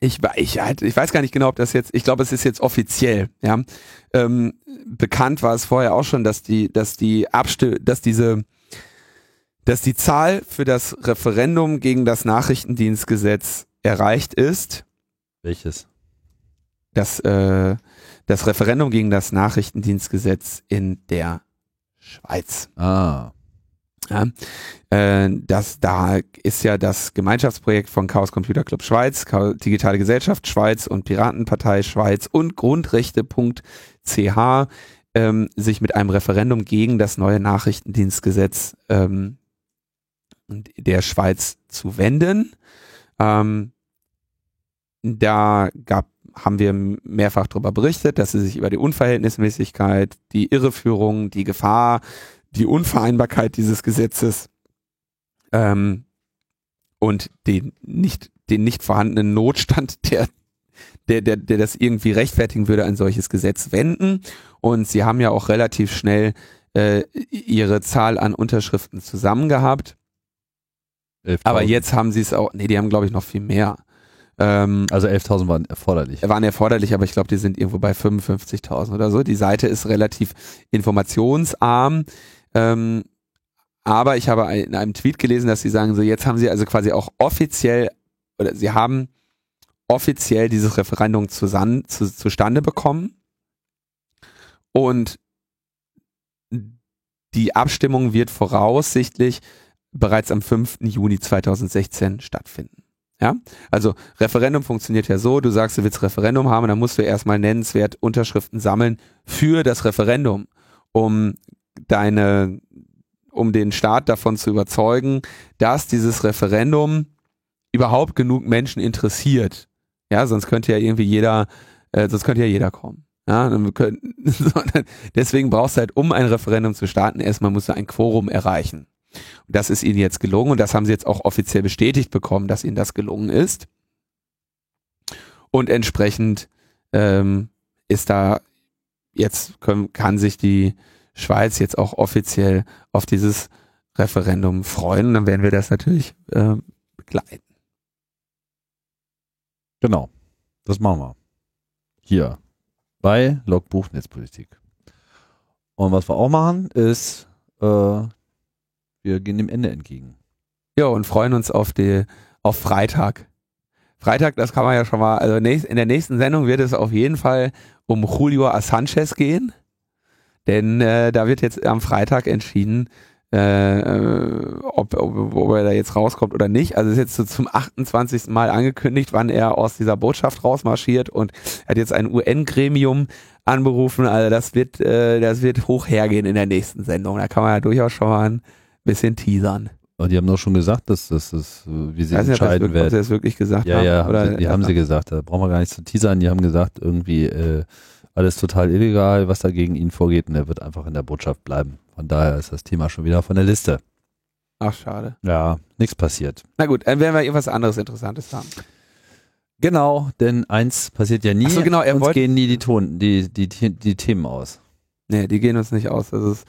ich, ich, ich weiß gar nicht genau, ob das jetzt, ich glaube, es ist jetzt offiziell, ja. Ähm, bekannt war es vorher auch schon, dass die, dass die Abstimmung, dass diese, dass die Zahl für das Referendum gegen das Nachrichtendienstgesetz erreicht ist. Welches? Das, äh, das Referendum gegen das Nachrichtendienstgesetz in der Schweiz. Ah. Ja, äh, das, da ist ja das Gemeinschaftsprojekt von Chaos Computer Club Schweiz, Digitale Gesellschaft Schweiz und Piratenpartei Schweiz und Grundrechte.ch ähm, sich mit einem Referendum gegen das neue Nachrichtendienstgesetz ähm, der Schweiz zu wenden. Ähm, da gab haben wir mehrfach darüber berichtet, dass sie sich über die Unverhältnismäßigkeit, die Irreführung, die Gefahr, die Unvereinbarkeit dieses Gesetzes ähm, und den nicht, den nicht vorhandenen Notstand, der, der, der, der das irgendwie rechtfertigen würde, ein solches Gesetz wenden. Und sie haben ja auch relativ schnell äh, ihre Zahl an Unterschriften zusammen gehabt. Aber jetzt haben sie es auch, nee, die haben glaube ich noch viel mehr. Ähm, also 11.000 waren erforderlich. Waren erforderlich, aber ich glaube, die sind irgendwo bei 55.000 oder so. Die Seite ist relativ informationsarm. Ähm, aber ich habe in einem Tweet gelesen, dass sie sagen, so jetzt haben sie also quasi auch offiziell oder sie haben offiziell dieses Referendum zusammen, zu, zustande bekommen. Und die Abstimmung wird voraussichtlich bereits am 5. Juni 2016 stattfinden. Ja, also Referendum funktioniert ja so, du sagst, du willst Referendum haben, dann musst du erstmal nennenswert Unterschriften sammeln für das Referendum, um deine, um den Staat davon zu überzeugen, dass dieses Referendum überhaupt genug Menschen interessiert. Ja, sonst könnte ja irgendwie jeder, äh, sonst könnte ja jeder kommen. Ja, können, deswegen brauchst du halt, um ein Referendum zu starten, erstmal musst du ein Quorum erreichen. Und das ist ihnen jetzt gelungen und das haben sie jetzt auch offiziell bestätigt bekommen, dass ihnen das gelungen ist. Und entsprechend ähm, ist da jetzt können, kann sich die Schweiz jetzt auch offiziell auf dieses Referendum freuen. Und dann werden wir das natürlich äh, begleiten. Genau, das machen wir. Hier bei Logbuch Netzpolitik. Und was wir auch machen, ist äh, wir gehen dem Ende entgegen. Ja, und freuen uns auf die, auf Freitag. Freitag, das kann man ja schon mal, also in der nächsten Sendung wird es auf jeden Fall um Julio Assanchez gehen. Denn äh, da wird jetzt am Freitag entschieden, äh, ob, ob, ob er da jetzt rauskommt oder nicht. Also ist jetzt so zum 28. Mal angekündigt, wann er aus dieser Botschaft rausmarschiert und hat jetzt ein UN-Gremium anberufen. Also das wird, äh, das wird hoch hergehen in der nächsten Sendung. Da kann man ja durchaus schon mal ein bisschen teasern. Aber die haben doch schon gesagt, dass das ist, wie sie Weiß entscheiden werden. Ob sie das wirklich gesagt ja, haben? Ja, oder, die, die haben sie gesagt. Da brauchen wir gar nicht zu teasern. Die haben gesagt, irgendwie äh, alles total illegal, was da gegen ihn vorgeht und er wird einfach in der Botschaft bleiben. Von daher ist das Thema schon wieder von der Liste. Ach, schade. Ja, nichts passiert. Na gut, dann werden wir irgendwas anderes Interessantes haben. Genau, denn eins passiert ja nie. Ach so, genau, er uns gehen nie die, Ton, die, die, die, die Themen aus. Nee, die gehen uns nicht aus. Das ist,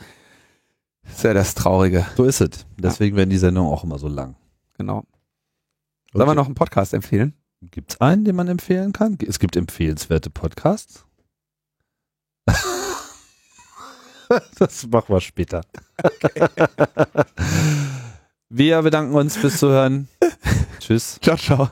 das ist ja das Traurige. So ist es. Deswegen werden die Sendungen auch immer so lang. Genau. Sollen wir noch einen Podcast empfehlen? Gibt es einen, den man empfehlen kann? Es gibt empfehlenswerte Podcasts. das machen wir später. wir bedanken uns fürs Zuhören. Tschüss. Ciao, ciao.